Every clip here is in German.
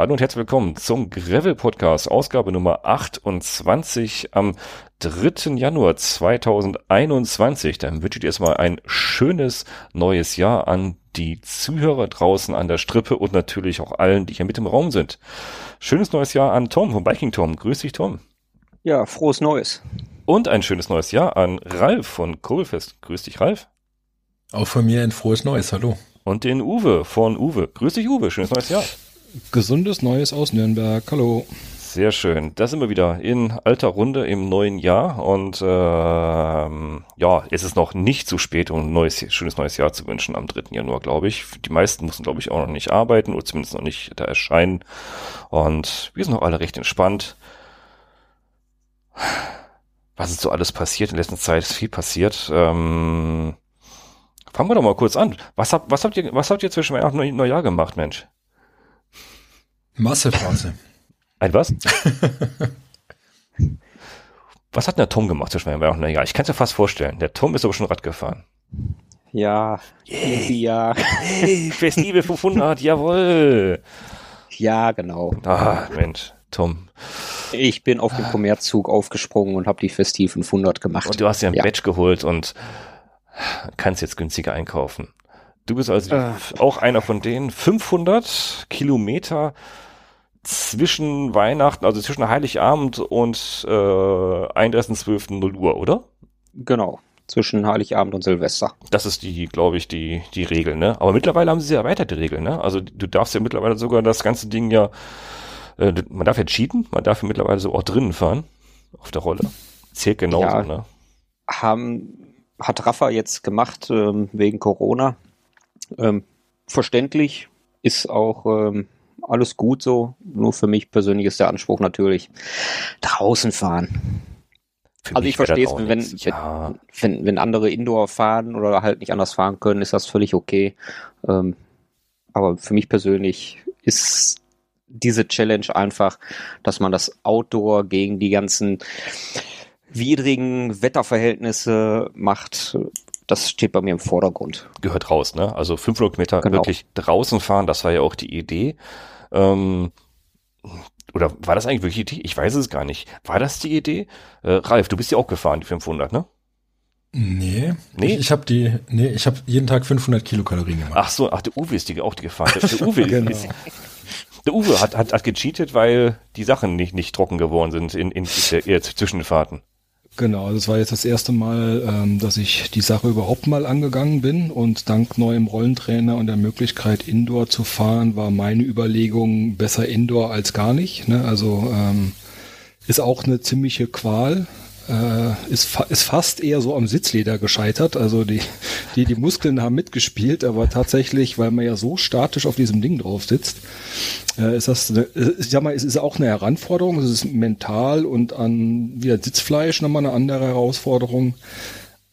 Hallo und herzlich willkommen zum Gravel Podcast, Ausgabe Nummer 28 am 3. Januar 2021. Dann wünsche ich dir erstmal ein schönes neues Jahr an die Zuhörer draußen an der Strippe und natürlich auch allen, die hier mit im Raum sind. Schönes neues Jahr an Tom von Biking Tom. Grüß dich, Tom. Ja, frohes Neues. Und ein schönes neues Jahr an Ralf von Kohlfest. Grüß dich, Ralf. Auch von mir ein frohes Neues. Hallo. Und den Uwe von Uwe. Grüß dich, Uwe. Schönes neues Jahr. Gesundes Neues aus Nürnberg. Hallo. Sehr schön. Da sind wir wieder in alter Runde im neuen Jahr und ähm, ja, es ist noch nicht zu spät, um ein neues, schönes neues Jahr zu wünschen am 3. Januar, glaube ich. Die meisten mussten, glaube ich, auch noch nicht arbeiten oder zumindest noch nicht da erscheinen. Und wir sind noch alle recht entspannt. Was ist so alles passiert? In letzter Zeit ist viel passiert. Ähm, fangen wir doch mal kurz an. Was habt, was habt ihr, was habt ihr zwischen Weihnachten und Neujahr gemacht, Mensch? Massephase. Ein was? was hat denn der Tom gemacht zwischen und Neujahr? Ich kann es mir fast vorstellen. Der Tom ist aber schon Rad gefahren. Ja, Yay. ja. Hey, Festival 500, jawohl. Ja, genau. Ah, Mensch, Tom. Ich bin auf den Kommerzzug aufgesprungen und habe die Festiv 500 gemacht. Und du hast dir ein ja. Badge geholt und kannst jetzt günstiger einkaufen. Du bist also äh. auch einer von denen. 500 Kilometer zwischen Weihnachten, also zwischen Heiligabend und äh, 31.12. Uhr, oder? Genau, zwischen Heiligabend und Silvester. Das ist die, glaube ich, die, die Regel, ne? Aber mittlerweile haben sie ja weiter die Regel, ne? Also du darfst ja mittlerweile sogar das ganze Ding ja, äh, man darf ja cheaten, man darf ja mittlerweile so auch drinnen fahren, auf der Rolle. Zählt genauso, ja, ne? Haben, hat Rafa jetzt gemacht, ähm, wegen Corona. Ähm, verständlich, ist auch ähm, alles gut so. Nur für mich persönlich ist der Anspruch natürlich draußen fahren. Für also ich verstehe es, wenn, wenn, ja. wenn, wenn andere Indoor fahren oder halt nicht anders fahren können, ist das völlig okay. Ähm, aber für mich persönlich ist diese Challenge einfach, dass man das Outdoor gegen die ganzen widrigen Wetterverhältnisse macht das steht bei mir im Vordergrund. Gehört raus, ne? Also 500 Meter genau. wirklich draußen fahren, das war ja auch die Idee. Ähm, oder war das eigentlich wirklich die Idee? Ich weiß es gar nicht. War das die Idee? Äh, Ralf, du bist ja auch gefahren, die 500, ne? Nee, nee? ich, ich habe die, nee, ich habe jeden Tag 500 Kilokalorien gemacht. Ach so, ach, der Uwe ist die auch die gefahren. Der, der Uwe genau. ist, der Uwe hat, hat, hat gecheatet, weil die Sachen nicht, nicht trocken geworden sind in, in, in der, zwischen den Fahrten. Genau, das war jetzt das erste Mal, ähm, dass ich die Sache überhaupt mal angegangen bin und dank neuem Rollentrainer und der Möglichkeit Indoor zu fahren, war meine Überlegung besser Indoor als gar nicht. Ne? Also ähm, ist auch eine ziemliche Qual, äh, ist, fa ist fast eher so am Sitzleder gescheitert. Also die, die, die Muskeln haben mitgespielt, aber tatsächlich, weil man ja so statisch auf diesem Ding drauf sitzt, äh, ist das, eine, ich sag mal, es ist auch eine Heranforderung. Es ist mental und an wieder Sitzfleisch nochmal eine andere Herausforderung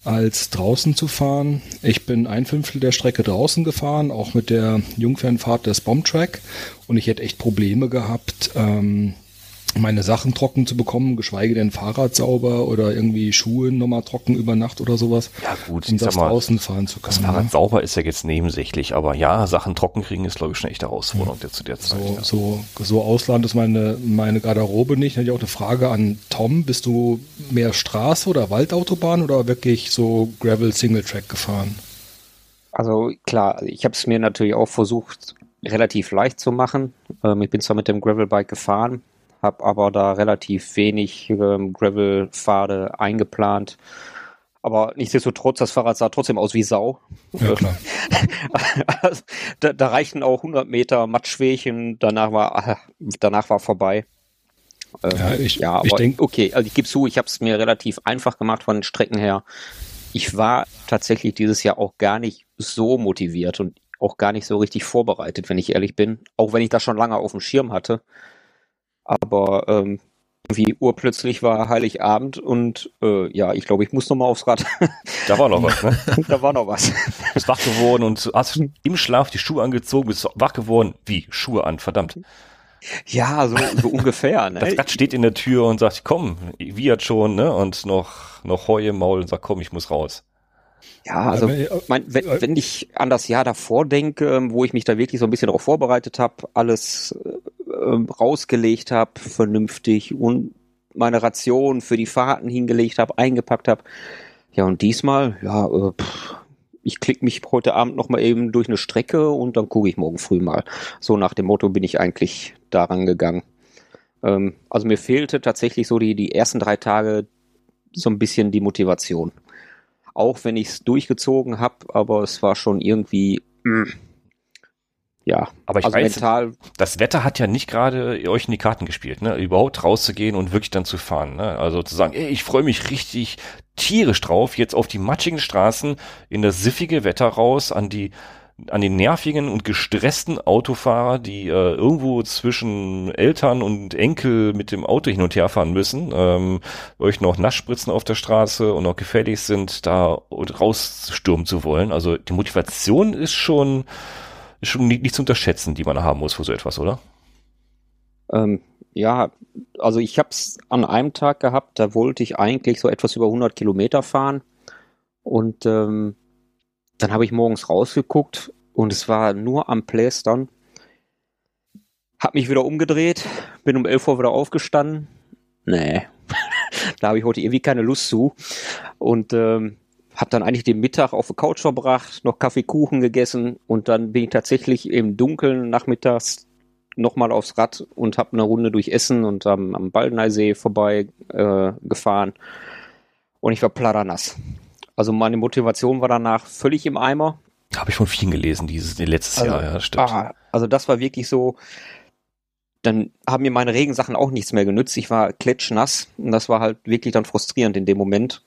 als draußen zu fahren. Ich bin ein Fünftel der Strecke draußen gefahren, auch mit der Jungfernfahrt des Bombtrack und ich hätte echt Probleme gehabt, ähm, meine Sachen trocken zu bekommen, geschweige denn Fahrrad sauber oder irgendwie Schuhe nochmal trocken über Nacht oder sowas. Ja gut, um das mal, draußen fahren zu können. Das Fahrrad ne? sauber ist ja jetzt nebensächlich, aber ja, Sachen trocken kriegen ist glaube ich schon echt Herausforderung ja. zu der Zeit. So, ja. so, so Ausland ist meine, meine Garderobe nicht. Da hätte ich auch eine Frage an Tom. Bist du mehr Straße oder Waldautobahn oder wirklich so Gravel Single Track gefahren? Also klar, ich habe es mir natürlich auch versucht, relativ leicht zu machen. Ähm, ich bin zwar mit dem Gravelbike gefahren, habe aber da relativ wenig ähm, Gravel-Pfade eingeplant. Aber nichtsdestotrotz, das Fahrrad sah trotzdem aus wie Sau. Ja, klar. da, da, reichten auch 100 Meter Matschwächen, danach war, danach war vorbei. Ähm, ja, ich, ja, aber ich denk, okay, also ich gebe zu, ich habe es mir relativ einfach gemacht von den Strecken her. Ich war tatsächlich dieses Jahr auch gar nicht so motiviert und auch gar nicht so richtig vorbereitet, wenn ich ehrlich bin. Auch wenn ich das schon lange auf dem Schirm hatte. Aber ähm, wie urplötzlich war Heiligabend und äh, ja, ich glaube, ich muss noch mal aufs Rad. Da war noch was, ne? da war noch was. Du bist wach geworden und hast im Schlaf die Schuhe angezogen, bist wach geworden. Wie? Schuhe an, verdammt. Ja, so, so ungefähr. Ne? Das Rad steht in der Tür und sagt, komm, wie hat schon, ne? Und noch, noch Heu im Maul und sagt, komm, ich muss raus. Ja, also mein, wenn, wenn ich an das Jahr davor denke, wo ich mich da wirklich so ein bisschen darauf vorbereitet habe, alles äh, rausgelegt habe, vernünftig und meine Ration für die Fahrten hingelegt habe, eingepackt habe. Ja, und diesmal, ja, äh, pff, ich klicke mich heute Abend noch mal eben durch eine Strecke und dann gucke ich morgen früh mal. So nach dem Motto bin ich eigentlich daran gegangen. Ähm, also mir fehlte tatsächlich so die, die ersten drei Tage so ein bisschen die Motivation. Auch wenn ich es durchgezogen habe, aber es war schon irgendwie, mh, mm, ja, aber ich also weiß, mental. Das Wetter hat ja nicht gerade euch in die Karten gespielt, ne? Überhaupt rauszugehen und wirklich dann zu fahren, ne? Also zu sagen, ey, ich freue mich richtig tierisch drauf, jetzt auf die matschigen Straßen in das siffige Wetter raus, an die an die nervigen und gestressten Autofahrer, die äh, irgendwo zwischen Eltern und Enkel mit dem Auto hin und her fahren müssen, ähm, euch noch Naschspritzen auf der Straße und noch gefährlich sind, da rausstürmen zu wollen. Also die Motivation ist schon ist schon nicht, nicht zu unterschätzen, die man haben muss für so etwas, oder? Ähm, ja, also ich habe es an einem Tag gehabt, da wollte ich eigentlich so etwas über 100 Kilometer fahren und ähm, dann habe ich morgens rausgeguckt und es war nur am Plästern. Hab mich wieder umgedreht, bin um 11 Uhr wieder aufgestanden. Nee, da habe ich heute irgendwie keine Lust zu und ähm, habe dann eigentlich den Mittag auf der Couch verbracht, noch Kaffee, Kuchen gegessen und dann bin ich tatsächlich im Dunkeln nachmittags nochmal aufs Rad und habe eine Runde durch Essen und am, am Baldeneysee vorbei äh, gefahren und ich war platternass. Also meine Motivation war danach völlig im Eimer. Habe ich von vielen gelesen, dieses letztes also, Jahr, ja, stimmt. Ah, also das war wirklich so, dann haben mir meine Regensachen auch nichts mehr genützt. Ich war klatschnass und das war halt wirklich dann frustrierend in dem Moment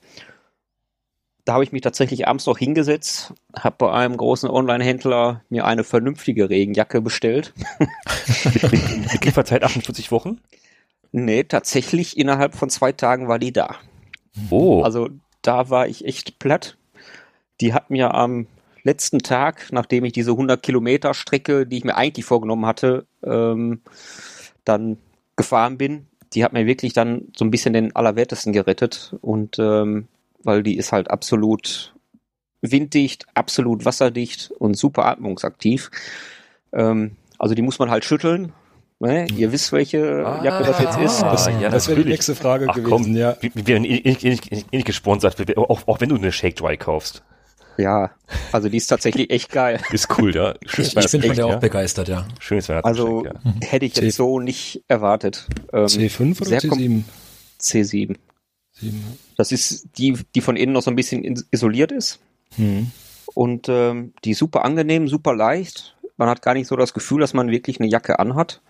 da habe ich mich tatsächlich abends noch hingesetzt, habe bei einem großen Online-Händler mir eine vernünftige Regenjacke bestellt. mit Lieferzeit 48 Wochen? Nee, tatsächlich innerhalb von zwei Tagen war die da. Oh. Also da war ich echt platt. Die hat mir am letzten Tag, nachdem ich diese 100 Kilometer Strecke, die ich mir eigentlich vorgenommen hatte, ähm, dann gefahren bin, die hat mir wirklich dann so ein bisschen den Allerwertesten gerettet und ähm, weil die ist halt absolut winddicht, absolut wasserdicht und super atmungsaktiv. Ähm, also die muss man halt schütteln. Ne? Ihr wisst, welche ah, Jacke das jetzt ist. Das, ja, das wäre die nächste Frage Ach, gewesen. Komm, ja. Wir werden nicht gesponsert, auch, auch wenn du eine Shake Dry kaufst. Ja, also die ist tatsächlich echt geil. Ist cool, ja. Schön, ich, ich bin von der auch ja. begeistert, ja. Schönes Also ja. hätte ich jetzt so nicht erwartet. Ähm, C5 oder C7? C7. 7. Das ist die, die von innen noch so ein bisschen isoliert ist. Mhm. Und ähm, die ist super angenehm, super leicht. Man hat gar nicht so das Gefühl, dass man wirklich eine Jacke anhat.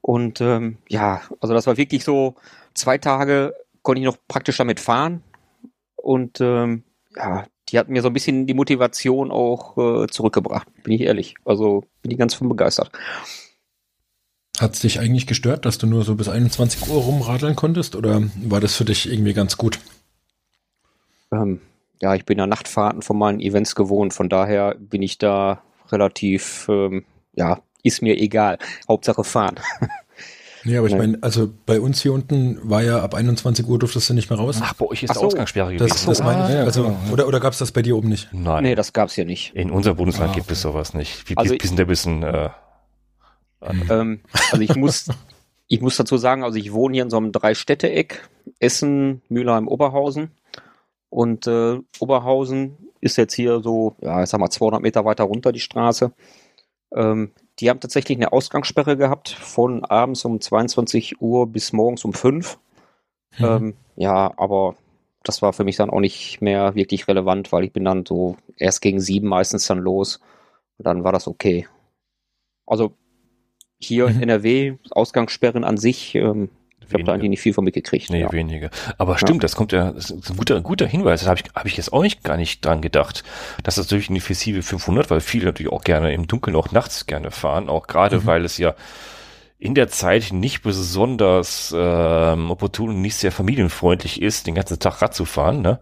Und ähm, ja, also das war wirklich so, zwei Tage konnte ich noch praktisch damit fahren. Und ähm, ja, die hat mir so ein bisschen die Motivation auch äh, zurückgebracht, bin ich ehrlich. Also bin ich ganz von begeistert. Hat es dich eigentlich gestört, dass du nur so bis 21 Uhr rumradeln konntest oder war das für dich irgendwie ganz gut? Ähm, ja, ich bin ja Nachtfahrten von meinen Events gewohnt, von daher bin ich da relativ, ähm, ja, ist mir egal. Hauptsache fahren. Nee, aber ich meine, also bei uns hier unten war ja ab 21 Uhr durftest du nicht mehr raus. Ach, bei euch ist Ach so. Ausgangssperre gewesen. Das, das meine ich. Ah, also, genau. Oder, oder gab es das bei dir oben nicht? Nein. Nee, das gab es hier nicht. In unserem Bundesland ah, gibt es sowas nicht. Wie, also wir sind ein bisschen äh, ähm, also ich muss, ich muss dazu sagen, also ich wohne hier in so einem Drei-Städte-Eck. Essen, Mülheim, Oberhausen. Und äh, Oberhausen ist jetzt hier so, ja, ich sag mal 200 Meter weiter runter die Straße. Ähm, die haben tatsächlich eine Ausgangssperre gehabt von abends um 22 Uhr bis morgens um 5. Mhm. Ähm, ja, aber das war für mich dann auch nicht mehr wirklich relevant, weil ich bin dann so erst gegen sieben meistens dann los. Und dann war das okay. Also hier mhm. NRW, Ausgangssperren an sich, ähm, ich habe da eigentlich nicht viel von mitgekriegt. Nee, ja. wenige. Aber stimmt, ja. das kommt ja, das ist ein guter, guter Hinweis. Das habe ich, hab ich jetzt auch nicht, gar nicht dran gedacht. Das ist natürlich eine Fessive 500, weil viele natürlich auch gerne im Dunkeln auch nachts gerne fahren. Auch gerade, mhm. weil es ja in der Zeit nicht besonders ähm, opportun und nicht sehr familienfreundlich ist, den ganzen Tag Rad zu fahren. Ne?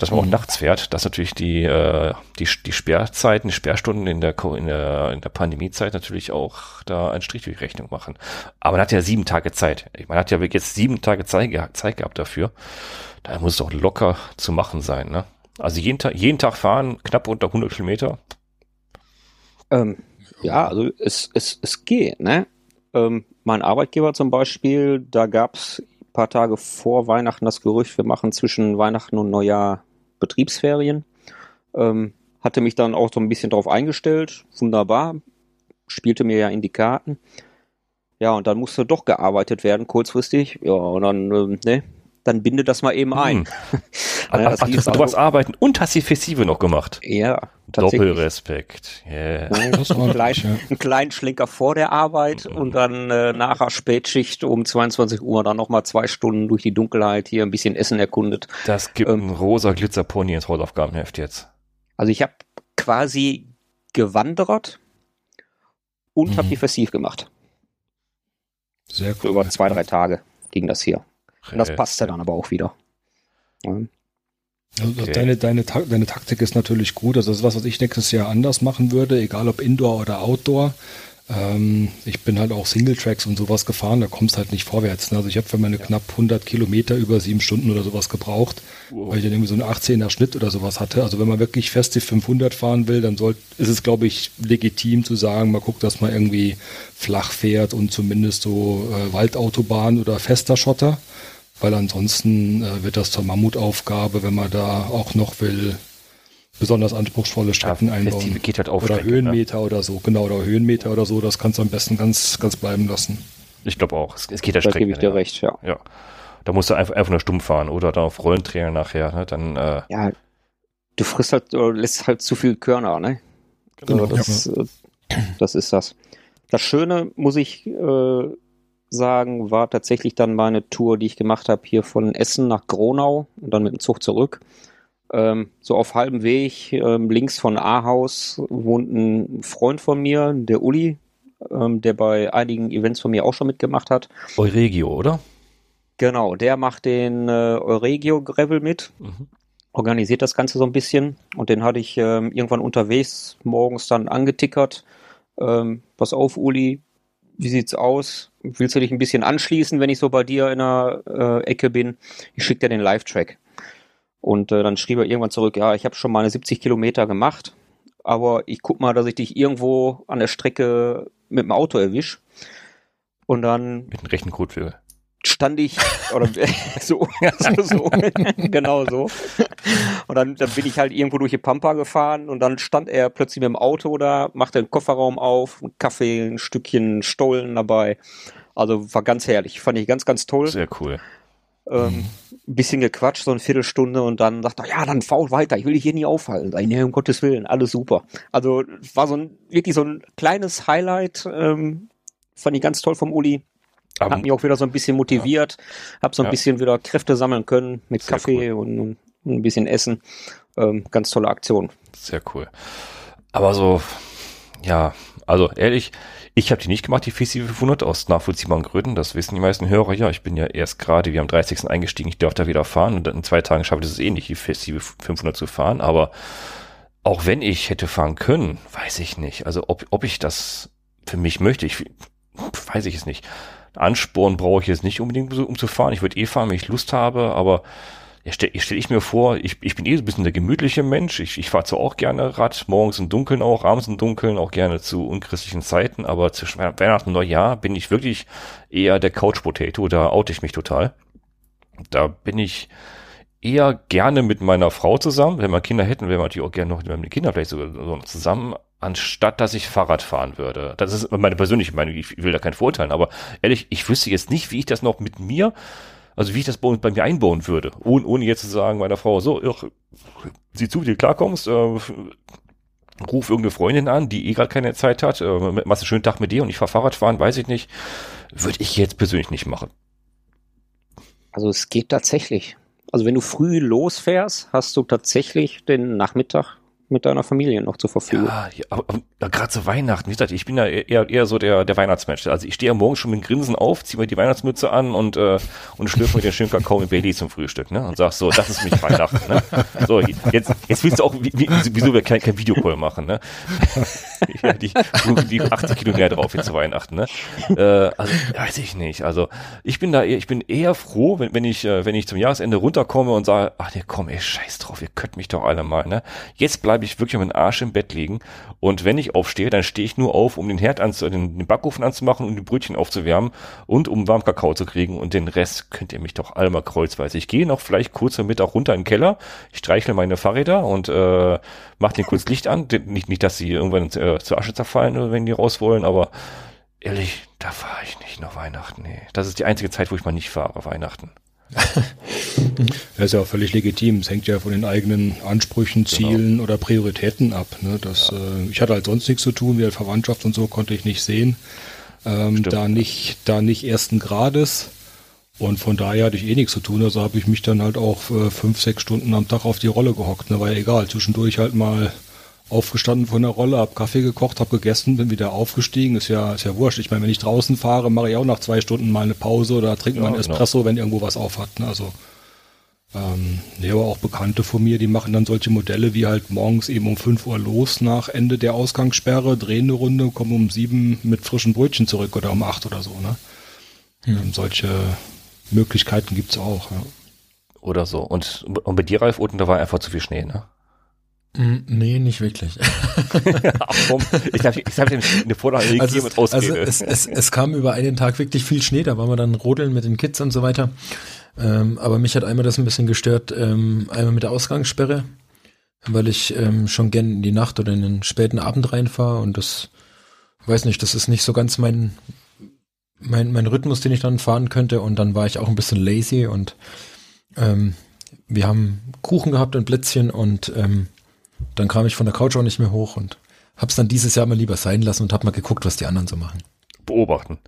Dass man auch mhm. nachts fährt, dass natürlich die, äh, die, die Sperrzeiten, die Sperrstunden in der, in der, in der Pandemiezeit natürlich auch da einen Strich durch Rechnung machen. Aber man hat ja sieben Tage Zeit. Man hat ja jetzt sieben Tage Zeit, Zeit gehabt dafür. Da muss es auch locker zu machen sein. Ne? Also jeden Tag, jeden Tag fahren, knapp unter 100 Kilometer. Ähm, ja, also es, es, es geht. Ne? Ähm, mein Arbeitgeber zum Beispiel, da gab es paar Tage vor Weihnachten das Gerücht, wir machen zwischen Weihnachten und Neujahr Betriebsferien. Ähm, hatte mich dann auch so ein bisschen drauf eingestellt. Wunderbar. Spielte mir ja in die Karten. Ja, und dann musste doch gearbeitet werden, kurzfristig. Ja, und dann, ähm, ne, dann binde das mal eben ein. Hm. ja, Ach, du, warst arbeiten und hast die Festival noch gemacht. Ja, Doppelrespekt. Yeah. Ja, einen, kleinen, ja. einen kleinen Schlenker vor der Arbeit mhm. und dann äh, nachher Spätschicht um 22 Uhr dann nochmal zwei Stunden durch die Dunkelheit hier ein bisschen Essen erkundet. Das gibt ähm, ein rosa Glitzerpony ins Hautaufgabenheft jetzt. Also ich habe quasi gewandert und mhm. habe die Festiv gemacht. Sehr cool. Über zwei, drei Tage ging das hier. Und das passte dann aber auch wieder. Ja. Also okay. deine, deine, deine Taktik ist natürlich gut. Also das ist was, was ich nächstes Jahr anders machen würde, egal ob Indoor oder Outdoor. Ähm, ich bin halt auch Singletracks und sowas gefahren, da kommst halt nicht vorwärts. Ne? Also ich habe für meine knapp 100 Kilometer über sieben Stunden oder sowas gebraucht, wow. weil ich dann irgendwie so einen 18er Schnitt oder sowas hatte. Also wenn man wirklich fest die 500 fahren will, dann soll, ist es, glaube ich, legitim zu sagen, man guckt, dass man irgendwie flach fährt und zumindest so äh, Waldautobahn oder fester Schotter weil ansonsten äh, wird das zur Mammutaufgabe, wenn man da auch noch will, besonders anspruchsvolle Strecken ja, einbauen. Geht halt auf oder Strecke, Höhenmeter ne? oder so, genau, oder Höhenmeter oder so, das kannst du am besten ganz, ganz bleiben lassen. Ich glaube auch, es, es geht der Strecke. Da gebe ich dir ja. recht, ja. ja. Da musst du einfach, einfach nur stumm fahren oder dann auf Rollenträger nachher, ne? dann, äh, Ja, du frisst halt, oder lässt halt zu viel Körner, ne? Genau, also das, ja. Äh, das ist das. Das Schöne, muss ich äh, sagen, war tatsächlich dann meine Tour, die ich gemacht habe, hier von Essen nach Gronau und dann mit dem Zug zurück. Ähm, so auf halbem Weg, ähm, links von Ahaus, wohnt ein Freund von mir, der Uli, ähm, der bei einigen Events von mir auch schon mitgemacht hat. Euregio, oder? Genau, der macht den äh, Euregio Gravel mit. Mhm. Organisiert das Ganze so ein bisschen und den hatte ich ähm, irgendwann unterwegs morgens dann angetickert. Ähm, pass auf, Uli, wie sieht's aus? Willst du dich ein bisschen anschließen, wenn ich so bei dir in der äh, Ecke bin? Ich schicke dir den Live-Track. Und äh, dann schrieb er irgendwann zurück, ja, ich habe schon meine 70 Kilometer gemacht, aber ich guck mal, dass ich dich irgendwo an der Strecke mit dem Auto erwisch. Und dann. Mit einem rechten Kotwürfel stand ich, oder so, so, so genau so. Und dann, dann bin ich halt irgendwo durch die Pampa gefahren und dann stand er plötzlich mit dem Auto da, machte den Kofferraum auf, einen Kaffee, ein Stückchen Stollen dabei. Also war ganz herrlich, fand ich ganz, ganz toll. Sehr cool. Ähm, ein bisschen gequatscht, so eine Viertelstunde und dann dachte er, ja, dann faul weiter, ich will dich hier nie aufhalten. Ich, nee, um Gottes Willen, alles super. Also war so ein, wirklich so ein kleines Highlight, ähm, fand ich ganz toll vom Uli. Hat mich auch wieder so ein bisschen motiviert, ja. habe so ein ja. bisschen wieder Kräfte sammeln können mit Sehr Kaffee cool. und, und, ein bisschen Essen. Ähm, ganz tolle Aktion. Sehr cool. Aber so, ja, also ehrlich, ich habe die nicht gemacht, die FISI 500, aus nachvollziehbaren Gründen. Das wissen die meisten Hörer ja. Ich bin ja erst gerade, wie am 30. eingestiegen, ich darf da wieder fahren und in zwei Tagen schaffe ich es eh nicht, die FISI 500 zu fahren. Aber auch wenn ich hätte fahren können, weiß ich nicht. Also ob, ob ich das für mich möchte, ich weiß ich es nicht. Ansporn brauche ich jetzt nicht unbedingt, um zu fahren. Ich würde eh fahren, wenn ich Lust habe, aber ja, stelle stell ich mir vor, ich, ich bin eh so ein bisschen der gemütliche Mensch. Ich, ich fahre zwar auch gerne Rad, morgens im Dunkeln auch, abends im Dunkeln, auch gerne zu unchristlichen Zeiten, aber zwischen Weihnachten und Neujahr bin ich wirklich eher der Couch-Potato, da oute ich mich total. Da bin ich eher gerne mit meiner Frau zusammen. Wenn wir Kinder hätten, wären wir natürlich auch gerne noch mit den Kindern vielleicht sogar so zusammen anstatt dass ich Fahrrad fahren würde. Das ist meine persönliche Meinung, ich will da kein vorurteilen, aber ehrlich, ich wüsste jetzt nicht, wie ich das noch mit mir, also wie ich das bei, bei mir einbauen würde, ohne, ohne jetzt zu sagen meiner Frau, so, ach, sieh zu, wie du klarkommst, äh, ruf irgendeine Freundin an, die eh gerade keine Zeit hat, äh, machst einen schönen Tag mit dir und ich fahr Fahrrad fahren, weiß ich nicht, würde ich jetzt persönlich nicht machen. Also es geht tatsächlich. Also wenn du früh losfährst, hast du tatsächlich den Nachmittag mit deiner Familie noch zur Verfügung. Ja, ja gerade zu Weihnachten, wie gesagt, ich bin ja eher, eher so der, der Weihnachtsmensch. Also ich stehe ja morgens schon mit Grinsen auf, ziehe mir die Weihnachtsmütze an und, äh, und schlürfe mir den schönen Kakao mit Bailey zum Frühstück, ne? Und sag so, das ist mich Weihnachten, ne? So, jetzt, jetzt willst du auch, wie, wie, wieso wir kein, kein Videocall machen, ne? ja, die, die 80 Kilo mehr drauf jetzt zu Weihnachten, ne? Äh, also, weiß ich nicht. Also, ich bin da eher, ich bin eher froh, wenn, wenn ich, äh, wenn ich zum Jahresende runterkomme und sage, ach nee, komm, ey, scheiß drauf, ihr könnt mich doch alle mal, ne? Jetzt bleibe bleibe ich wirklich mit dem Arsch im Bett liegen. Und wenn ich aufstehe, dann stehe ich nur auf, um den Herd anzu, den, den Backofen anzumachen und die Brötchen aufzuwärmen und um warm Kakao zu kriegen. Und den Rest könnt ihr mich doch alle mal kreuzweise. Ich gehe noch vielleicht kurz am Mittag runter in den Keller, ich streichle meine Fahrräder und äh, mache den kurz Licht an. Nicht, nicht, dass sie irgendwann äh, zur Asche zerfallen, wenn die raus wollen, aber ehrlich, da fahre ich nicht nach Weihnachten. Nee. Das ist die einzige Zeit, wo ich mal nicht fahre, Weihnachten. Das ist ja auch völlig legitim. Es hängt ja von den eigenen Ansprüchen, genau. Zielen genau. oder Prioritäten ab. Ne? Das, ja. äh, ich hatte halt sonst nichts zu tun, wie halt Verwandtschaft und so konnte ich nicht sehen. Ähm, da nicht, da nicht ersten Grades. Und von daher hatte ich eh nichts zu tun. Also habe ich mich dann halt auch äh, fünf, sechs Stunden am Tag auf die Rolle gehockt. Ne? War ja egal. Zwischendurch halt mal aufgestanden von der Rolle, hab Kaffee gekocht, hab gegessen, bin wieder aufgestiegen. Ist ja, ist ja wurscht. Ich meine, wenn ich draußen fahre, mache ich auch nach zwei Stunden mal eine Pause oder trinke ja, mal einen genau. Espresso, genau. wenn irgendwo was aufhat. Ne? Also ähm, nee, aber auch Bekannte von mir, die machen dann solche Modelle wie halt morgens eben um 5 Uhr los nach Ende der Ausgangssperre, drehen eine Runde, kommen um 7 mit frischen Brötchen zurück oder um 8 oder so. Ne? Hm. solche Möglichkeiten gibt's auch. Ja. Oder so. Und, und bei dir, Ralf, unten, da war einfach zu viel Schnee, ne? Mm, nee, nicht wirklich. Ich habe ich hab eine Vorlage also mit Also es, es, es kam über einen Tag wirklich viel Schnee, da waren wir dann rodeln mit den Kids und so weiter. Ähm, aber mich hat einmal das ein bisschen gestört, ähm, einmal mit der Ausgangssperre, weil ich ähm, schon gern in die Nacht oder in den späten Abend reinfahre und das, weiß nicht, das ist nicht so ganz mein, mein, mein Rhythmus, den ich dann fahren könnte und dann war ich auch ein bisschen lazy und ähm, wir haben Kuchen gehabt und Plätzchen und ähm, dann kam ich von der Couch auch nicht mehr hoch und hab's dann dieses Jahr mal lieber sein lassen und hab mal geguckt, was die anderen so machen. Beobachten.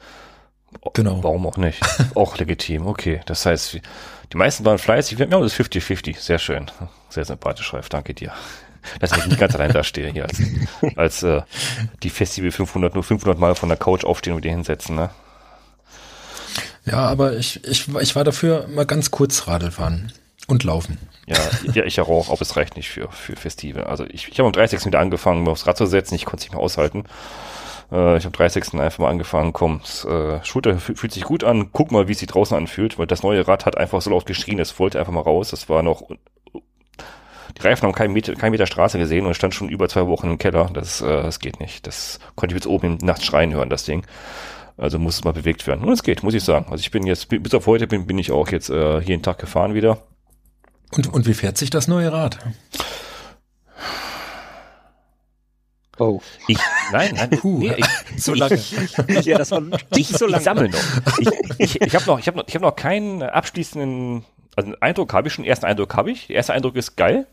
Genau. Warum auch nicht? auch legitim, okay. Das heißt, die meisten waren fleißig. Wir haben das 50-50. Sehr schön. Sehr sympathisch, Ralf. Danke dir. Dass ich nicht ganz allein da stehe hier als, als äh, die Festival 500 nur 500 Mal von der Couch aufstehen und wieder hinsetzen, ne? Ja, aber ich, ich, ich war dafür mal ganz kurz Radl fahren und laufen. Ja, ja ich auch, aber es reicht nicht für, für Festival. Also ich, ich habe am 30. wieder angefangen, mir aufs Rad zu setzen, ich konnte es nicht mehr aushalten. Äh, ich habe am 30. einfach mal angefangen, komm, äh, Schulter fühlt sich gut an, guck mal, wie es sich draußen anfühlt, weil das neue Rad hat einfach so laut geschrien, es wollte einfach mal raus. Das war noch die Reifen haben keinen Meter, keinen Meter Straße gesehen und stand schon über zwei Wochen im Keller. Das, äh, das geht nicht. Das konnte ich jetzt oben nachts schreien hören, das Ding. Also muss es mal bewegt werden. Und es geht, muss ich sagen. Also ich bin jetzt, bis auf heute bin, bin ich auch jetzt äh, jeden Tag gefahren wieder. Und, und wie fährt sich das neue Rad? Oh. Ich, nein, nein, Puh, nee, ich, so lange. Ich, ja, das war nicht so lange. Ich sammle noch. Ich, ich, ich habe noch, ich habe noch, ich habe noch keinen abschließenden, also einen Eindruck habe ich schon. Ersten Eindruck habe ich. Der erste Eindruck ist geil.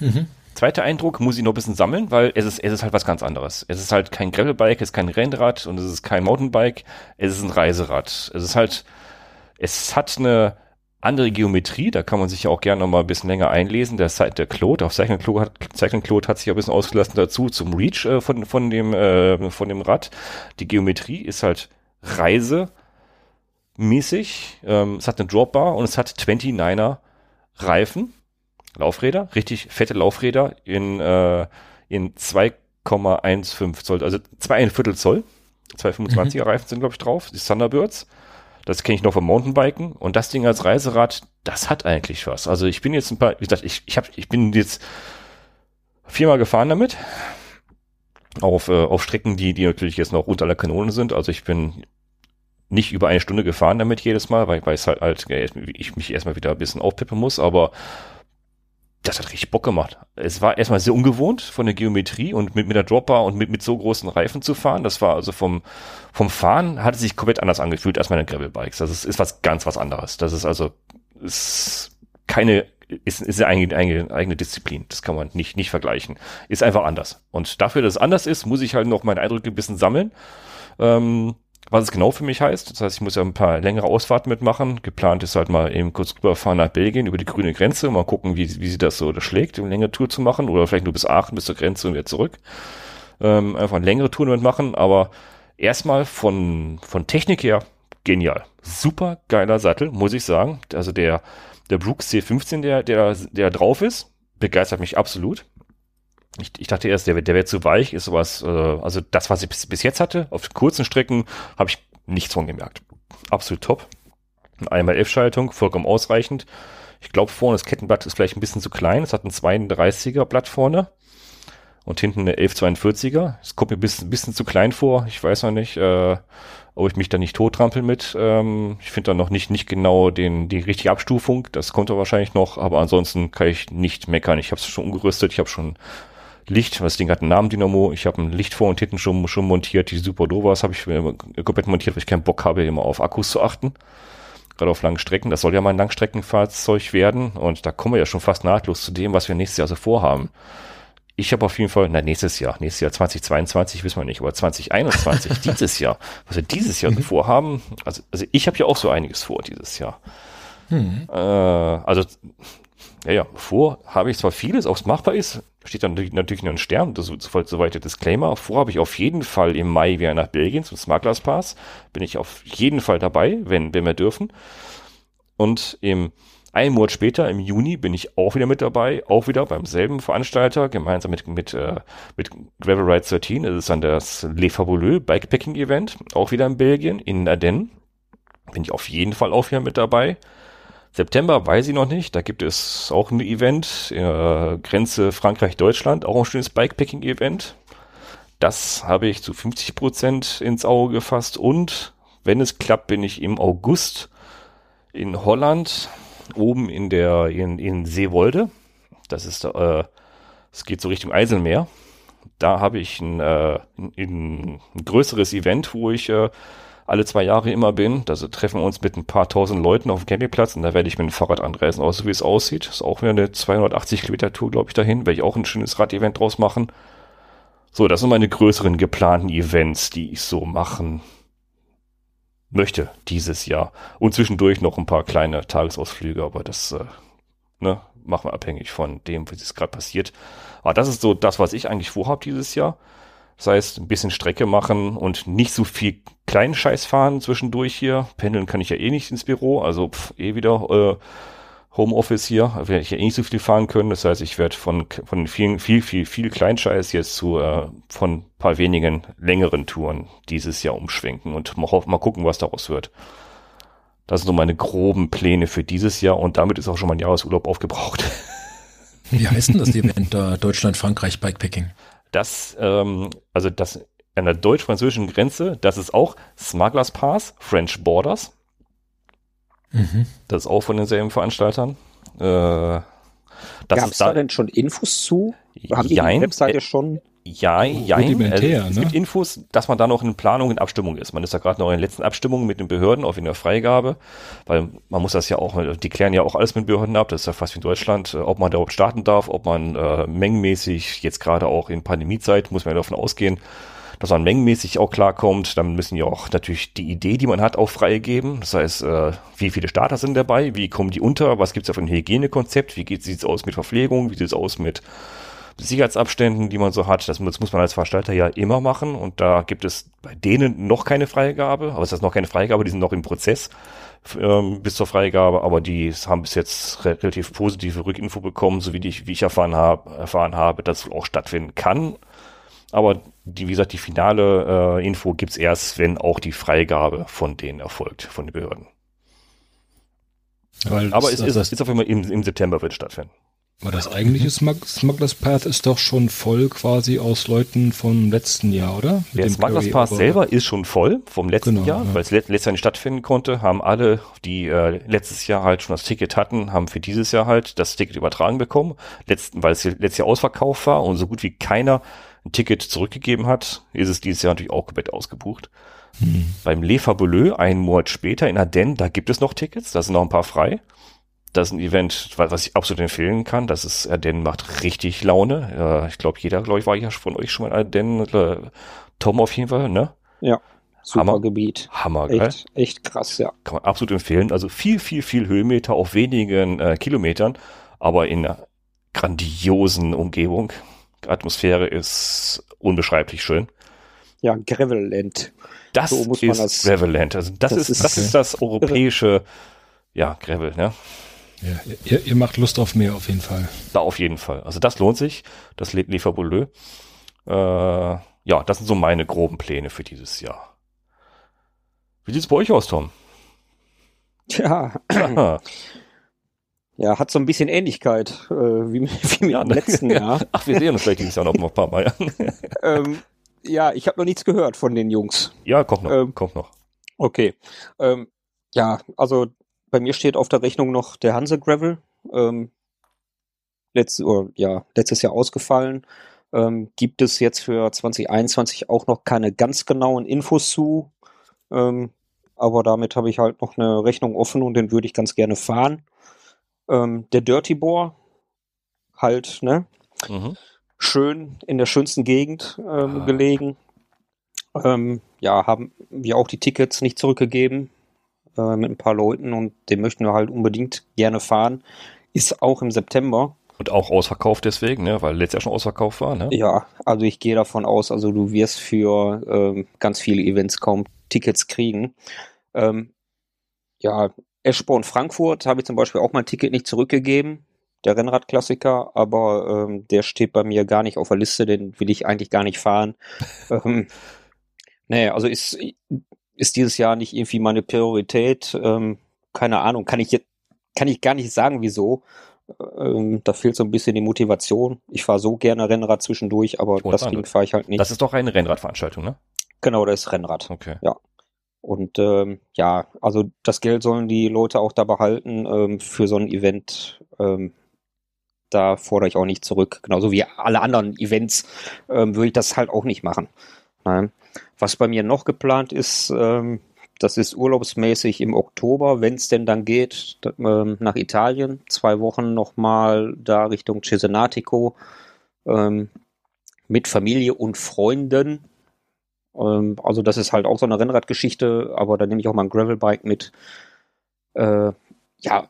Mhm. Zweiter Eindruck muss ich noch ein bisschen sammeln, weil es ist, es ist halt was ganz anderes. Es ist halt kein Gravelbike, es ist kein Rennrad und es ist kein Mountainbike. Es ist ein Reiserad. Es ist halt, es hat eine, andere Geometrie, da kann man sich ja auch gerne noch mal ein bisschen länger einlesen. Der, der Claude, auf Cycling Claude, hat, Cycling Claude hat sich ein bisschen ausgelassen dazu zum Reach äh, von, von, dem, äh, von dem Rad. Die Geometrie ist halt reisemäßig. Ähm, es hat eine Dropbar und es hat 29er Reifen, Laufräder, richtig fette Laufräder in, äh, in 2,15 Zoll, also 2,1 Viertel Zoll. 225er mhm. Reifen sind, glaube ich, drauf, die Thunderbirds. Das kenne ich noch vom Mountainbiken. Und das Ding als Reiserad, das hat eigentlich was. Also ich bin jetzt ein paar, wie gesagt, ich, ich, hab, ich bin jetzt viermal gefahren damit. Auf, äh, auf Strecken, die, die natürlich jetzt noch unter der Kanone sind. Also ich bin nicht über eine Stunde gefahren damit jedes Mal, weil, weil es halt, halt ich mich erstmal wieder ein bisschen aufpippen muss, aber das hat richtig Bock gemacht. Es war erstmal sehr ungewohnt von der Geometrie und mit, mit der Dropper und mit, mit so großen Reifen zu fahren. Das war also vom, vom Fahren hat es sich komplett anders angefühlt als meine Gravelbikes. Das ist, ist was ganz was anderes. Das ist also, ist keine, ist, ist eine eigene, eigene, eigene Disziplin. Das kann man nicht, nicht vergleichen. Ist einfach anders. Und dafür, dass es anders ist, muss ich halt noch meine Eindrücke ein bisschen sammeln. Ähm, was es genau für mich heißt. Das heißt, ich muss ja ein paar längere Ausfahrten mitmachen. Geplant ist halt mal eben kurz rüberfahren nach Belgien über die grüne Grenze, mal gucken, wie, wie sie das so schlägt, eine längere Tour zu machen oder vielleicht nur bis Aachen, bis zur Grenze und wieder zurück. Ähm, einfach längere Tour mitmachen, aber erstmal von, von Technik her genial. Super geiler Sattel, muss ich sagen. Also der, der Brooks C15, der, der, der drauf ist, begeistert mich absolut. Ich, ich dachte erst, der, der wäre zu weich, ist sowas, äh, also das, was ich bis, bis jetzt hatte, auf kurzen Strecken, habe ich nichts von gemerkt. Absolut top. Einmal F-Schaltung, vollkommen ausreichend. Ich glaube, vorne das Kettenblatt ist vielleicht ein bisschen zu klein. Es hat ein 32er Blatt vorne und hinten eine 1142er. Es kommt mir ein bisschen, ein bisschen zu klein vor. Ich weiß noch nicht, äh, ob ich mich da nicht tottrampel mit. Ähm, ich finde da noch nicht, nicht genau den, die richtige Abstufung. Das kommt da wahrscheinlich noch, aber ansonsten kann ich nicht meckern. Ich habe es schon umgerüstet. Ich habe schon Licht, das Ding hat einen Namen Dynamo. Ich habe ein Licht vor und hinten schon, schon montiert. Die Super Dovas habe ich komplett montiert, weil ich keinen Bock habe, immer auf Akkus zu achten gerade auf langen Strecken. Das soll ja mal ein Langstreckenfahrzeug werden und da kommen wir ja schon fast nahtlos zu dem, was wir nächstes Jahr so vorhaben. Ich habe auf jeden Fall, na nächstes Jahr, nächstes Jahr 2022 wissen wir nicht, aber 2021, dieses Jahr, was wir dieses Jahr so mhm. vorhaben, also, also ich habe ja auch so einiges vor dieses Jahr. Mhm. Äh, also, ja, ja, vor habe ich zwar vieles, ob es machbar ist, steht dann natürlich nur ein Stern, das ist soweit der Disclaimer. Vor habe ich auf jeden Fall im Mai wieder nach Belgien zum Smugglers Pass. Bin ich auf jeden Fall dabei, wenn, wenn wir dürfen. Und im einen Monat später, im Juni, bin ich auch wieder mit dabei, auch wieder beim selben Veranstalter, gemeinsam mit, mit, äh, mit Gravel Ride 13. Das ist dann das Le Fabuleux Bikepacking Event, auch wieder in Belgien, in Ardennes. Bin ich auf jeden Fall auch wieder mit dabei. September weiß ich noch nicht. Da gibt es auch ein Event, äh, Grenze Frankreich-Deutschland, auch ein schönes Bikepacking-Event. Das habe ich zu 50 Prozent ins Auge gefasst. Und wenn es klappt, bin ich im August in Holland, oben in der, in, in Seewolde. Das ist, äh, es geht so Richtung Eiselmeer. Da habe ich ein, äh, ein, ein größeres Event, wo ich äh, alle zwei Jahre immer bin. Da treffen wir uns mit ein paar tausend Leuten auf dem Campingplatz und da werde ich mit dem Fahrrad anreisen. Auch so wie es aussieht. Ist auch wieder eine 280 Kilometer Tour, glaube ich, dahin. Werde ich auch ein schönes Rad-Event draus machen. So, das sind meine größeren geplanten Events, die ich so machen möchte dieses Jahr. Und zwischendurch noch ein paar kleine Tagesausflüge, aber das äh, ne, machen wir abhängig von dem, wie es gerade passiert. Aber das ist so das, was ich eigentlich vorhabe dieses Jahr. Das heißt, ein bisschen Strecke machen und nicht so viel kleinen Scheiß fahren zwischendurch hier. Pendeln kann ich ja eh nicht ins Büro, also pff, eh wieder äh, Homeoffice hier. Werde ich ja eh nicht so viel fahren können. Das heißt, ich werde von, von vielen, viel, viel, viel Kleinscheiß jetzt zu äh, von paar wenigen längeren Touren dieses Jahr umschwenken und mal, mal gucken, was daraus wird. Das sind so meine groben Pläne für dieses Jahr und damit ist auch schon mein Jahresurlaub aufgebraucht. Wie heißt denn das Event da Deutschland-Frankreich Bikepacking? Das, ähm, also das an der deutsch-französischen Grenze, das ist auch Smugglers Pass, French Borders. Mhm. Das ist auch von denselben Veranstaltern. Äh, Gab es da, da denn schon Infos zu? Haben die, die Webseite schon? Ja, ja, also, es ne? gibt Infos, dass man da noch in Planung in Abstimmung ist. Man ist ja gerade noch in den letzten Abstimmungen mit den Behörden auf in der Freigabe, weil man muss das ja auch, die klären ja auch alles mit Behörden ab, das ist ja fast wie in Deutschland, äh, ob man da überhaupt starten darf, ob man äh, mengenmäßig, jetzt gerade auch in Pandemiezeit, muss man ja davon ausgehen, dass man mengenmäßig auch klarkommt. Dann müssen ja auch natürlich die Idee, die man hat, auch freigeben. Das heißt, äh, wie viele Starter sind dabei, wie kommen die unter, was gibt es da für ein Hygienekonzept, wie sieht es aus mit Verpflegung, wie sieht es aus mit Sicherheitsabständen, die man so hat. Das muss, man als Veranstalter ja immer machen. Und da gibt es bei denen noch keine Freigabe. Aber es ist noch keine Freigabe, die sind noch im Prozess ähm, bis zur Freigabe. Aber die haben bis jetzt re relativ positive Rückinfo bekommen, so wie, die, wie ich erfahren, hab, erfahren habe, dass es auch stattfinden kann. Aber die, wie gesagt, die finale äh, Info gibt's erst, wenn auch die Freigabe von denen erfolgt, von den Behörden. Weil Aber es ist, ist auf jeden Fall im, im September wird stattfinden. Aber das eigentliche Smug Smugglers Path ist doch schon voll quasi aus Leuten vom letzten Jahr, oder? Mit Der Smugglers Path selber ist schon voll vom letzten genau, Jahr, ja. weil es letztes Jahr nicht stattfinden konnte, haben alle, die äh, letztes Jahr halt schon das Ticket hatten, haben für dieses Jahr halt das Ticket übertragen bekommen, letzten, weil es letztes Jahr ausverkauft war und so gut wie keiner ein Ticket zurückgegeben hat, ist es dieses Jahr natürlich auch komplett ausgebucht. Hm. Beim Le Fabuleux, einen Monat später in Ardennes, da gibt es noch Tickets, da sind noch ein paar frei das ist ein Event, was ich absolut empfehlen kann. Das ist, Ardennen macht richtig Laune. Äh, ich glaube, jeder, glaube ich, war ja von euch schon mal Ardennen. Äh, Tom auf jeden Fall, ne? Ja. Super Hammer, Gebiet. Hammer, geil. Echt, echt krass, ja. Kann man absolut empfehlen. Also viel, viel, viel Höhenmeter auf wenigen äh, Kilometern, aber in einer grandiosen Umgebung. Die Atmosphäre ist unbeschreiblich schön. Ja, Gravelland. Das so ist das, Gravelland. Also das, das ist, das ist das europäische, ja, Gravel, ne? Ja, ihr, ihr, macht Lust auf mehr auf jeden Fall. Da auf jeden Fall. Also das lohnt sich. Das Le, Le Fabuleux. Äh, ja, das sind so meine groben Pläne für dieses Jahr. Wie sieht's bei euch aus, Tom? Tja, ja, hat so ein bisschen Ähnlichkeit äh, wie, wie mit Ja, dem ne? letzten Jahr. Ach, wir sehen uns vielleicht dieses Jahr noch ein paar Mal. ähm, ja, ich habe noch nichts gehört von den Jungs. ja, kommt noch, Ähm, kommt noch. Okay. Ähm, ja, also bei mir steht auf der Rechnung noch der Hanse Gravel. Ähm, letzt, oder, ja, letztes Jahr ausgefallen. Ähm, gibt es jetzt für 2021 auch noch keine ganz genauen Infos zu. Ähm, aber damit habe ich halt noch eine Rechnung offen und den würde ich ganz gerne fahren. Ähm, der Dirty Boar, halt, ne? Mhm. schön in der schönsten Gegend ähm, Ah. gelegen. Ähm, ja, haben wir auch die Tickets nicht zurückgegeben äh, mit ein paar Leuten und den möchten wir halt unbedingt gerne fahren. Ist auch im September. Und auch ausverkauft deswegen, ne? weil letztes Jahr schon ausverkauft war. Ne? Ja, also ich gehe davon aus, also du wirst für ähm, ganz viele Events kaum Tickets kriegen. Ähm, ja, Eschborn Frankfurt habe ich zum Beispiel auch mein Ticket nicht zurückgegeben. Der Rennradklassiker, aber ähm, der steht bei mir gar nicht auf der Liste, den will ich eigentlich gar nicht fahren. ähm, nee, also ist, ist dieses Jahr nicht irgendwie meine Priorität. Ähm, keine Ahnung, kann ich jetzt, kann ich gar nicht sagen, wieso. Ähm, da fehlt so ein bisschen die Motivation. Ich fahre so gerne Rennrad zwischendurch, aber das Ding fahre ich halt nicht. Das ist doch eine Rennradveranstaltung, ne? genau, das ist Rennrad. Okay. Und ähm, ja, also das Geld sollen die Leute auch da behalten ähm, für so ein Event. Ähm, da fordere ich auch nicht zurück. Genauso wie alle anderen Events ähm, würde ich das halt auch nicht machen. Nein. Was bei mir noch geplant ist, ähm, das ist urlaubsmäßig im Oktober, wenn es denn dann geht, ähm, nach Italien. Zwei Wochen nochmal da Richtung Cesenatico ähm, mit Familie und Freunden. Ähm, also das ist halt auch so eine Rennradgeschichte, aber da nehme ich auch mal ein Gravelbike mit. Äh, ja,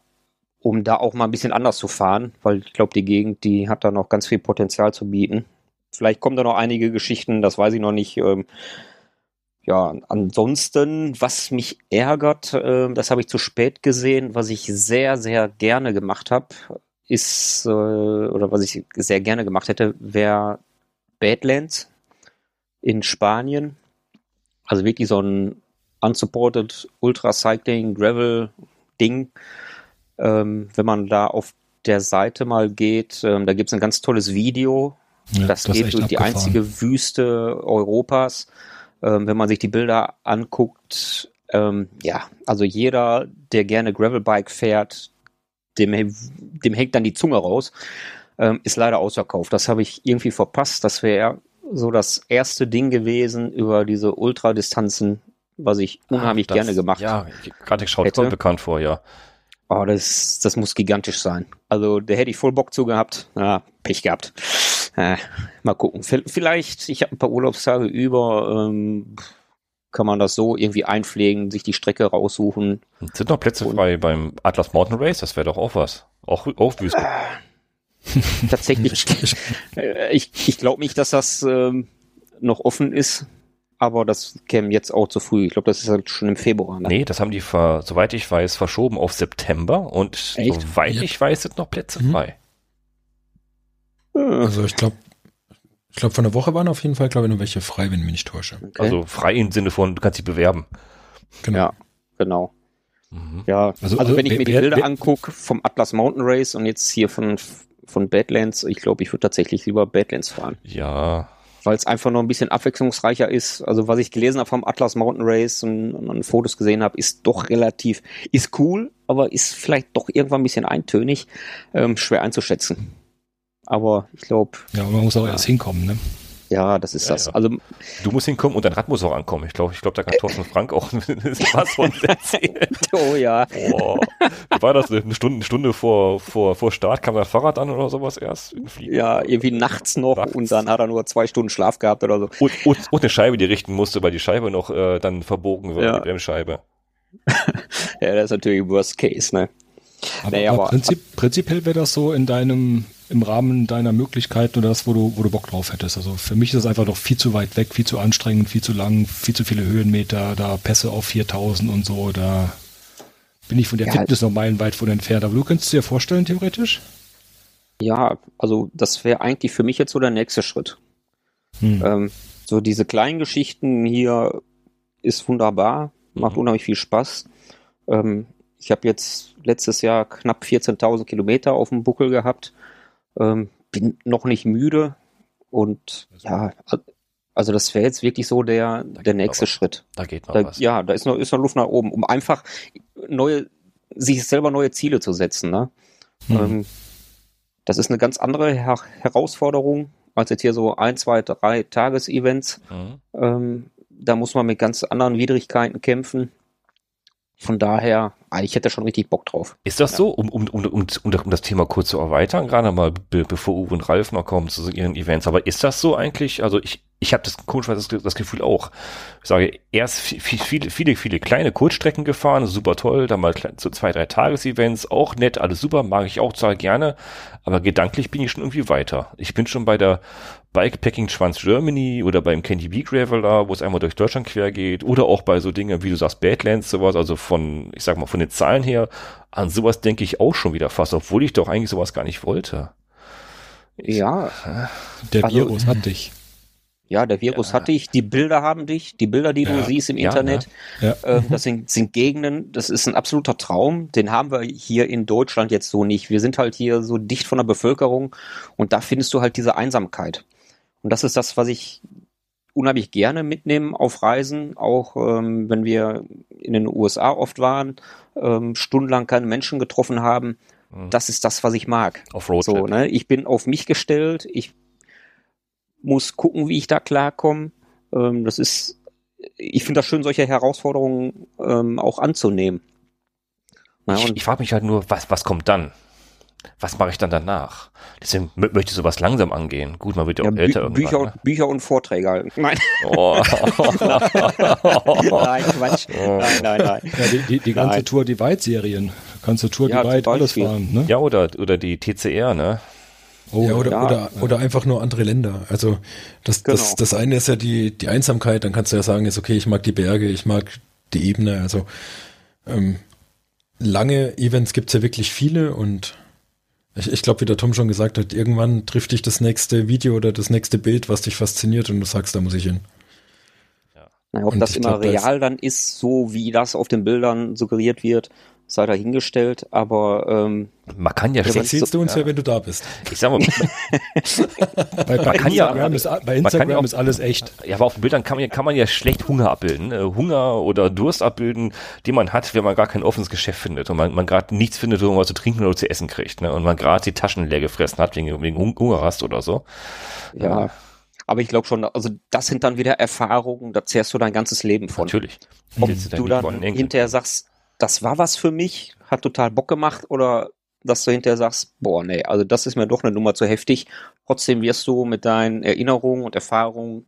um da auch mal ein bisschen anders zu fahren, weil ich glaube, die Gegend, die hat da noch ganz viel Potenzial zu bieten. Vielleicht kommen da noch einige Geschichten, das weiß ich noch nicht. Ähm, ja, ansonsten, was mich ärgert, äh, das habe ich zu spät gesehen, was ich sehr, sehr gerne gemacht habe, ist, äh, oder was ich sehr gerne gemacht hätte, wäre Badlands in Spanien. Also wirklich so ein unsupported Ultra Cycling Gravel Ding. Ähm, wenn man da auf der Seite mal geht, ähm, da gibt es ein ganz tolles Video. Ja, das ist geht durch die einzige Wüste Europas. Ähm, wenn man sich die Bilder anguckt, ähm, ja, also jeder, der gerne Gravelbike fährt, dem, dem hängt dann die Zunge raus. Ähm, ist leider ausverkauft. Das habe ich irgendwie verpasst. Das wäre so das erste Ding gewesen über diese Ultradistanzen, was ich unheimlich Ach, das- gerne gemacht Ja, gerade schaut hätte. voll bekannt vor, ja. Oh, das, das muss gigantisch sein. Also, da hätte ich voll Bock zu gehabt. Ja, Pech gehabt. Äh, mal gucken. Vielleicht, ich habe ein paar Urlaubstage über, ähm, kann man das so irgendwie einpflegen, sich die Strecke raussuchen. Sind noch Plätze Und- frei beim Atlas Mountain Race? Das wäre doch auch was. Auch, auch Wüste. Tatsächlich, äh, ich, ich glaube nicht, dass das ähm, noch offen ist, aber das käme jetzt auch zu früh. Ich glaube, das ist halt schon im Februar. Ne? Nee, das haben die, ver, soweit ich weiß, verschoben auf September und Echt? soweit Ja. ich weiß, sind noch Plätze Mhm. frei. Also ich glaube, ich glaube, von der Woche waren auf jeden Fall, glaube ich, noch welche frei, wenn ich mich nicht täusche. okay. Also frei im Sinne von, du kannst dich bewerben. Genau. Ja, genau. Mhm. Ja, Also, also, also wenn ich wer- mir die Bilder angucke vom Atlas Mountain Race und jetzt hier von, von Badlands, ich glaube, ich würde tatsächlich lieber Badlands fahren, Ja, weil es einfach noch ein bisschen abwechslungsreicher ist. Also was ich gelesen habe vom Atlas Mountain Race und, und Fotos gesehen habe, ist doch relativ, ist cool, aber ist vielleicht doch irgendwann ein bisschen eintönig, ähm, schwer einzuschätzen. Aber ich glaube, Ja, man muss auch Ja. erst hinkommen, ne? ja, das ist Ja, das. ja. Also du musst hinkommen und dein Rad muss auch ankommen. Ich glaube, ich glaube, da kann Thorsten Frank auch was von erzählen. oh ja, Boah. Wie war das? Eine Stunde, eine Stunde vor, vor, vor Start kam das Fahrrad an oder sowas erst? ja, irgendwie nachts noch Nachts. und dann hat er nur zwei Stunden Schlaf gehabt oder so. Und, und, und eine Scheibe, die richten musste, weil die Scheibe noch äh, dann verbogen wird, Ja. die Bremsscheibe. Ja, das ist natürlich Worst Case, ne? Aber, Nee, aber aber- Prinzip, prinzipiell wäre das so in deinem, im Rahmen deiner Möglichkeiten oder das, wo du, wo du Bock drauf hättest. Also für mich ist das einfach noch viel zu weit weg, viel zu anstrengend, viel zu lang, viel zu viele Höhenmeter, da Pässe auf 4000 und so, da bin ich von der Ja. Fitness noch meilenweit von entfernt. Aber du könntest dir vorstellen, theoretisch? Ja, also das wäre eigentlich für mich jetzt so der nächste Schritt. Hm. Ähm, so diese kleinen Geschichten hier ist wunderbar, macht Mhm. unheimlich viel Spaß. Ähm, ich habe jetzt letztes Jahr knapp 14.000 Kilometer auf dem Buckel gehabt. Ähm, bin noch nicht müde und ja, also das wäre jetzt wirklich so der, der nächste was. Schritt. Da geht noch Da, was. ja, da ist noch, ist noch Luft nach oben, um einfach neue, sich selber neue Ziele zu setzen. Ne? Hm. Ähm, das ist eine ganz andere Her Herausforderung als jetzt hier so ein, zwei, drei Tagesevents. Mhm. Ähm, da muss man mit ganz anderen Widrigkeiten kämpfen. Von daher, ah, ich hätte schon richtig Bock drauf. Ist das so, um, um, um, um, um, das Thema kurz zu erweitern, gerade mal be, bevor Uwe und Ralf noch kommen zu ihren Events, aber ist das so eigentlich, also ich, ich habe das komischerweise das, das Gefühl auch, ich sage, erst viel, viele, viele, viele kleine Kurzstrecken gefahren, super toll, dann mal so zwei, drei Tagesevents, auch nett, alles super, mag ich auch total gerne, aber gedanklich bin ich schon irgendwie weiter. Ich bin schon bei der Bikepacking Trans Germany oder beim Candy Bee Graveler, wo es einmal durch Deutschland quer geht, oder auch bei so Dingen, wie du sagst, Badlands, sowas, also von, ich sag mal, von den Zahlen her, an sowas denke ich auch schon wieder fast, obwohl ich doch eigentlich sowas gar nicht wollte. Ja, Der Also- Virus hat dich. ja, der Virus hat dich, die Bilder haben dich, die Bilder, die du Ja. siehst im Ja, Internet, Ja. ähm, das sind, sind Gegenden, das ist ein absoluter Traum, den haben wir hier in Deutschland jetzt so nicht. Wir sind halt hier so dicht von der Bevölkerung und da findest du halt diese Einsamkeit. Und das ist das, was ich unheimlich gerne mitnehme auf Reisen, auch ähm, wenn wir in den USA oft waren, ähm, stundenlang keine Menschen getroffen haben. Mhm. Das ist das, was ich mag. Auf Roadtrip. So, ne? Ich bin auf mich gestellt, ich muss gucken, wie ich da klarkomme. Ähm, das ist, ich finde das schön, solche Herausforderungen ähm, auch anzunehmen. Na, Ich, ich frage mich halt nur, was, was kommt dann? Was mache ich dann danach? Deswegen mö- möchte ich sowas langsam angehen. Gut, man wird ja auch ja, Bü älter irgendwann. Bücher, ne? und, Bücher und Vorträge halten. Nein, Oh. nein, Quatsch. Nein, nein, nein. Ja, die, die, die ganze Nein. Tour Divide-Serien. Kannst du Tour Ja, Divide alles fahren, ne? ja, oder, oder die TCR, ne? Oh, ja, oder, ja. oder, oder einfach nur andere Länder. Also das, das, Genau. das eine ist ja die, die Einsamkeit, dann kannst du ja sagen, ist okay, ich mag die Berge, ich mag die Ebene. Also ähm, lange Events gibt's ja wirklich viele und ich, ich glaube, wie der Tom schon gesagt hat, irgendwann trifft dich das nächste Video oder das nächste Bild, was dich fasziniert und du sagst, da muss ich hin. Na, ob Und das immer glaub, da real dann ist, so wie das auf den Bildern suggeriert wird, sei dahingestellt. Aber ähm, Man kann ja, Ja, schlecht, Erzählst du uns ja. ja. wenn du da bist. ich sag mal, Bei, bei kann ja- Instagram, ist, bei man kann Instagram ja auch- ist alles echt. ja, aber auf den Bildern kann man, ja- kann man ja schlecht Hunger abbilden. Äh, Hunger oder Durst abbilden, den man hat, wenn man gar kein offenes Geschäft findet und man, man gerade nichts findet, wo man was zu trinken oder zu essen kriegt. Ne? Und man gerade die Taschen leer gefressen hat wegen, wegen Hung- Hungerrast oder so. ja. Aber ich glaube schon, also das sind dann wieder Erfahrungen, da zehrst du dein ganzes Leben von. Natürlich. Ob du dann von Enkeln. hinterher sagst, das war was für mich, hat total Bock gemacht, oder dass du hinterher sagst, boah, nee, also das ist mir doch eine Nummer zu heftig. Trotzdem wirst du mit deinen Erinnerungen und Erfahrungen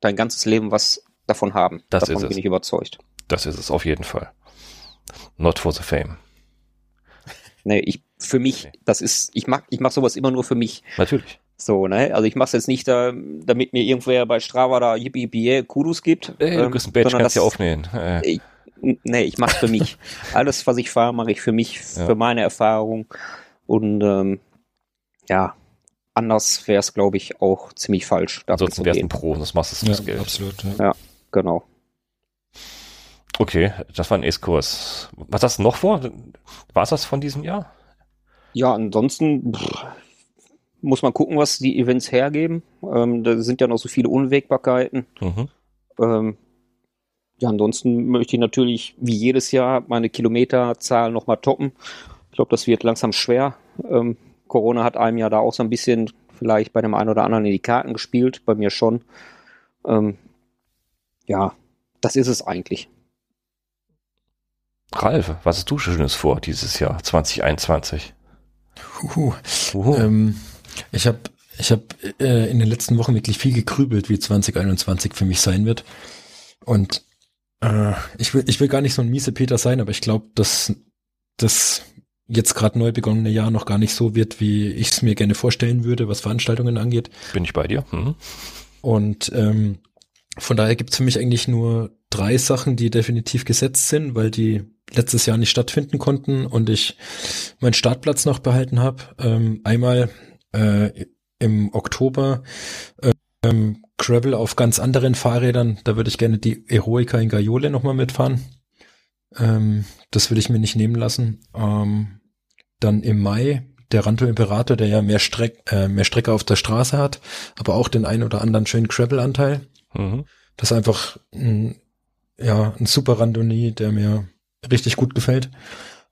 dein ganzes Leben was davon haben. Das davon ist es. bin ich überzeugt. Das ist es auf jeden Fall. Not for the fame. Nee, ich, für mich, Nee. das ist, ich mach, ich mach sowas immer nur für mich. Natürlich. So, ne? Also ich mach's jetzt nicht, da, damit mir irgendwer bei Strava da yippie yippie Kudos gibt. Ey, du ähm, kriegst ein Badge, kannst ja das- aufnehmen. Äh, Ich, nee, ich mach's für mich. Alles, was ich fahre, mache ich für mich, Ja. für meine Erfahrung. Und ähm, ja, anders wäre es, glaube ich, auch ziemlich falsch. davon ansonsten wärst du ein. Pro das machst du Ja, fürs Geld. absolut. Ja. Genau. Okay, das war ein Ace-Kurs. Was hast du noch vor? War es das von diesem Jahr? Ja, ansonsten pff, muss man gucken, was die Events hergeben. Ähm, da sind ja noch so viele Unwägbarkeiten. Mhm. Ähm, ja, ansonsten möchte ich natürlich wie jedes Jahr meine Kilometerzahl nochmal toppen. Ich glaube, das wird langsam schwer. Ähm, Corona hat einem ja da auch so ein bisschen vielleicht bei dem einen oder anderen in die Karten gespielt, bei mir schon. Ähm, ja, das ist es eigentlich. Ralf, was hast du Schönes vor dieses Jahr 2021? Huhu. Uhu. Ähm, ich habe ich hab, äh, in den letzten Wochen wirklich viel gegrübelt, wie 2021 für mich sein wird. Und äh, ich, will, ich will gar nicht so ein miese Peter sein, aber ich glaube, dass das jetzt gerade neu begonnene Jahr noch gar nicht so wird, wie ich es mir gerne vorstellen würde, was Veranstaltungen angeht. Bin ich bei dir? Mhm. Und ähm, von daher gibt's für mich eigentlich nur drei Sachen, die definitiv gesetzt sind, weil die letztes Jahr nicht stattfinden konnten und ich meinen Startplatz noch behalten habe. Ähm, einmal äh, im Oktober äh, ähm, Gravel auf ganz anderen Fahrrädern. Da würde ich gerne die Eroica in Gaiole nochmal mitfahren. Ähm, das will ich mir nicht nehmen lassen. Ähm, dann im Mai der Ranto Imperator, der ja mehr, Streck, äh, mehr Strecke auf der Straße hat, aber auch den ein oder anderen schönen Gravel-Anteil. Mhm. Das ist einfach ein, ja, ein super Randonnee, der mir richtig gut gefällt.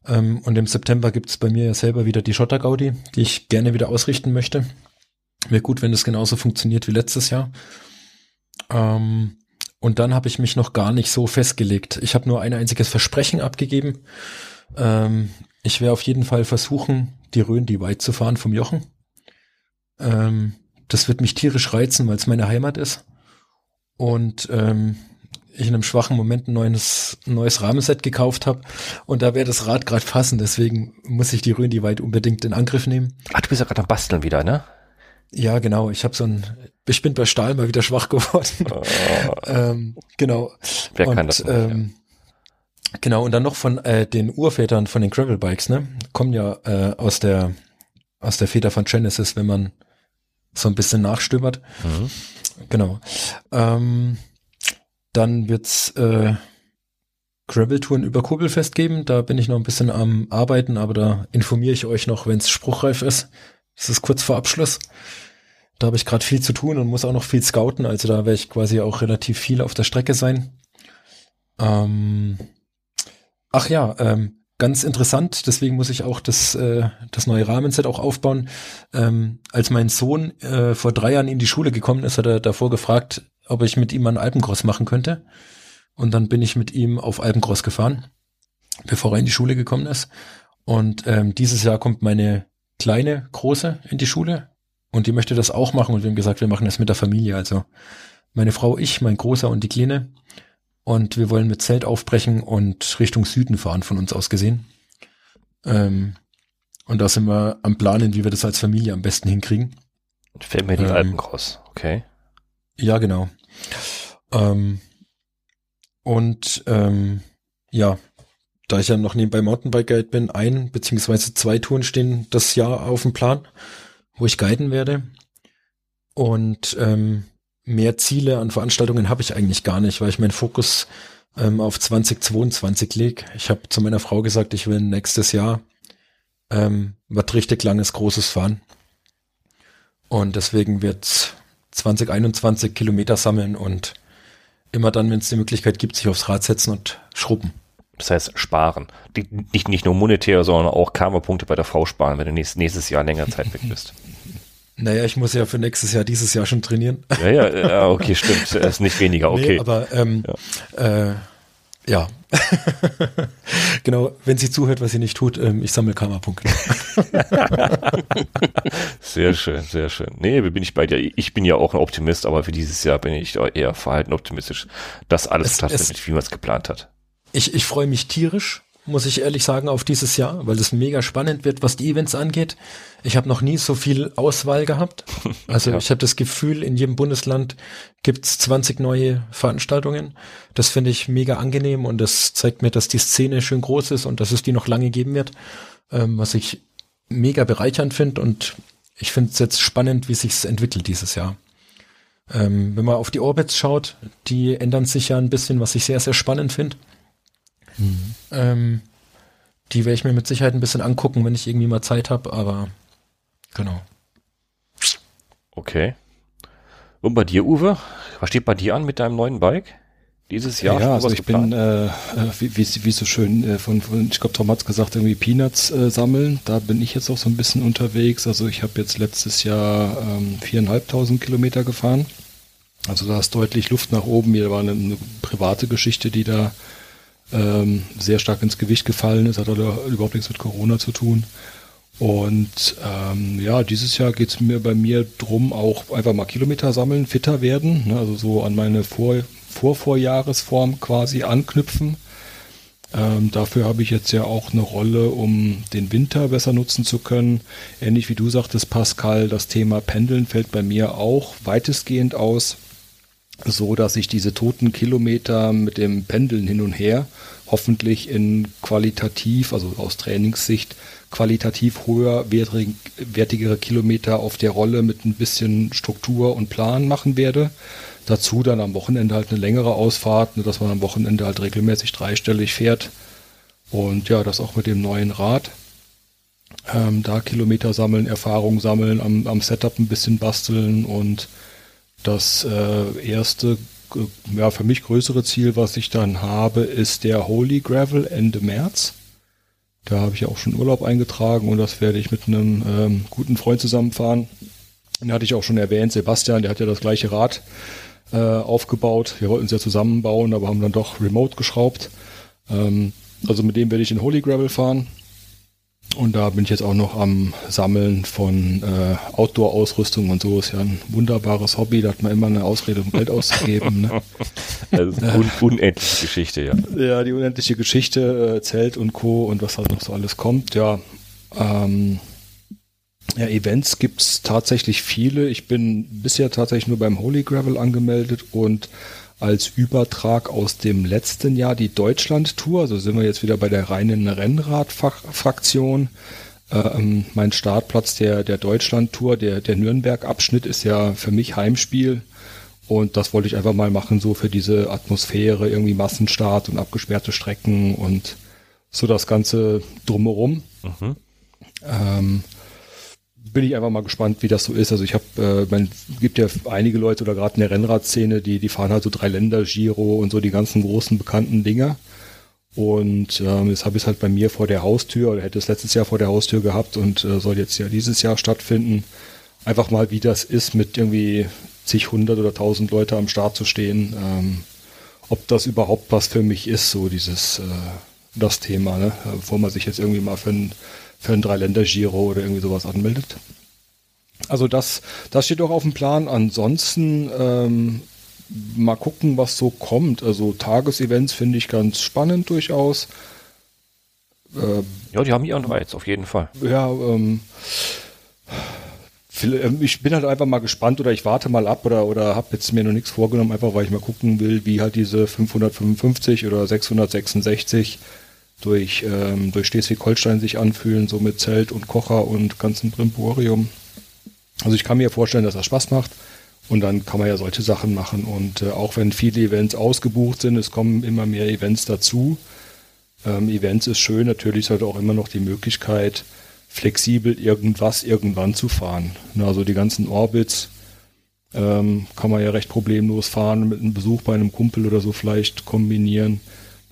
Ähm, und im September gibt's bei mir ja selber wieder die Schotter Gaudi, die ich gerne wieder ausrichten möchte. Wäre gut, wenn das genauso funktioniert wie letztes Jahr. Ähm, und dann habe ich mich noch gar nicht so festgelegt. Ich habe nur ein einziges Versprechen abgegeben. Ähm, ich werde auf jeden Fall versuchen, die Rhön die weit zu fahren vom Jochen. Ähm, das wird mich tierisch reizen, weil es meine Heimat ist. Und ähm, ich in einem schwachen Moment ein neues, neues Rahmenset gekauft habe und da wäre das Rad gerade passend, deswegen muss ich die Rhön die weit unbedingt in Angriff nehmen. Ach, du bist ja gerade am Basteln wieder, ne? Ja, genau. Ich habe so ein, ich bin bei Stahl mal wieder schwach geworden. Oh. ähm, genau. Wer und, kann das nicht, ähm, ja. Genau, und dann noch von äh, den Urvätern von den Gravelbikes, ne? Kommen ja äh, aus der aus der Väter von Genesis, wenn man so ein bisschen nachstöbert. Mhm. Genau. Ähm, dann wird's äh, Gravel-Touren über Kurbelfest geben. Da bin ich noch ein bisschen am Arbeiten, aber da informiere ich euch noch, wenn es spruchreif ist. Es ist kurz vor Abschluss. Da habe ich gerade viel zu tun und muss auch noch viel scouten, also da werde ich quasi auch relativ viel auf der Strecke sein. Ähm, ach ja, ähm, ganz interessant, deswegen muss ich auch das, äh, das neue Rahmenset auch aufbauen. Ähm, als mein Sohn äh, vor drei Jahren in die Schule gekommen ist, hat er davor gefragt, ob ich mit ihm einen Alpencross machen könnte. Und dann bin ich mit ihm auf Alpencross gefahren, bevor er in die Schule gekommen ist. Und ähm, dieses Jahr kommt meine kleine, große in die Schule und die möchte das auch machen und wir haben gesagt, wir machen das mit der Familie. Also meine Frau, ich, mein Großer und die Kleine. Und wir wollen mit Zelt aufbrechen und Richtung Süden fahren, von uns aus gesehen. Ähm, und da sind wir am Planen, wie wir das als Familie am besten hinkriegen. Fällt mir die ähm, Alpen raus, okay. Ja, genau. Ähm, und ähm, ja, da ich ja noch nebenbei Mountainbike Guide bin, ein beziehungsweise zwei Touren stehen das Jahr auf dem Plan, wo ich guiden werde. Und ähm, mehr Ziele an Veranstaltungen habe ich eigentlich gar nicht, weil ich meinen Fokus ähm, auf 2022 lege. Ich habe zu meiner Frau gesagt, ich will nächstes Jahr ähm, was richtig langes, großes fahren. Und deswegen wird 2021 Kilometer sammeln und immer dann, wenn es die Möglichkeit gibt, sich aufs Rad setzen und schrubben. Das heißt, sparen. Nicht, nicht nur monetär, sondern auch Karma-Punkte bei der Frau sparen, wenn du nächstes, nächstes Jahr länger Zeit weg bist. Naja, ich muss ja für nächstes Jahr dieses Jahr schon trainieren. Ja, ja, ja okay, stimmt. Es ist nicht weniger, okay. Nee, aber ähm, ja. Äh, ja. genau, wenn sie zuhört, was sie nicht tut, ähm, ich sammle Karma-Punkte. sehr schön, sehr schön. Nee, bin ich bei dir. Ich bin ja auch ein Optimist, aber für dieses Jahr bin ich eher verhalten optimistisch, dass alles stattfindet, wie man es geplant hat. Ich, ich freue mich tierisch, muss ich ehrlich sagen, auf dieses Jahr, weil es mega spannend wird, was die Events angeht. Ich habe noch nie so viel Auswahl gehabt. Also ja. ich habe das Gefühl, in jedem Bundesland gibt's 20 neue Veranstaltungen. Das finde ich mega angenehm und das zeigt mir, dass die Szene schön groß ist und dass es die noch lange geben wird, ähm, was ich mega bereichernd finde und ich finde es jetzt spannend, wie sich's entwickelt dieses Jahr. Ähm, wenn man auf die Orbits schaut, die ändern sich ja ein bisschen, was ich sehr, sehr spannend finde. Mhm. Ähm, die werde ich mir mit Sicherheit ein bisschen angucken, wenn ich irgendwie mal Zeit habe, aber genau. Okay. Und bei dir, Uwe? Was steht bei dir an mit deinem neuen Bike? Dieses Jahr? Ja, also ich geplant? bin, äh, äh, wie, wie, wie so schön äh, von, von, ich glaube, Tom hat gesagt, irgendwie Peanuts äh, sammeln. Da bin ich jetzt auch so ein bisschen unterwegs. Also ich habe jetzt letztes Jahr ähm, viereinhalbtausend Kilometer gefahren. Also da ist deutlich Luft nach oben. Mir war eine, eine private Geschichte, die da ähm, sehr stark ins Gewicht gefallen ist, hat aber überhaupt nichts mit Corona zu tun. Und ähm, ja, dieses Jahr geht es mir bei mir drum, auch einfach mal Kilometer sammeln, fitter werden, ne, also so an meine Vor Vorvorjahresform quasi anknüpfen. Ähm, dafür habe ich jetzt ja auch eine Rolle, um den Winter besser nutzen zu können. Ähnlich wie du sagtest, Pascal, das Thema Pendeln fällt bei mir auch weitestgehend aus so dass ich diese toten Kilometer mit dem Pendeln hin und her hoffentlich in qualitativ, also aus Trainingssicht, qualitativ höher wertigere Kilometer auf der Rolle mit ein bisschen Struktur und Plan machen werde. Dazu dann am Wochenende halt eine längere Ausfahrt, ne, dass man am Wochenende halt regelmäßig dreistellig fährt. Und ja, das auch mit dem neuen Rad. Ähm, da Kilometer sammeln, Erfahrung sammeln, am, am Setup ein bisschen basteln und das äh, erste, ja, für mich größere Ziel, was ich dann habe, ist der Holy Gravel Ende März. Da habe ich auch schon Urlaub eingetragen und das werde ich mit einem ähm, guten Freund zusammenfahren. Den hatte ich auch schon erwähnt, Sebastian, der hat ja das gleiche Rad äh, aufgebaut. Wir wollten es ja zusammenbauen, aber haben dann doch remote geschraubt. Ähm, also mit dem werde ich in Holy Gravel fahren. Und da bin ich jetzt auch noch am Sammeln von äh, Outdoor-Ausrüstung und so. Ist ja ein wunderbares Hobby. Da hat man immer eine Ausrede, um Geld auszugeben. Ne? Also un unendliche Geschichte, ja. Ja, die unendliche Geschichte, äh, Zelt und Co. und was halt noch so alles kommt. Ja, ähm, ja Events gibt's tatsächlich viele. Ich bin bisher tatsächlich nur beim Holy Gravel angemeldet und als Übertrag aus dem letzten Jahr die Deutschland-Tour. Also sind wir jetzt wieder bei der reinen Rennrad-Fraktion. Ähm, mein Startplatz der, der Deutschland-Tour, der, der Nürnberg-Abschnitt ist ja für mich Heimspiel. Und das wollte ich einfach mal machen, so für diese Atmosphäre, irgendwie Massenstart und abgesperrte Strecken und so das Ganze drumherum. Mhm. Ähm, bin ich einfach mal gespannt, wie das so ist. Also ich habe, äh, man gibt ja einige Leute oder gerade in der Rennradszene, die, die fahren halt so drei Länder, Giro und so die ganzen großen bekannten Dinger. Und ähm, jetzt habe ich es halt bei mir vor der Haustür oder hätte es letztes Jahr vor der Haustür gehabt und äh, soll jetzt ja dieses Jahr stattfinden. Einfach mal, wie das ist, mit irgendwie zig hundert oder tausend Leute am Start zu stehen. Ähm, ob das überhaupt was für mich ist, so dieses äh, das Thema, ne? bevor man sich jetzt irgendwie mal für ein für ein Dreiländer-Giro oder irgendwie sowas anmeldet. Also das, das steht auch auf dem Plan. Ansonsten ähm, mal gucken, was so kommt. Also Tagesevents finde ich ganz spannend durchaus. Ähm, ja, die haben ihren Reiz, auf jeden Fall. Ja, ähm, ähm, ich bin halt einfach mal gespannt oder ich warte mal ab oder, oder habe jetzt mir noch nichts vorgenommen, einfach weil ich mal gucken will, wie halt diese 555 oder 666 durch, ähm, durch Schleswig-Holstein sich anfühlen, so mit Zelt und Kocher und ganzem Brimborium. Also ich kann mir vorstellen, dass das Spaß macht. Und dann kann man ja solche Sachen machen. Und äh, auch wenn viele Events ausgebucht sind, es kommen immer mehr Events dazu. Ähm, Events ist schön, natürlich ist halt auch immer noch die Möglichkeit, flexibel irgendwas irgendwann zu fahren. Also die ganzen Orbits ähm, kann man ja recht problemlos fahren, mit einem Besuch bei einem Kumpel oder so vielleicht kombinieren.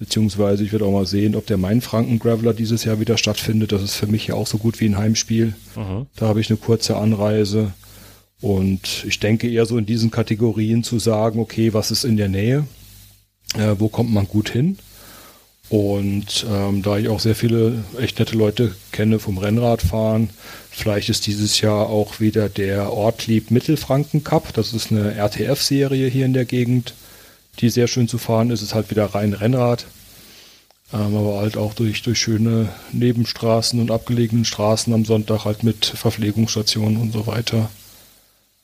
Beziehungsweise ich werde auch mal sehen, ob der Mainfranken-Graveler dieses Jahr wieder stattfindet. Das ist für mich ja auch so gut wie ein Heimspiel. Mhm. Da habe ich eine kurze Anreise. Und ich denke eher so in diesen Kategorien zu sagen, okay, was ist in der Nähe? Äh, wo kommt man gut hin? Und ähm, da ich auch sehr viele echt nette Leute kenne vom Rennradfahren, vielleicht ist dieses Jahr auch wieder der Ortlieb Mittelfranken Cup. Das ist eine RTF-Serie hier in der Gegend die sehr schön zu fahren ist. Ist halt wieder rein Rennrad, ähm, aber halt auch durch, durch schöne Nebenstraßen und abgelegenen Straßen am Sonntag halt mit Verpflegungsstationen und so weiter.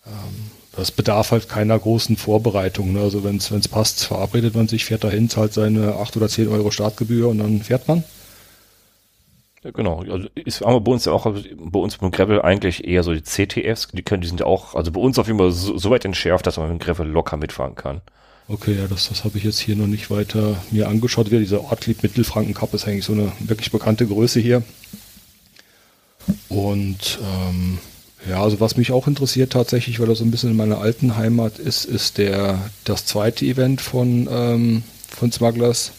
Ähm, das bedarf halt keiner großen Vorbereitung. Ne? Also wenn es passt, verabredet man sich, fährt dahin, zahlt seine 8 oder 10 Euro Startgebühr und dann fährt man. Ja, genau, also ist aber bei uns ja auch, bei uns beim Gravel eigentlich eher so die CTFs, die können, die sind ja auch, also bei uns auf jeden Fall so, so weit entschärft, dass man mit dem Gravel locker mitfahren kann. Okay, ja, das, das habe ich jetzt hier noch nicht weiter mir angeschaut. Wieder dieser Ortlieb Mittelfranken Cup ist eigentlich so eine wirklich bekannte Größe hier. Und ähm, ja, also was mich auch interessiert tatsächlich, weil das so ein bisschen in meiner alten Heimat ist, ist der das zweite Event von, ähm, von Smugglers.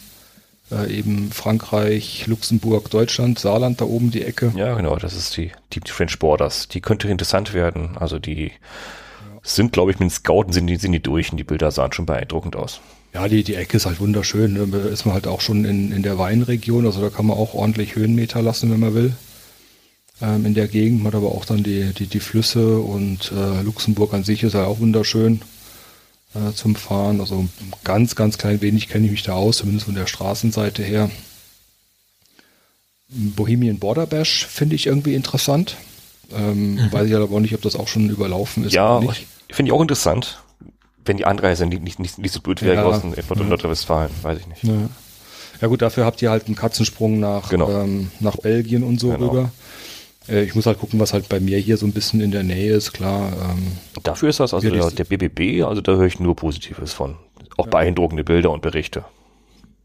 Äh, eben Frankreich, Luxemburg, Deutschland, Saarland da oben die Ecke. Ja, genau, das ist die, die French Borders. Die könnte interessant werden. Also die sind, glaube ich, mit den Scouten sind die, sind die durch und die Bilder sahen schon beeindruckend aus. Ja, die, die Ecke ist halt wunderschön. Da ist man halt auch schon in, in der Weinregion, also da kann man auch ordentlich Höhenmeter lassen, wenn man will. Ähm, in der Gegend man hat aber auch dann die, die, die Flüsse und äh, Luxemburg an sich ist halt auch wunderschön äh, zum Fahren. Also ganz, ganz klein wenig kenne ich mich da aus, zumindest von der Straßenseite her. Bohemian Border Bash finde ich irgendwie interessant. Ähm, mhm. Weiß ich aber auch nicht, ob das auch schon überlaufen ist. Ja, finde ich auch interessant, wenn die Anreise nicht, nicht, nicht, nicht so blöd wäre ja, aus Nordrhein-Westfalen, weiß ich nicht. Ja. ja. gut, dafür habt ihr halt einen Katzensprung nach, genau. ähm, nach Belgien und so genau. rüber. Äh, ich muss halt gucken, was halt bei mir hier so ein bisschen in der Nähe ist, klar. Ähm, Dafür ist das also der, der, BBB, also da höre ich nur Positives von. Auch ja. beeindruckende Bilder und Berichte.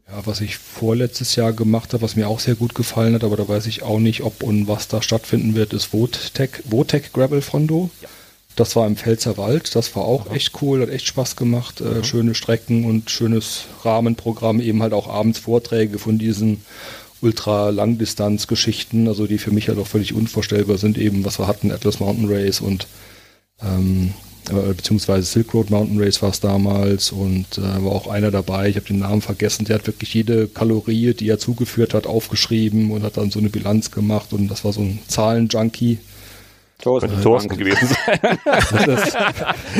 Ja, was ich vorletztes Jahr gemacht habe, was mir auch sehr gut gefallen hat, aber da weiß ich auch nicht, ob und was da stattfinden wird, ist Votec, Votec Gravel Fondo. Ja. Das war im Pfälzer Wald, das war auch ja. echt cool, hat echt Spaß gemacht. Äh, schöne Strecken und schönes Rahmenprogramm, eben halt auch abends Vorträge von diesen Ultra-Langdistanz-Geschichten, also die für mich halt auch völlig unvorstellbar sind, eben was wir hatten, Atlas Mountain Race und ähm, äh, beziehungsweise Silk Road Mountain Race war es damals und äh, war auch einer dabei, ich habe den Namen vergessen, der hat wirklich jede Kalorie, die er zugeführt hat, aufgeschrieben und hat dann so eine Bilanz gemacht und das war so ein Zahlenjunkie. Thorsten, Könnte Thorsten gewesen sein.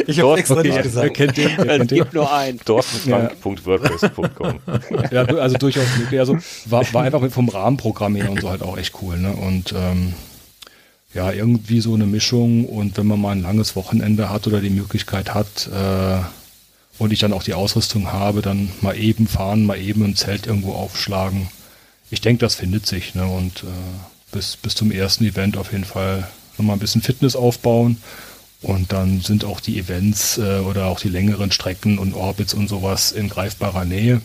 ich habe extra okay, nicht gesagt. Kennt den, es gibt nur einen. Thorstenfrank.wordpress.com Ja, also durchaus möglich. Also war, war einfach vom Rahmenprogramm her und so halt auch echt cool. Ne? Und ähm, ja, irgendwie so eine Mischung und wenn man mal ein langes Wochenende hat oder die Möglichkeit hat äh, und ich dann auch die Ausrüstung habe, dann mal eben fahren, mal eben im Zelt irgendwo aufschlagen. Ich denke, das findet sich ne? und äh, bis, bis zum ersten Event auf jeden Fall nochmal ein bisschen Fitness aufbauen und dann sind auch die Events äh, oder auch die längeren Strecken und Orbits und sowas in greifbarer Nähe.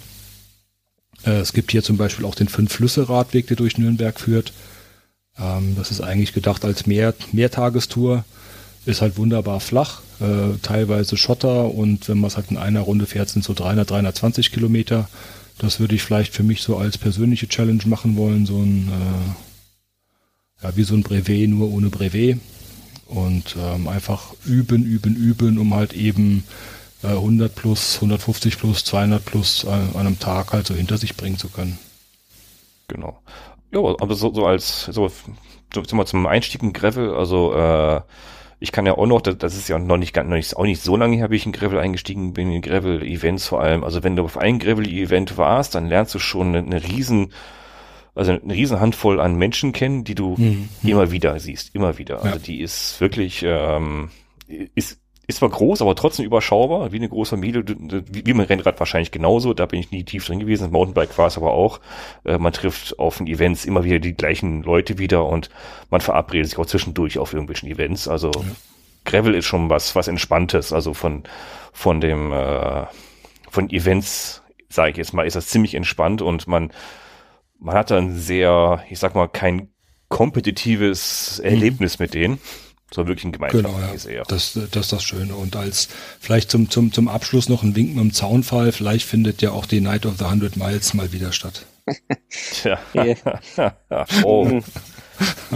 Äh, es gibt hier zum Beispiel auch den Fünf-Flüsse-Radweg, der durch Nürnberg führt. Ähm, das ist eigentlich gedacht als Mehr Mehrtagestour. Ist halt wunderbar flach, äh, teilweise Schotter und wenn man es halt in einer Runde fährt, sind so 300, 320 Kilometer. Das würde ich vielleicht für mich so als persönliche Challenge machen wollen, so ein, äh, ja, wie so ein Brevet, nur ohne Brevet. Und ähm, einfach üben, üben, üben, um halt eben äh, 100 plus, 150 plus, 200 plus an einem Tag halt so hinter sich bringen zu können. Genau. Ja, aber so, so als, so, so mal zum Einstieg in Gravel, also, äh, ich kann ja auch noch, das, das ist ja noch nicht, noch nicht, auch nicht so lange her, habe ich in Gravel eingestiegen bin, in Gravel-Events vor allem. Also wenn du auf ein Gravel-Event warst, dann lernst du schon eine, eine riesen, also eine riesen Handvoll an Menschen kennen, die du mhm. immer wieder siehst, immer wieder. Also ja. die ist wirklich, ähm, ist, ist zwar groß, aber trotzdem überschaubar, wie eine große Familie, wie, wie mein Rennrad wahrscheinlich genauso, da bin ich nie tief drin gewesen, Mountainbike war es aber auch. Äh, man trifft auf den Events immer wieder die gleichen Leute wieder und man verabredet sich auch zwischendurch auf irgendwelchen Events. Also ja. Gravel ist schon was, was Entspanntes, also von, von dem, äh, von Events, sage ich jetzt mal, ist das ziemlich entspannt und man, man hat dann sehr, ich sag mal, kein kompetitives mhm. Erlebnis mhm. mit denen so wirklich ein gemeinschaftliches genau, ja. Das, das ist das Schöne. Und als vielleicht zum, zum, zum Abschluss noch ein Wink mit dem Zaunfall. Vielleicht findet ja auch die Night of the Hundred Miles mal wieder statt. Tja. oh.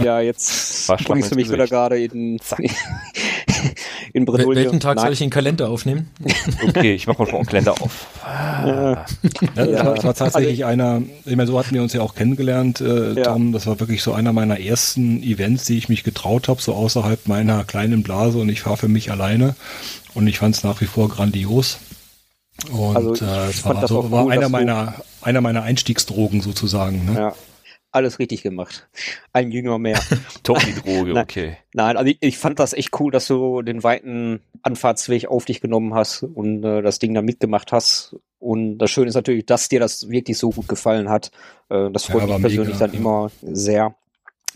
Ja, jetzt bringst du mich wieder gerade in, in Bredouille. Welchen Tag Nein. soll ich den Kalender aufnehmen? okay, ich mach mal einen Kalender auf. Ja. das ja. war tatsächlich also, einer, ich meine, so hatten wir uns ja auch kennengelernt, äh, ja. Tom. Das war wirklich so einer meiner ersten Events, die ich mich getraut habe, so außerhalb meiner kleinen Blase und ich fahre für mich alleine. Und ich fand es nach wie vor grandios. Und also äh, es war, so, war cool, einer meiner einer meiner Einstiegsdrogen sozusagen. Ne? Ja, alles richtig gemacht. Ein Jünger mehr. Doch die Droge, okay. Nein, also ich, ich, fand das echt cool, dass du den weiten Anfahrtsweg auf dich genommen hast und äh, das Ding da mitgemacht hast. Und das Schöne ist natürlich, dass dir das wirklich so gut gefallen hat. Äh, das freut ja, mich persönlich mega, dann immer sehr.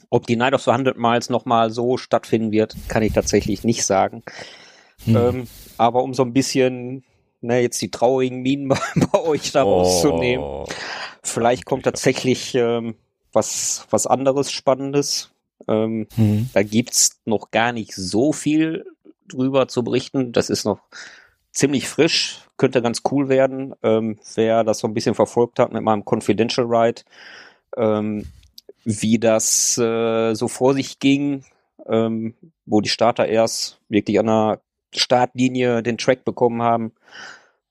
Ob die Night of the 100 Miles nochmal so stattfinden wird, kann ich tatsächlich nicht sagen. Hm. Ähm, aber um so ein bisschen ne, jetzt die traurigen Minen bei, bei euch da oh. rauszunehmen. Vielleicht kommt tatsächlich ähm, was, was anderes Spannendes. Ähm, mhm. Da gibt's noch gar nicht so viel drüber zu berichten. Das ist noch ziemlich frisch, könnte ganz cool werden. Ähm, wer das so ein bisschen verfolgt hat mit meinem Confidential Ride, ähm, wie das äh, so vor sich ging, ähm, wo die Starter erst wirklich an der Startlinie den Track bekommen haben.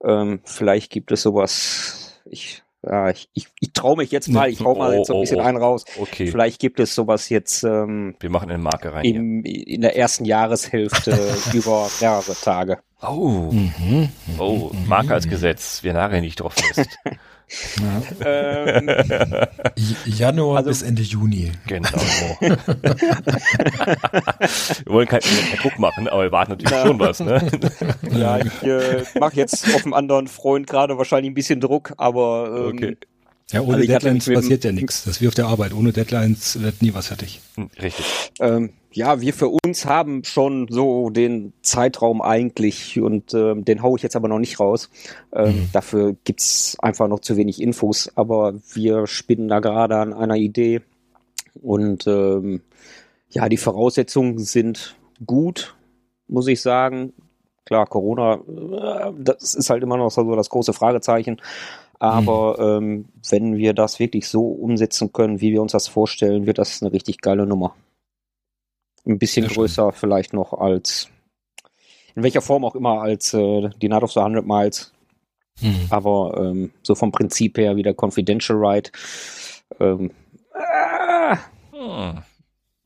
Ähm, vielleicht gibt es sowas. Ich ja, ich, ich, ich traue mich jetzt mal, ich hau mal oh, jetzt so ein bisschen oh, oh. einen raus. Okay. Vielleicht gibt es sowas jetzt ähm, Wir machen eine Marke rein. Im, in der ersten Jahreshälfte über mehrere Tage. Oh, mhm. oh Marke als Gesetz. Wir nageln nicht drauf fest. Ähm, Januar also, bis Ende Juni. Genau. wir wollen keinen, keinen Druck machen, aber wir warten natürlich ja. schon was. Ne? Ja, ich äh, mache jetzt auf einen anderen Freund gerade wahrscheinlich ein bisschen Druck, aber ähm, okay. Ja, ohne also Deadlines passiert ja nichts. Das ist wie auf der Arbeit. Ohne Deadlines wird nie was fertig. Hm, richtig. Ähm, ja, wir für uns haben schon so den Zeitraum eigentlich und äh, den haue ich jetzt aber noch nicht raus. Ähm, mhm. Dafür gibt's einfach noch zu wenig Infos, aber wir spinnen da gerade an einer Idee und ähm, ja, die Voraussetzungen sind gut, muss ich sagen. Klar, Corona, äh, das ist halt immer noch so das große Fragezeichen. Aber mhm. ähm, wenn wir das wirklich so umsetzen können, wie wir uns das vorstellen, wird das eine richtig geile Nummer. Ein bisschen Sehr größer schön. vielleicht noch als, in welcher Form auch immer, als äh, die Night of the 100 Miles. Mhm. Aber ähm, so vom Prinzip her wie der Confidential Ride. Ähm, äh, hm.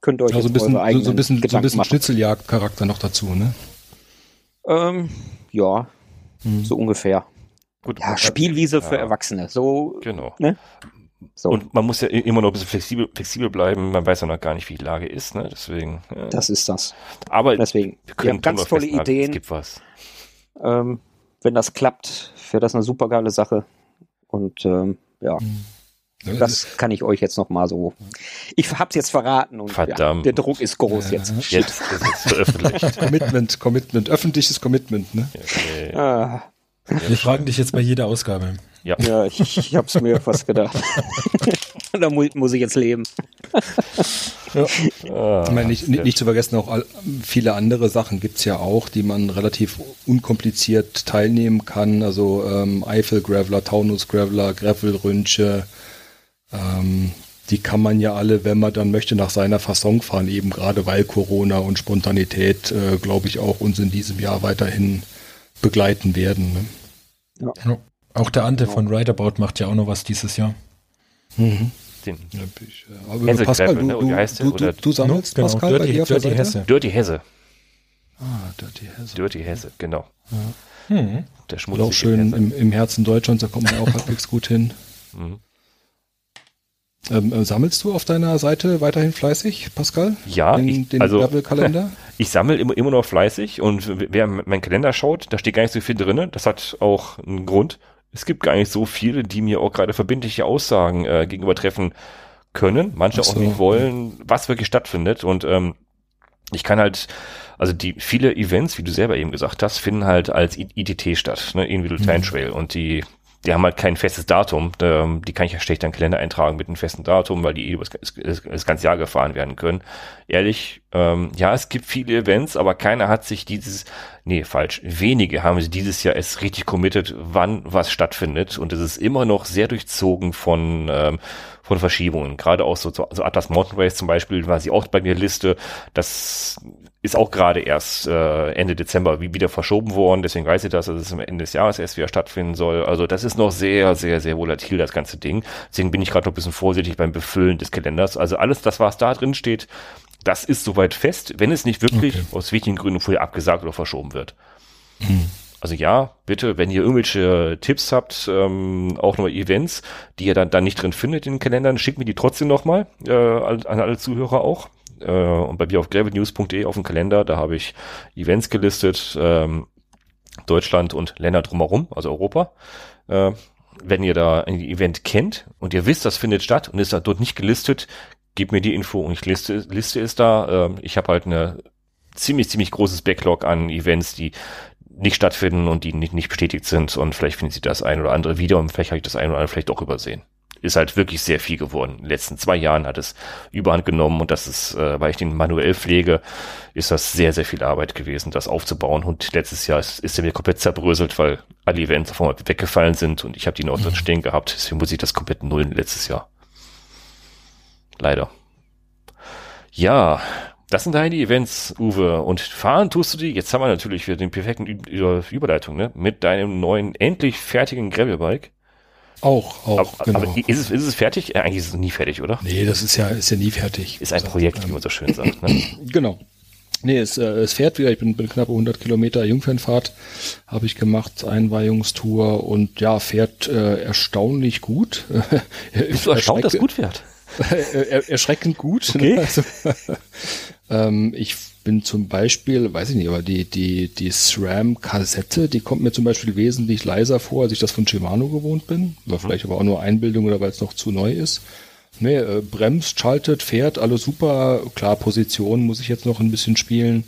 Könnt ihr euch also ein bisschen, so, so ein bisschen, so ein bisschen Schnitzeljagd-Charakter noch dazu, ne? Ähm, ja, hm. so ungefähr. Gut, ja, Spielwiese ja. für Erwachsene. So, genau. Ne? So. Und man muss ja immer noch ein bisschen flexibel, flexibel bleiben. Man weiß ja noch gar nicht, wie die Lage ist. Ne? Deswegen. Äh, das ist das. Aber deswegen. Wir, können wir haben ganz tolle Ideen. Es gibt was. Ähm, wenn das klappt, wäre das eine super geile Sache. Und ähm, ja. Mhm. Das kann ich euch jetzt noch mal so. Ich hab's jetzt verraten und ja, der Druck ist groß ja, jetzt. Jetzt ist es veröffentlicht. Commitment, Commitment, öffentliches Commitment, ne? Okay. Ah. Wir fragen dich jetzt bei jeder Ausgabe. Ja, ja ich, ich habe es mir fast gedacht. da mu muss ich jetzt leben. ja. Ah, ich meine, nicht, nicht, nicht, zu vergessen, auch all, viele andere Sachen gibt es ja auch, die man relativ unkompliziert teilnehmen kann. Also ähm, Eifel Graveler, Taunus Graveler, Gravel Rünsche. Ähm, die kann man ja alle, wenn man dann möchte, nach seiner Fasson fahren, eben gerade weil Corona und Spontanität, äh, glaube ich, auch uns in diesem Jahr weiterhin begleiten werden. Ne? Ja. Auch der Ante von Rideabout macht ja auch noch was dieses Jahr. Mhm. Den ja, ich, äh, aber Pascal, du, ne? du, du, du, du sammelst genau, Pascal Dirty, bei Dirty Hesse. Dirty Hesse. Ah, Dirty Hesse. Dirty Hesse, genau. Ja. Mhm. Der schmutzige auch schön im, im, Herzen Deutschlands, da kommt man auch halbwegs gut hin. Mhm. Ähm, äh, sammelst du auf deiner Seite weiterhin fleißig, Pascal? Ja, den, ich, den also ich sammle immer, immer noch fleißig und wer meinen Kalender schaut, da steht gar nicht so viel drin. Das hat auch einen Grund. Es gibt gar nicht so viele, die mir auch gerade verbindliche Aussagen äh, gegenüber treffen können. Manche so. auch nicht wollen, was wirklich stattfindet. Und ähm, ich kann halt, also die viele Events, wie du selber eben gesagt hast, finden halt als ITT statt, ne, Individual mhm. Time Trail. Und die die haben halt kein festes Datum. Ähm, die kann ich ja schlecht in den Kalender eintragen mit einem festen Datum, weil die eh das, ganze Jahr gefahren werden können. Ehrlich, ähm, ja, es gibt viele Events, aber keiner hat sich dieses, nee, falsch, wenige haben sich dieses Jahr erst richtig committed, wann was stattfindet. Und es ist immer noch sehr durchzogen von, ähm, von Verschiebungen. Gerade auch so, so Atlas Mountain Race zum Beispiel, war sie auch bei mir Liste. Das ist auch gerade erst äh, Ende Dezember wieder verschoben worden, deswegen weiß ich das, dass es am Ende des Jahres erst wieder stattfinden soll. Also das ist noch sehr, sehr, sehr volatil, das ganze Ding. Deswegen bin ich gerade noch ein bisschen vorsichtig beim Befüllen des Kalenders. Also alles das, was da drin steht, das ist soweit fest, wenn es nicht wirklich okay. aus wichtigen Gründen vorher abgesagt oder verschoben wird. Hm. Also ja, bitte, wenn ihr irgendwelche Tipps habt, ähm, auch noch Events, die ihr dann, dann nicht drin findet in den Kalendern, schickt mir die trotzdem nochmal äh, an alle Zuhörer auch äh, und bei mir auf gravelnews.de auf dem Kalender, da habe ich Events gelistet, ähm, Deutschland und Länder drumherum, also Europa. Äh, wenn ihr da ein Event kennt und ihr wisst, das findet statt und ist da dort nicht gelistet, gebt mir die Info und ich liste, liste es da. Äh, ich habe halt eine ziemlich, ziemlich großes Backlog an Events, die nicht stattfinden und die nicht, nicht bestätigt sind und vielleicht findet sie das ein oder andere wieder und vielleicht habe ich das ein oder andere vielleicht auch übersehen ist halt wirklich sehr viel geworden. In den letzten zwei Jahren hat es überhand genommen und das ist, äh, weil ich den manuell pflege, ist das sehr, sehr viel Arbeit gewesen, das aufzubauen. Und letztes Jahr ist, ist er mir komplett zerbröselt, weil alle Events auf einmal weggefallen sind und ich habe die noch drin mhm. stehen gehabt. Deswegen muss ich das komplett nullen letztes Jahr. Leider. Ja, das sind deine Events, Uwe. Und fahren tust du die, jetzt haben wir natürlich wieder den perfekten Überleitung, ne? Mit deinem neuen, endlich fertigen Gravelbike. Auch, auch, aber, genau. Aber ist es, ist es fertig? Eigentlich ist es nie fertig, oder? Nee, das ist ja, ist ja nie fertig. Ist ein Projekt, wie man so schön sagt. Ne? genau. Nee, es, äh, es fährt wieder. Ich bin, bin knappe 100 Kilometer Jungfernfahrt habe ich gemacht, Einweihungstour und ja, fährt äh, erstaunlich gut. Bist du erstaunt, dass es gut fährt? er, erschreckend gut. Ne? Okay. Also, ähm, ich bin zum Beispiel, weiß ich nicht, aber die, die, die SRAM-Kassette, die kommt mir zum Beispiel wesentlich leiser vor, als ich das von Shimano gewohnt bin. Oder mhm. vielleicht aber auch nur Einbildung oder weil es noch zu neu ist. nee, äh, bremst, schaltet, fährt, alles super. Klar, Position muss ich jetzt noch ein bisschen spielen.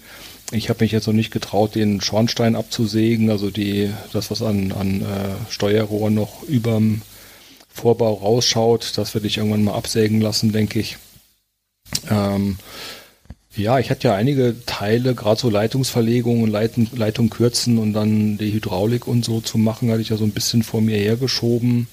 Ich habe mich jetzt noch nicht getraut, den Schornstein abzusägen, also die, das, was an, an äh, Steuerrohr noch überm Vorbau rausschaut, das werde ich irgendwann mal absägen lassen, denke ich. Ähm, ja, ich hatte ja einige Teile, gerade so Leitungsverlegungen, Leitung, Leitung kürzen und dann die Hydraulik und so zu machen, hatte ich ja so ein bisschen vor mir hergeschoben.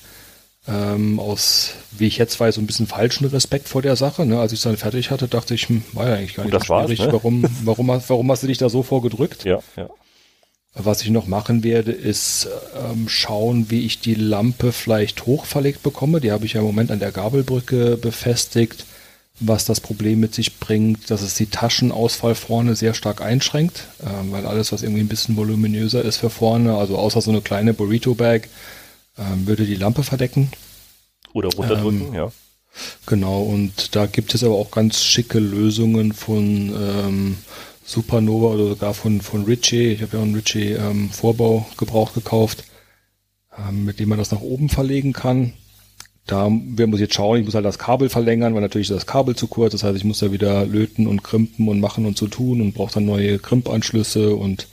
Ähm, aus, wie ich jetzt weiß, so ein bisschen falschen Respekt vor der Sache. Ne? Als ich es dann fertig hatte, dachte ich, hm, war ja eigentlich gar nicht so schwierig. Ne? Warum, warum, warum hast du dich da so vorgedrückt? Ja, ja. Was ich noch machen werde, ist ähm, schauen, wie ich die Lampe vielleicht hochverlegt bekomme. Die habe ich ja im Moment an der Gabelbrücke befestigt was das Problem mit sich bringt, dass es die Taschenausfall vorne sehr stark einschränkt, äh, weil alles, was irgendwie ein bisschen voluminöser ist für vorne, also außer so eine kleine Burrito-Bag, äh, würde die Lampe verdecken. Oder runterdrücken, ähm, ja. Genau, und da gibt es aber auch ganz schicke Lösungen von ähm, Supernova oder sogar von, von Ritchie. Ich habe ja einen Ritchie ähm, Vorbau gebraucht gekauft, ähm, mit dem man das nach oben verlegen kann. Da wir muss jetzt schauen, ich muss halt das Kabel verlängern, weil natürlich ist das Kabel zu kurz. Das heißt, ich muss da wieder löten und krimpen und machen und so tun und brauche dann neue Krimpanschlüsse und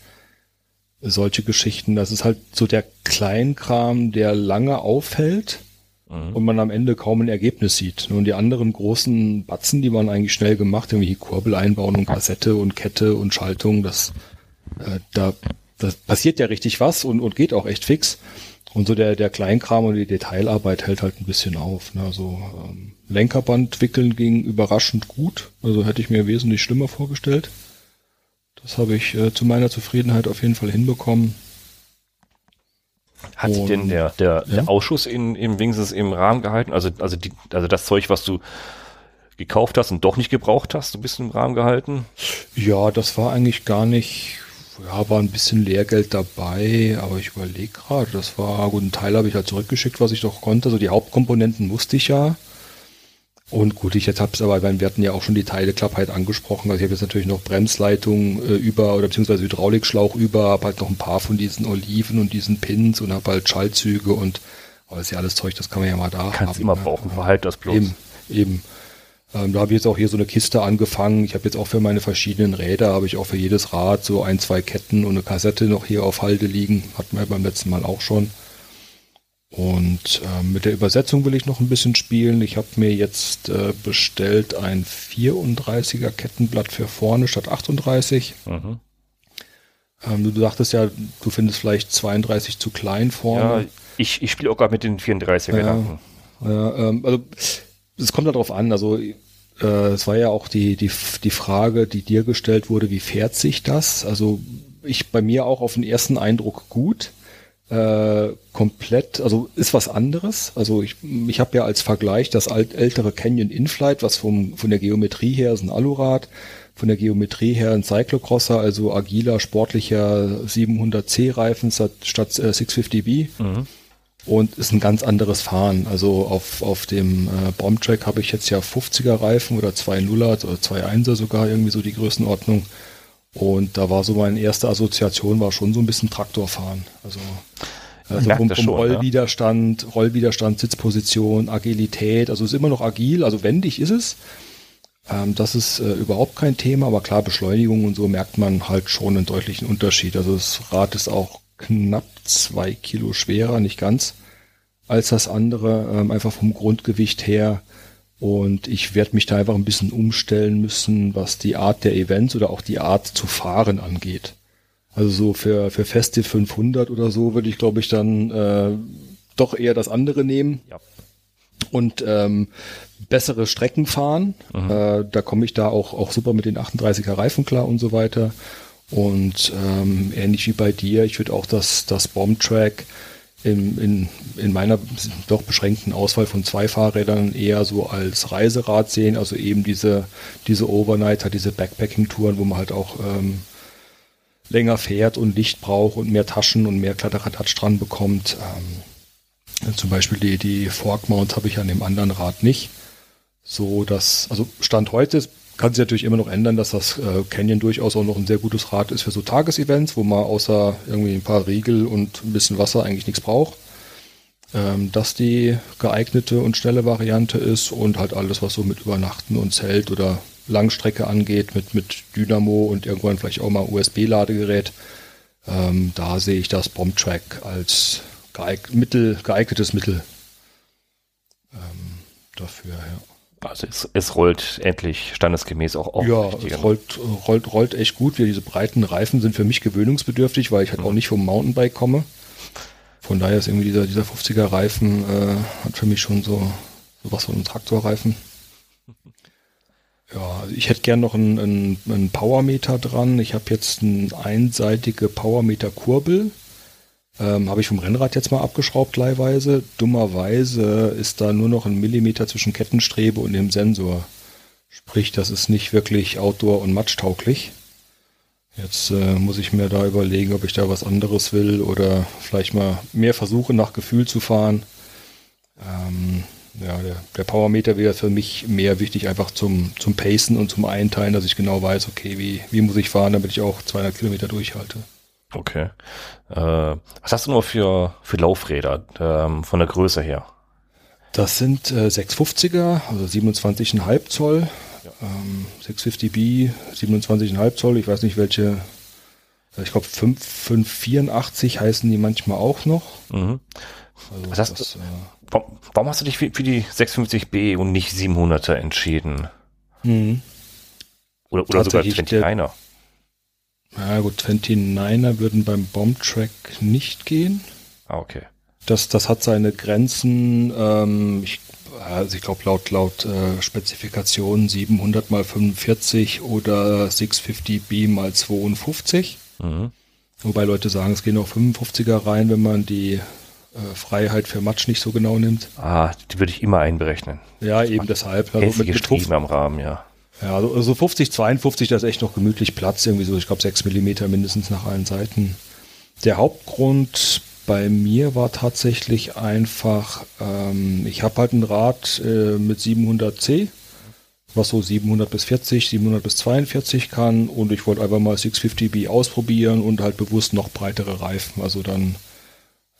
solche Geschichten. Das ist halt so der Kleinkram, der lange auffällt mhm. und man am Ende kaum ein Ergebnis sieht. Und die anderen großen Batzen, die waren eigentlich schnell gemacht, irgendwie Kurbel einbauen und Kassette und Kette und Schaltung, das, äh, da, das passiert ja richtig was und, und geht auch echt fix. Und so der, der Kleinkram und die Detailarbeit hält halt ein bisschen auf. Ne? Also ähm, Lenkerband wickeln ging überraschend gut. Also hätte ich mir wesentlich schlimmer vorgestellt. Das habe ich äh, zu meiner Zufriedenheit auf jeden Fall hinbekommen. Hat sich denn der, der, ja? der Ausschuss in, im wenigstens im Rahmen gehalten? Also, also, die, also das Zeug, was du gekauft hast und doch nicht gebraucht hast, ein bisschen im Rahmen gehalten? Ja, das war eigentlich gar nicht ja, war ein bisschen Lehrgeld dabei, aber ich überlege gerade, das war, gut, ein Teil habe ich halt zurückgeschickt, was ich doch konnte. Also die Hauptkomponenten wusste ich ja. Und gut, ich jetzt habe es aber, wir hatten ja auch schon die Teileklappheit angesprochen. Also ich habe jetzt natürlich noch Bremsleitung äh, über oder beziehungsweise Hydraulikschlauch über, habe halt noch ein paar von diesen Oliven und diesen Pins und habe halt Schaltzüge und aber das ist ja alles Zeug, das kann man ja mal da Kannst haben. immer ne? brauchen, verhalt das bloß. Eben, eben. Ähm, da habe ich jetzt auch hier so eine Kiste angefangen. Ich habe jetzt auch für meine verschiedenen Räder, habe ich auch für jedes Rad so ein, zwei Ketten und eine Kassette noch hier auf Halde liegen. Hatten wir beim letzten Mal auch schon. Und äh, mit der Übersetzung will ich noch ein bisschen spielen. Ich habe mir jetzt äh, bestellt ein 34er Kettenblatt für vorne statt 38. Mhm. Ähm, du, du sagtest ja, du findest vielleicht 32 zu klein vorne. Ja, ich, ich spiele auch gerade mit den 34er ja. Ja, ähm, also es kommt darauf an, also äh, es war ja auch die, die, die Frage, die dir gestellt wurde, wie fährt sich das? Also ich bei mir auch auf den ersten Eindruck gut. Äh, komplett, also ist was anderes. Also ich, ich habe ja als Vergleich das alt, ältere Canyon Inflight, was vom, von der Geometrie her ist ein Alurad, von der Geometrie her ein Cyclocrosser, also agiler, sportlicher 700C Reifen statt, statt äh, 650B. Mhm und ist ein ganz anderes Fahren. Also auf, auf dem äh, Bombtrack habe ich jetzt ja 50er Reifen oder zwei Nuller oder zwei Einser sogar irgendwie so die Größenordnung. Und da war so meine erste Assoziation war schon so ein bisschen Traktorfahren. Also, also vom, vom Rollwiderstand, ja. Rollwiderstand, Sitzposition, Agilität. Also ist immer noch agil, also wendig ist es. Ähm, das ist äh, überhaupt kein Thema, aber klar, Beschleunigung und so merkt man halt schon einen deutlichen Unterschied. Also das Rad ist auch knapp zwei Kilo schwerer, nicht ganz, als das andere, ähm, einfach vom Grundgewicht her. Und ich werde mich da einfach ein bisschen umstellen müssen, was die Art der Events oder auch die Art zu fahren angeht. Also so für, für Feste 500 oder so würde ich, glaube ich, dann äh, doch eher das andere nehmen. Ja. Und ähm, bessere Strecken fahren. Mhm. Äh, da komme ich da auch, auch super mit den 38er Reifen klar und so weiter. Und ähm, ähnlich wie bei dir, ich würde auch das, das Bombtrack in, in, in meiner doch beschränkten Auswahl von zwei Fahrrädern eher so als Reiserad sehen, also eben diese, diese Overnighter, diese Backpacking-Touren, wo man halt auch ähm, länger fährt und Licht braucht und mehr Taschen und mehr Kletterradatsch dran bekommt. Ähm, zum Beispiel die, die Fork Mount habe ich an dem anderen Rad nicht. So dass, also Stand heute kann sich natürlich immer noch ändern, dass das äh, Canyon durchaus auch noch ein sehr gutes Rad ist für so Tagesevents, wo man außer irgendwie ein paar Riegel und ein bisschen Wasser eigentlich nichts braucht. ähm, dass die geeignete und schnelle Variante ist und halt alles, was so mit Übernachten und Zelt oder Langstrecke angeht, mit, mit Dynamo und irgendwann vielleicht auch mal USB-Ladegerät. Ähm, da sehe ich das Bombtrack als geeig Mittel, geeignetes Mittel ähm, dafür, ja. Also es, es, rollt endlich standesgemäß auch auf. Ja, es rollt, rollt, rollt echt gut. Diese breiten Reifen sind für mich gewöhnungsbedürftig, weil ich halt mhm. auch nicht vom Mountainbike komme. Von daher ist irgendwie dieser, dieser 50er Reifen äh, hat für mich schon so, so was von einem Traktorreifen. Ja, ich hätte gern noch einen, einen, einen Powermeter dran. Ich habe jetzt eine einseitige Powermeter-Kurbel. Ähm, habe ich vom Rennrad jetzt mal abgeschraubt leihweise. Dummerweise ist da nur noch ein Millimeter zwischen Kettenstrebe und dem Sensor. Sprich, das ist nicht wirklich outdoor- und matschtauglich. Jetzt äh, muss ich mir da überlegen, ob ich da was anderes will oder vielleicht mal mehr versuche, nach Gefühl zu fahren. Ähm, ja, der, der Powermeter wäre für mich mehr wichtig, einfach zum, zum Pacen und zum Einteilen, dass ich genau weiß, okay, wie, wie muss ich fahren, damit ich auch 200 Kilometer durchhalte. Okay. Äh, was hast du nur für, für Laufräder ähm, von der Größe her? Das sind äh, 650er, also 27,5 Zoll ähm, 650B, 27,5 Zoll, ich weiß nicht welche, äh, ich glaube 584 heißen die manchmal auch noch. Mhm. Also Was hast das, du, äh, warum, warum, hast du dich für, für, die 650B und nicht 700er entschieden? Mhm. Oder, oder sogar 29er? Ja gut, 29er würden beim Bombtrack nicht gehen. Ah, okay. Das, das hat seine Grenzen. Ähm, ich also ich glaube laut, laut äh, Spezifikation 700 mal 45 oder 650B mal 52. Mhm. Wobei Leute sagen, es gehen auch 55er rein, wenn man die äh, Freiheit für Matsch nicht so genau nimmt. Ah, die würde ich immer einberechnen. Ja, eben deshalb. Also mit, mit am Rahmen, ja. Ja, also, also 50, 52, da ist echt noch gemütlich Platz, irgendwie so, ich glaube 6 mm mindestens nach allen Seiten. Der Hauptgrund bei mir war tatsächlich einfach, ähm, ich habe halt ein Rad äh, mit 700C, was so 700 bis 40, 700 bis 42 kann. Und ich wollte einfach mal 650B ausprobieren und halt bewusst noch breitere Reifen, also dann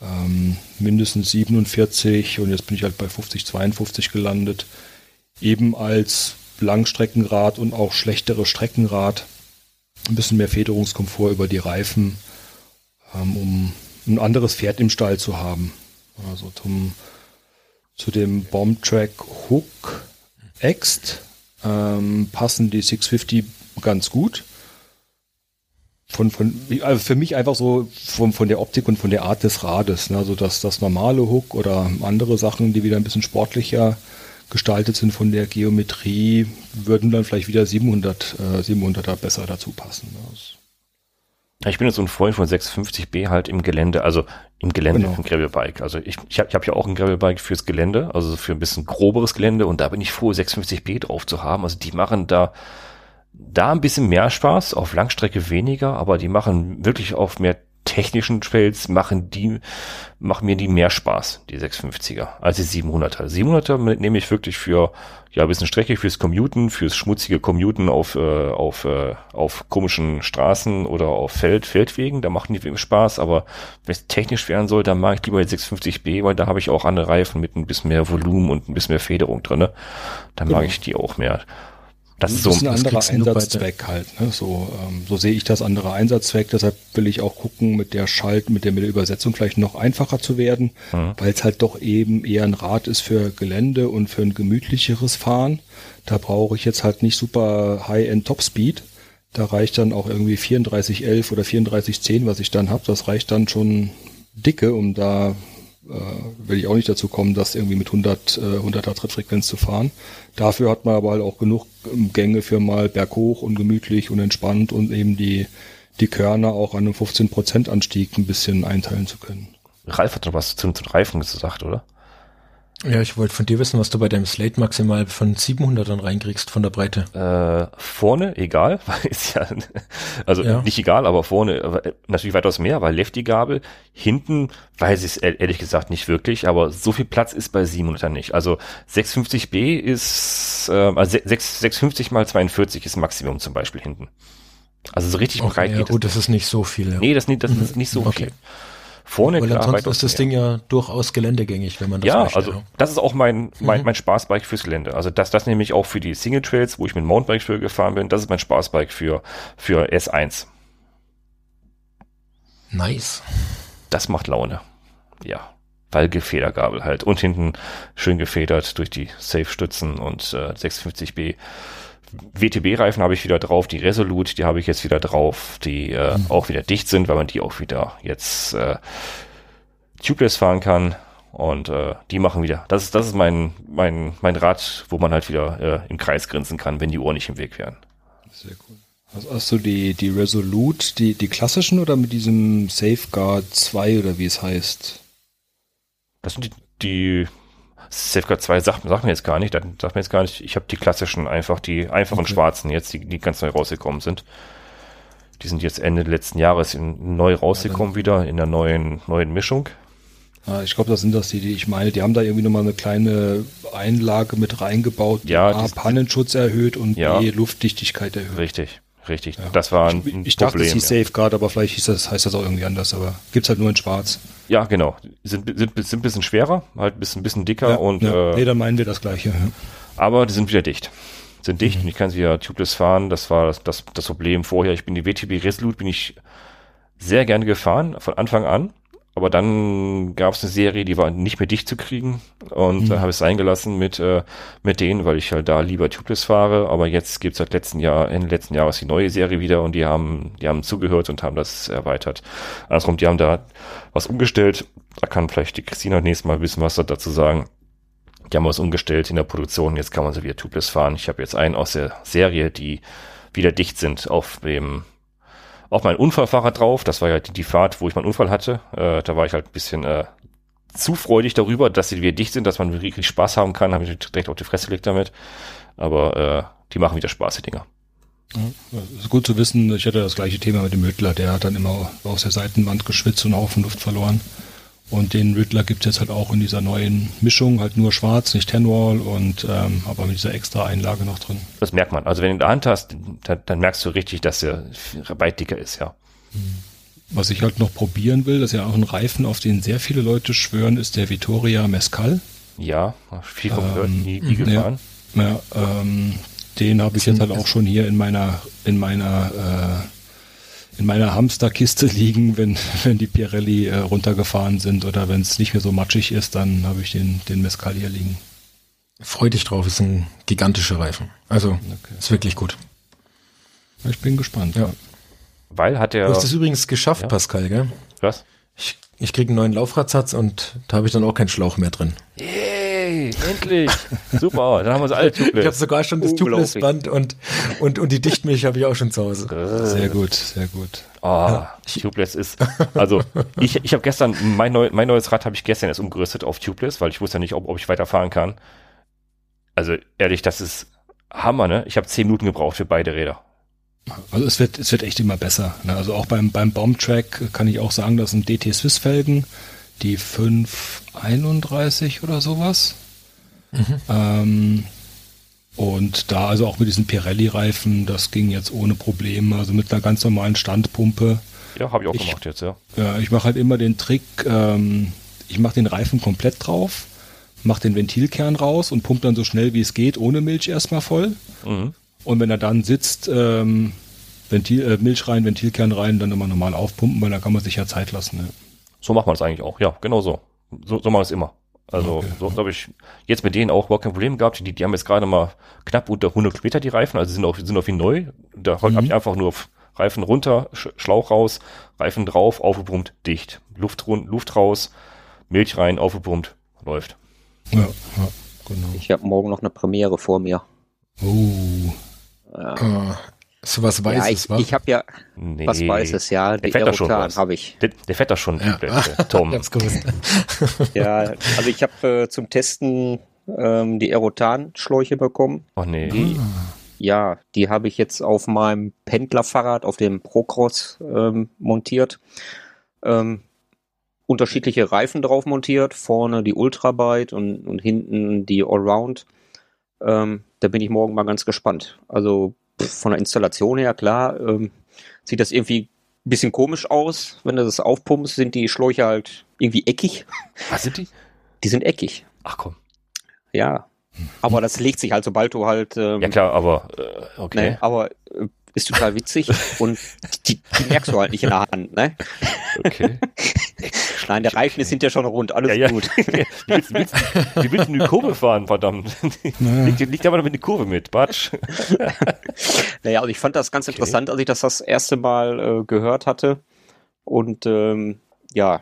ähm, mindestens 47 und jetzt bin ich halt bei 50, 52 gelandet, eben als Langstreckenrad und auch schlechtere Streckenrad, ein bisschen mehr Federungskomfort über die Reifen, ähm, um ein anderes Pferd im Stall zu haben. Also zum, zu dem Bombtrack Hook Ext ähm, passen die 650 ganz gut. Von, von, also für mich einfach so von, von der Optik und von der Art des Rades. Ne? Also das, das normale Hook oder andere Sachen, die wieder ein bisschen sportlicher gestaltet sind von der Geometrie, würden dann vielleicht wieder 700, äh, 700er besser dazu passen. Ne? Ich bin jetzt so ein Freund von 650B halt im Gelände, also im Gelände genau. von Gravelbike. Also ich, ich habe ich hab ja auch ein Gravelbike fürs Gelände, also für ein bisschen groberes Gelände und da bin ich froh, 650B drauf zu haben. Also die machen da, da ein bisschen mehr Spaß, auf Langstrecke weniger, aber die machen wirklich auf mehr technischen Trails machen die, machen mir die mehr Spaß, die 650er, als die 700er. 700er nehme ich wirklich für, ja, ein bisschen Strecke, fürs Commuten, fürs schmutzige Commuten auf, äh, auf, äh, auf komischen Straßen oder auf Feld, Feldwegen, da machen die Spaß, aber wenn es technisch werden soll, dann mag ich lieber die 650B, weil da habe ich auch andere Reifen mit ein bisschen mehr Volumen und ein bisschen mehr Federung drinne. Dann genau. mag ich die auch mehr. Das ist so ein anderer Einsatzzweck halt. Ne? So, ähm, so sehe ich das andere Einsatzzweck. Deshalb will ich auch gucken, mit der Schalt, mit der, mit der Übersetzung vielleicht noch einfacher zu werden, mhm. weil es halt doch eben eher ein Rad ist für Gelände und für ein gemütlicheres Fahren. Da brauche ich jetzt halt nicht super High-End Topspeed. Da reicht dann auch irgendwie 3411 oder 3410, was ich dann habe. Das reicht dann schon dicke, um da äh, will ich auch nicht dazu kommen, das irgendwie mit 100, äh, 100er Trittfrequenz zu fahren. Dafür hat man aber halt auch genug ähm, Gänge für mal berghoch und gemütlich und entspannt und eben die, die Körner auch an einem 15% Anstieg ein bisschen einteilen zu können. Ralf hat doch was zum, zum Reifen gesagt, oder? Ja, ich wollte von dir wissen, was du bei deinem Slate maximal von 700 dann reinkriegst von der Breite. Äh, vorne egal, weil ist ja, also ja. nicht egal, aber vorne äh, natürlich weitaus mehr, weil Lefty-Gabel, hinten weiß ich es ehrlich gesagt nicht wirklich, aber so viel Platz ist bei 700 nicht. Also 650B ist, äh, also 6, 650 mal 42 ist Maximum zum Beispiel hinten. Also so richtig okay, breit ja, geht gut, das ist nicht so viel. Ja. Nee, das, das ist nicht so okay. viel. Vorne Weil klar, ansonsten ist das Ding ja durchaus geländegängig, wenn man das Ja, möchte, also das ist auch mein, mein, mhm. mein Spaßbike fürs Gelände. Also das, das nehme ich auch für die Single Trails, wo ich mit Mountainbike für gefahren bin. Das ist mein Spaßbike für, für S1. Nice. Das macht Laune. Ja. Weil Gefedergabel halt. Und hinten schön gefedert durch die Safe-Stützen und äh, 650B. WTB-Reifen habe ich wieder drauf, die Resolute, die habe ich jetzt wieder drauf, die äh, mhm. auch wieder dicht sind, weil man die auch wieder jetzt äh, tubeless fahren kann. Und äh, die machen wieder. Das ist, das ist mein, mein, mein Rad, wo man halt wieder äh, im Kreis grinsen kann, wenn die Ohren nicht im Weg wären. Sehr cool. Also hast du die, die Resolute, die, die klassischen oder mit diesem Safeguard 2 oder wie es heißt? Das sind die, die Safeguard 2 sagt, sagt mir jetzt gar nicht, sagt mir jetzt gar nicht. Ich habe die klassischen einfach, die einfachen okay. schwarzen jetzt, die, die ganz neu rausgekommen sind. Die sind jetzt Ende letzten Jahres in, neu rausgekommen ja, wieder in der neuen, neuen Mischung. Ja, ich glaube, das sind das die, die ich meine. Die haben da irgendwie nochmal eine kleine Einlage mit reingebaut, die ja, A, Pannenschutz erhöht und ja, B, Luftdichtigkeit erhöht. Richtig, richtig. Ja. Das war ein, ein Ich, ich dachte, es hieß. Safeguard, aber vielleicht hieß das, heißt das auch irgendwie anders, aber gibt's halt nur in schwarz. Ja, genau. Sind, sind, sind ein bisschen schwerer, halt ein bisschen, bisschen dicker ja, und. Ja. Äh, nee, dann meinen wir das gleiche. Aber die sind wieder dicht. Sind dicht mhm. und ich kann sie ja tubeless fahren. Das war das, das, das Problem vorher. Ich bin die WTB Resolute, bin ich sehr gerne gefahren, von Anfang an. Aber dann gab es eine Serie, die war nicht mehr dicht zu kriegen und mhm. dann habe ich es eingelassen mit, äh, mit denen, weil ich halt da lieber tubeless fahre. Aber jetzt gibt es seit letzten Jahr, Ende letzten Jahres die neue Serie wieder und die haben, die haben zugehört und haben das erweitert. Andersrum, die haben da was umgestellt. Da kann vielleicht die Christina nächstes Mal wissen, was dazu sagen. Die haben was umgestellt in der Produktion. Jetzt kann man sie wieder tubeless fahren. Ich habe jetzt einen aus der Serie, die wieder dicht sind auf dem auch mein Unfallfahrrad drauf. Das war ja die, die Fahrt, wo ich meinen Unfall hatte. Äh, da war ich halt ein bisschen äh, zu freudig darüber, dass sie wieder dicht sind, dass man wirklich Spaß haben kann. Habe ich direkt auf die Fresse gelegt damit. Aber äh, die machen wieder Spaß, die Dinger. Ja, ist gut zu wissen. Ich hatte das gleiche Thema mit dem Hüttler. Der hat dann immer aus der Seitenwand geschwitzt und einen Haufen Luft verloren. Und den Riddler gibt es jetzt halt auch in dieser neuen Mischung, halt nur schwarz, nicht Tenwall und ähm, aber mit dieser extra Einlage noch drin. Das merkt man. Also wenn du in der Hand hast, dann, dann merkst du richtig, dass er weit dicker ist, ja. Was ich halt noch probieren will, das ist ja auch ein Reifen, auf den sehr viele Leute schwören, ist der Vittoria Mescal. Ja, viel ähm, gehört, nie, nie gefahren. Ja, ja ähm, den habe ich jetzt halt auch schon hier in meiner in meiner äh, in meiner Hamsterkiste liegen, wenn, wenn die Pirelli äh, runtergefahren sind oder wenn es nicht mehr so matschig ist, dann habe ich den, den Mescal hier liegen. Freu dich drauf, ist ein gigantischer Reifen. Also okay. ist wirklich gut. Ich bin gespannt. Ja. Weil hat er. Du hast es übrigens geschafft, ja. Pascal, gell? Was? Ich, ich krieg einen neuen Laufradsatz und da habe ich dann auch keinen Schlauch mehr drin. Yay, endlich. Super, dann haben wir es alle Tubeless. Ich habe sogar schon das Tubeless-Band und, und, und die Dichtmilch habe ich auch schon zu Hause. Sehr gut, sehr gut. Oh, ja. Tubeless ist, also ich, ich habe gestern, mein, neu, mein neues Rad habe ich gestern erst umgerüstet auf Tubeless, weil ich wusste ja nicht, ob, ob ich weiterfahren kann. Also ehrlich, das ist Hammer, ne? Ich habe zehn Minuten gebraucht für beide Räder. Also es wird, es wird echt immer besser. Ne? Also auch beim, beim Bombtrack kann ich auch sagen, das sind DT Swiss Felgen, die 531 oder sowas. Mhm. Ähm, und da also auch mit diesen Pirelli-Reifen, das ging jetzt ohne Probleme, also mit einer ganz normalen Standpumpe. Ja, habe ich auch ich, gemacht jetzt, ja. Ja, ich mache halt immer den Trick, ähm, ich mache den Reifen komplett drauf, mache den Ventilkern raus und pumpe dann so schnell wie es geht, ohne Milch erstmal voll. Mhm. Und wenn er dann sitzt, ähm, Ventil, äh, Milch rein, Ventilkern rein, dann immer normal aufpumpen, weil da kann man sich ja Zeit lassen. Ne? So macht man es eigentlich auch, ja, genau so. So, so machen wir es immer. Also okay. so habe ich jetzt mit denen auch überhaupt kein Problem gehabt. Die, die haben jetzt gerade mal knapp unter 100 Kilometer die Reifen, also sind auch sind auch wie neu. Da mhm. habe ich einfach nur Reifen runter, Schlauch raus, Reifen drauf, aufgepumpt, dicht, Luft, Luft raus, Milch rein, aufgepumpt, läuft. Ja, ja genau. Ich habe morgen noch eine Premiere vor mir. Oh. Ja. Uh, so was Weißes, ja, ich, was? Ich habe ja nee, was Weißes, ja. Der fährt schon habe ich. Der, der fährt doch schon, ja. der, Tom. ja, also ich habe äh, zum Testen ähm, die Aerotan-Schläuche bekommen. Oh nee. Die. Ja, die habe ich jetzt auf meinem Pendlerfahrrad, auf dem Procross ähm, montiert. Ähm, unterschiedliche Reifen drauf montiert, vorne die Ultrabyte und, und hinten die Allround. Ähm, da bin ich morgen mal ganz gespannt. Also von der Installation her, klar, ähm, sieht das irgendwie bisschen komisch aus. Wenn du das aufpumpst, sind die Schläuche halt irgendwie eckig. Was sind die? Die sind eckig. Ach komm. Ja. Aber das legt sich halt, sobald du halt. Ähm, Ja klar, aber äh, okay. Ne, aber äh, ist total witzig und die, die merkst du halt nicht in der Hand, ne? Okay. Nein, der Reifen ist hinterher schon rund, alles Ja, ja. gut. Wie willst, willst, wie willst du eine Kurve fahren, verdammt? liegt, liegt aber noch mit eine Kurve mit, Batsch. Naja, also ich fand das ganz Okay. interessant, als ich das das erste Mal äh, gehört hatte. Und ähm, ja,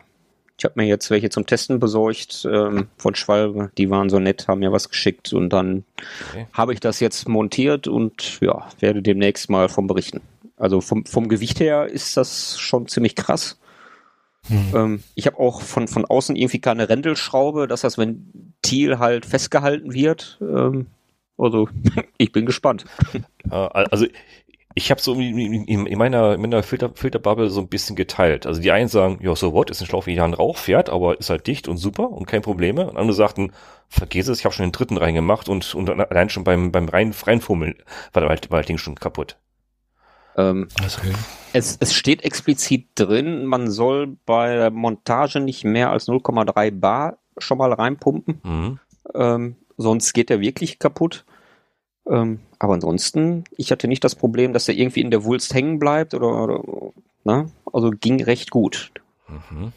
ich habe mir jetzt welche zum Testen besorgt ähm, von Schwalbe. Die waren so nett, haben mir was geschickt und dann Okay. habe ich das jetzt montiert und ja, werde demnächst mal vom berichten. Also vom, vom Gewicht her ist das schon ziemlich krass. Ähm, ich habe auch von, von außen irgendwie keine Rändelschraube, dass das Ventil halt festgehalten wird. Ähm, also ich bin gespannt. Äh, also ich habe so in, in, in meiner, in meiner Filter, Filterbubble so ein bisschen geteilt. Also die einen sagen, ja, so what, ist ein Schlauch, wie Jan Rauch fährt, aber ist halt dicht und super und kein Probleme. Und andere sagten, vergiss es, ich habe schon den dritten reingemacht und, und allein schon beim, beim rein, reinfummeln war, war, war das Ding schon kaputt. Ähm, Okay. Es, es steht explizit drin, man soll bei der Montage nicht mehr als 0,3 Bar schon mal reinpumpen, Mhm. ähm, sonst geht er wirklich kaputt. Ähm, aber ansonsten, ich hatte nicht das Problem, dass er irgendwie in der Wulst hängen bleibt oder, oder ne? also ging recht gut. Mhm.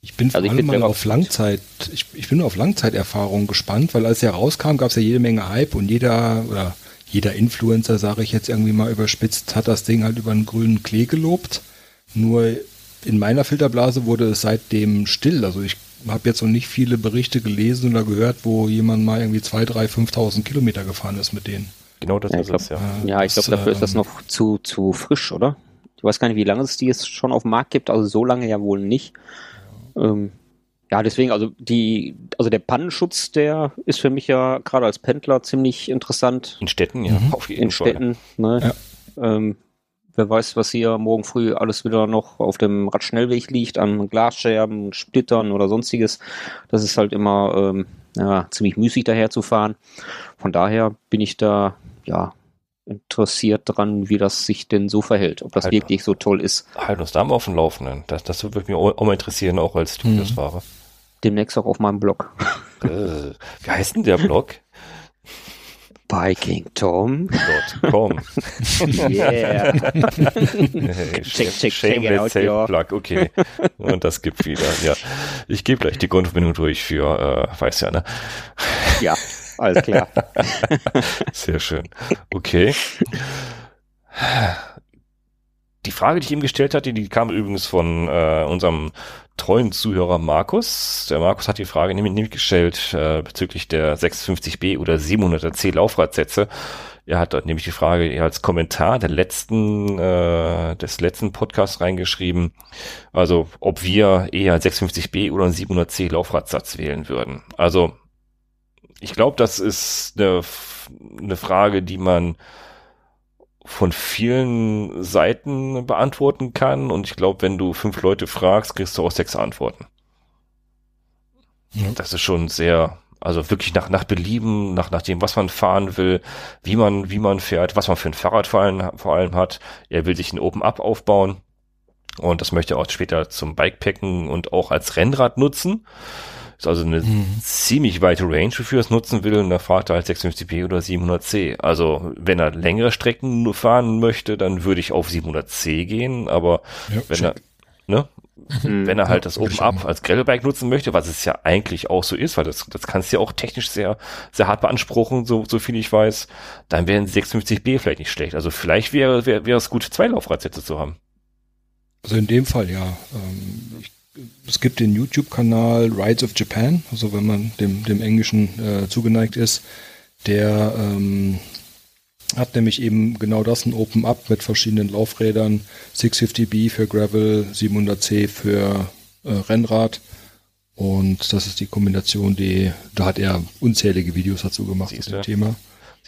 Ich bin vor Also ich allem bin mal auf Langzeit, ich, ich bin auf Langzeiterfahrung gespannt, weil als er rauskam, gab es ja jede Menge Hype und jeder oder jeder Influencer, sage ich jetzt irgendwie mal überspitzt, hat das Ding halt über einen grünen Klee gelobt. Nur in meiner Filterblase wurde es seitdem still. Also ich habe jetzt noch nicht viele Berichte gelesen oder gehört, wo jemand mal irgendwie 2, 3, 5.000 Kilometer gefahren ist mit denen. Genau das Ja, ist glaub- es, ja. Ja, ich glaube, dafür ist das ähm, noch zu, zu frisch, oder? Ich weiß gar nicht, wie lange es die jetzt schon auf dem Markt gibt, also so lange ja wohl nicht. Ähm, ja, deswegen, also die, also der Pannenschutz, der ist für mich ja gerade als Pendler ziemlich interessant In Städten, ja, Mhm. auf jeden in Fall. Städten. Ne? Ähm, wer weiß, was hier morgen früh alles wieder noch auf dem Radschnellweg liegt, an Glasscherben, Splittern oder sonstiges. Das ist halt immer ähm, ja, ziemlich müßig daher zu fahren. Von daher bin ich da ja interessiert dran, wie das sich denn so verhält, ob das Halt. wirklich so toll ist. Halt uns da mal auf dem Laufenden. Das, das würde mich auch, auch mal interessieren, auch als. Studiosfahrer. Demnächst auch auf meinem Blog. äh, wie heißt denn der Blog? Biking Tom. Dort, komm. Yeah. check, check, check it out, ja. Plug, okay. Und das gibt wieder, ja. Ich gebe gleich die Grundverbindung durch für, äh, weiß ja, ne? ja, alles klar. Sehr schön. Okay. Die Frage, die ich ihm gestellt hatte, die kam übrigens von äh, unserem treuen Zuhörer Markus. Der Markus hat die Frage nämlich, nämlich gestellt äh, bezüglich der 650b oder 700c Laufradsätze. Er hat dort nämlich die Frage als Kommentar der letzten, äh, des letzten Podcasts reingeschrieben. Also, ob wir eher einen 650b oder einen 700c Laufradsatz wählen würden. Also, ich glaube, das ist eine, eine Frage, die man von vielen Seiten beantworten kann. Und ich glaube, wenn du fünf Leute fragst, kriegst du auch sechs Antworten. Ja. Das ist schon sehr, also wirklich nach, nach Belieben, nach, nach dem, was man fahren will, wie man, wie man fährt, was man für ein Fahrrad vor allem, vor allem hat. Er will sich ein Open-Up aufbauen. Und das möchte er auch später zum Bikepacken und auch als Rennrad nutzen. Ist also eine Mhm. ziemlich weite Range, wofür er es nutzen will. Und da fahrt er halt 650p oder 700c. Also wenn er längere Strecken nur fahren möchte, dann würde ich auf 700c gehen. Aber Ja, wenn check. er, ne, Hm. wenn er halt das würde ich Open-Up auch. als Gravelbike nutzen möchte, was es ja eigentlich auch so ist, weil das, das kannst du ja auch technisch sehr, sehr hart beanspruchen, so, so viel ich weiß, dann wären 650b vielleicht nicht schlecht. Also vielleicht wäre, wäre, wäre es gut, zwei Laufradsätze zu haben. Also in dem Fall ja. Ähm, ich, es gibt den YouTube-Kanal Rides of Japan, also wenn man dem, dem Englischen äh, zugeneigt ist, der ähm, hat nämlich eben genau das, ein Open-Up mit verschiedenen Laufrädern, 650B für Gravel, 700C für äh, Rennrad. Und das ist die Kombination, die, da hat er unzählige Videos dazu gemacht zu dem Thema.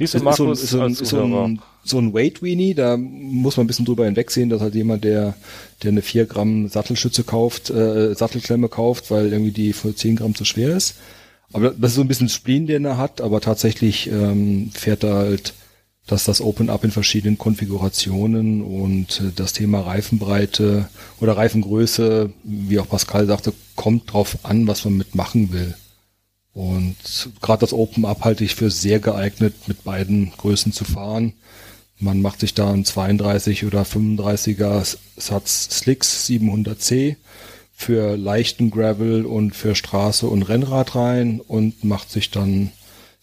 Siehst du, Es ist so, ein- Markus, ist so, als ist so, ein, so ein Weight Weenie, da muss man ein bisschen drüber hinwegsehen, dass halt jemand, der, der eine 4 Gramm Sattelschütze kauft, äh, Sattelklemme kauft, weil irgendwie die für 10 Gramm zu schwer ist. Aber das ist so ein bisschen Spleen, den er hat, aber tatsächlich ähm, fährt er halt dass das Open Up in verschiedenen Konfigurationen und äh, das Thema Reifenbreite oder Reifengröße, wie auch Pascal sagte, kommt drauf an, was man mitmachen will. Und gerade das Open Up halte ich für sehr geeignet, mit beiden Größen zu fahren. Man macht sich da einen 32 oder 35er Satz Slicks 700C für leichten Gravel und für Straße und Rennrad rein und macht sich dann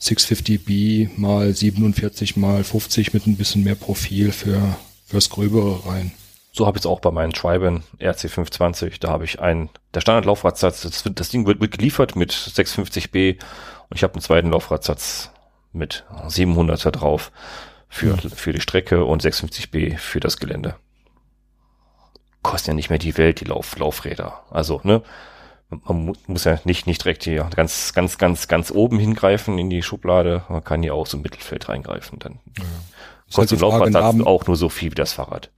650B mal 47 mal 50 mit ein bisschen mehr Profil für fürs Gröbere rein. So habe ich es auch bei meinen Triben RC520. Da habe ich einen, der Standardlaufradsatz, das, das Ding wird, wird geliefert mit 650B und ich habe einen zweiten Laufradsatz mit 700er drauf für, mhm. für die Strecke und 650B für das Gelände. Kostet ja nicht mehr die Welt, die Lauf, Laufräder. Also, ne? Man muss ja nicht, nicht direkt hier ganz, ganz, ganz, ganz oben hingreifen in die Schublade. Man kann hier auch so im Mittelfeld reingreifen. Dann ja. kostet halt Laufradsatz auch nur so viel wie das Fahrrad.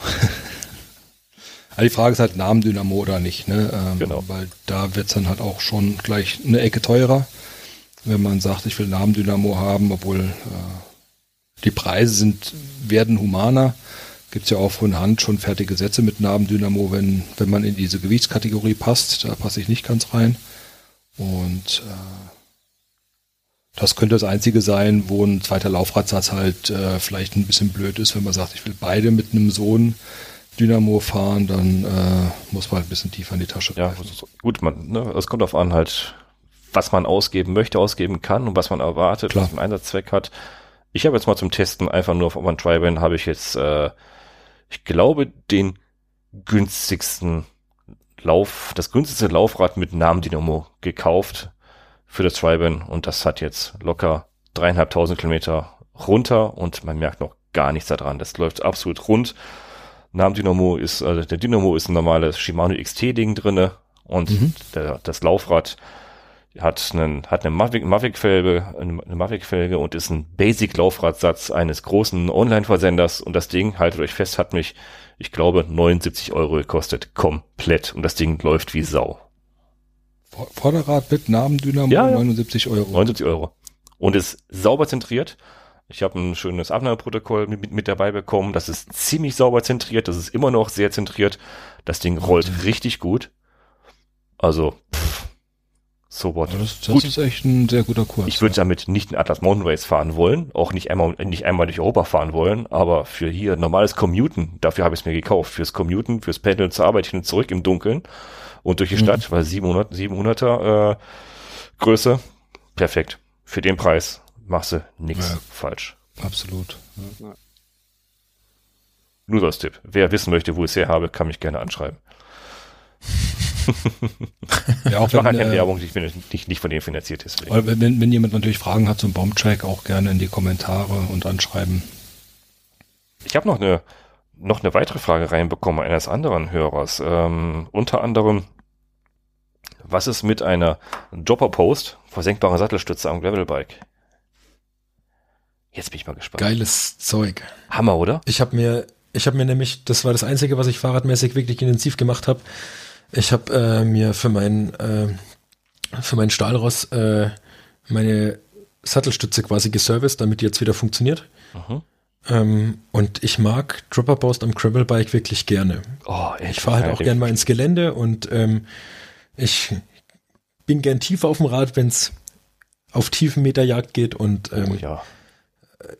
also die Frage ist halt Namendynamo oder nicht, ne? Ähm, genau. Weil da wird's dann halt auch schon gleich eine Ecke teurer, wenn man sagt, ich will Namendynamo haben, obwohl äh, die Preise sind, werden humaner. Gibt es ja auch von Hand schon fertige Sätze mit Nabendynamo, wenn, wenn man in diese Gewichtskategorie passt. Da passe ich nicht ganz rein. Und äh, das könnte das Einzige sein, wo ein zweiter Laufradsatz halt äh, vielleicht ein bisschen blöd ist, wenn man sagt, ich will beide mit einem Sohn Dynamo fahren, dann äh, muss man halt ein bisschen tiefer in die Tasche Ja, gut, man, ne, es kommt auf an halt, was man ausgeben möchte, ausgeben kann und was man erwartet, Klar. was man Einsatzzweck hat. Ich habe jetzt mal zum Testen einfach nur auf Open Triband habe ich jetzt, äh, ich glaube, den günstigsten Lauf, das günstigste Laufrad mit Namendynamo gekauft für das Triband und das hat jetzt locker dreieinhalbtausend Kilometer runter und man merkt noch gar nichts daran. Das läuft absolut rund. Namendynamo ist, also der Dynamo ist ein normales Shimano XT-Ding drinne und mhm. der, das Laufrad hat einen, hat eine Mavic, Mavic Felge, eine Mavic Felge und ist ein Basic Laufradsatz eines großen Online-Versenders und das Ding, haltet euch fest, hat mich, ich glaube, 79 Euro gekostet. Komplett. Und das Ding läuft wie Sau. Vorderrad mit Namendynamo, ja, ja. 79 Euro. 79 Euro. Und ist sauber zentriert. Ich habe ein schönes Abnahmeprotokoll mit, mit dabei bekommen. Das ist ziemlich sauber zentriert. Das ist immer noch sehr zentriert. Das Ding rollt okay. richtig gut. Also, pff, so what. das, das ist echt ein sehr guter Kurs. Ich würde ja. damit nicht in Atlas Mountain Race fahren wollen, auch nicht einmal, nicht einmal durch Europa fahren wollen, aber für hier normales Commuten, dafür habe ich es mir gekauft. Fürs Commuten, fürs Pendeln zur Arbeit hin und zurück im Dunkeln und durch die mhm. Stadt, weil 700, 700er äh, Größe, perfekt. Für den Preis machst du nichts ja, falsch. Absolut. Ja. Nur das Tipp. Wer wissen möchte, wo ich es her habe, kann mich gerne anschreiben ja, auch ich wenn, mache keine äh, Werbung, die nicht, nicht von dem finanziert ist. Wenn, wenn jemand natürlich Fragen hat zum Bombtrack, auch gerne in die Kommentare und anschreiben. Ich habe noch eine, noch eine weitere Frage reinbekommen eines anderen Hörers. Ähm, unter anderem, was ist mit einer Dropper-Post versenkbaren Sattelstütze am Gravelbike? Jetzt bin ich mal gespannt. Geiles Zeug. Hammer, oder? Ich habe mir, ich habe mir nämlich, das war das Einzige, was ich fahrradmäßig wirklich intensiv gemacht habe. Ich habe äh, mir für mein äh, für mein Stahlross äh, meine Sattelstütze quasi geserviced, damit die jetzt wieder funktioniert. Mhm. Ähm, und ich mag Dropper Post am Gravelbike wirklich gerne. Oh, ich fahre halt auch gerne mal ins Gelände und ähm, ich bin gern tief auf dem Rad, wenn es auf tiefen Meterjagd geht und ähm, oh, ja.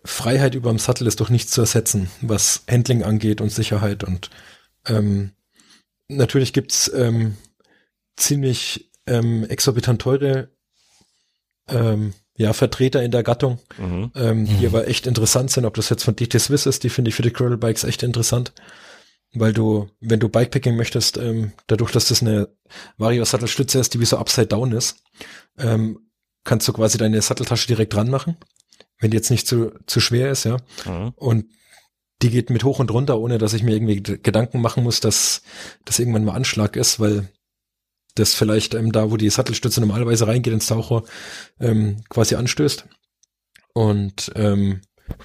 Freiheit über dem Sattel ist doch nicht zu ersetzen, was Handling angeht und Sicherheit und ähm, natürlich gibt's ähm, ziemlich ähm, exorbitant teure ähm, ja, Vertreter in der Gattung, mhm. ähm, die mhm. aber echt interessant sind. Ob das jetzt von DT Swiss ist, die finde ich für die Gravel Bikes echt interessant. Weil du, wenn du Bikepacking möchtest, ähm, dadurch, dass das eine Vario-Sattelstütze ist, die wie so upside down ist, ähm, kannst du quasi deine Satteltasche direkt dran machen, wenn die jetzt nicht zu, zu schwer ist, ja. Mhm. Und die geht mit hoch und runter, ohne dass ich mir irgendwie Gedanken machen muss, dass das irgendwann mal Anschlag ist, weil das vielleicht ähm, da, wo die Sattelstütze normalerweise reingeht ins Taucher, ähm, quasi anstößt. Und ähm,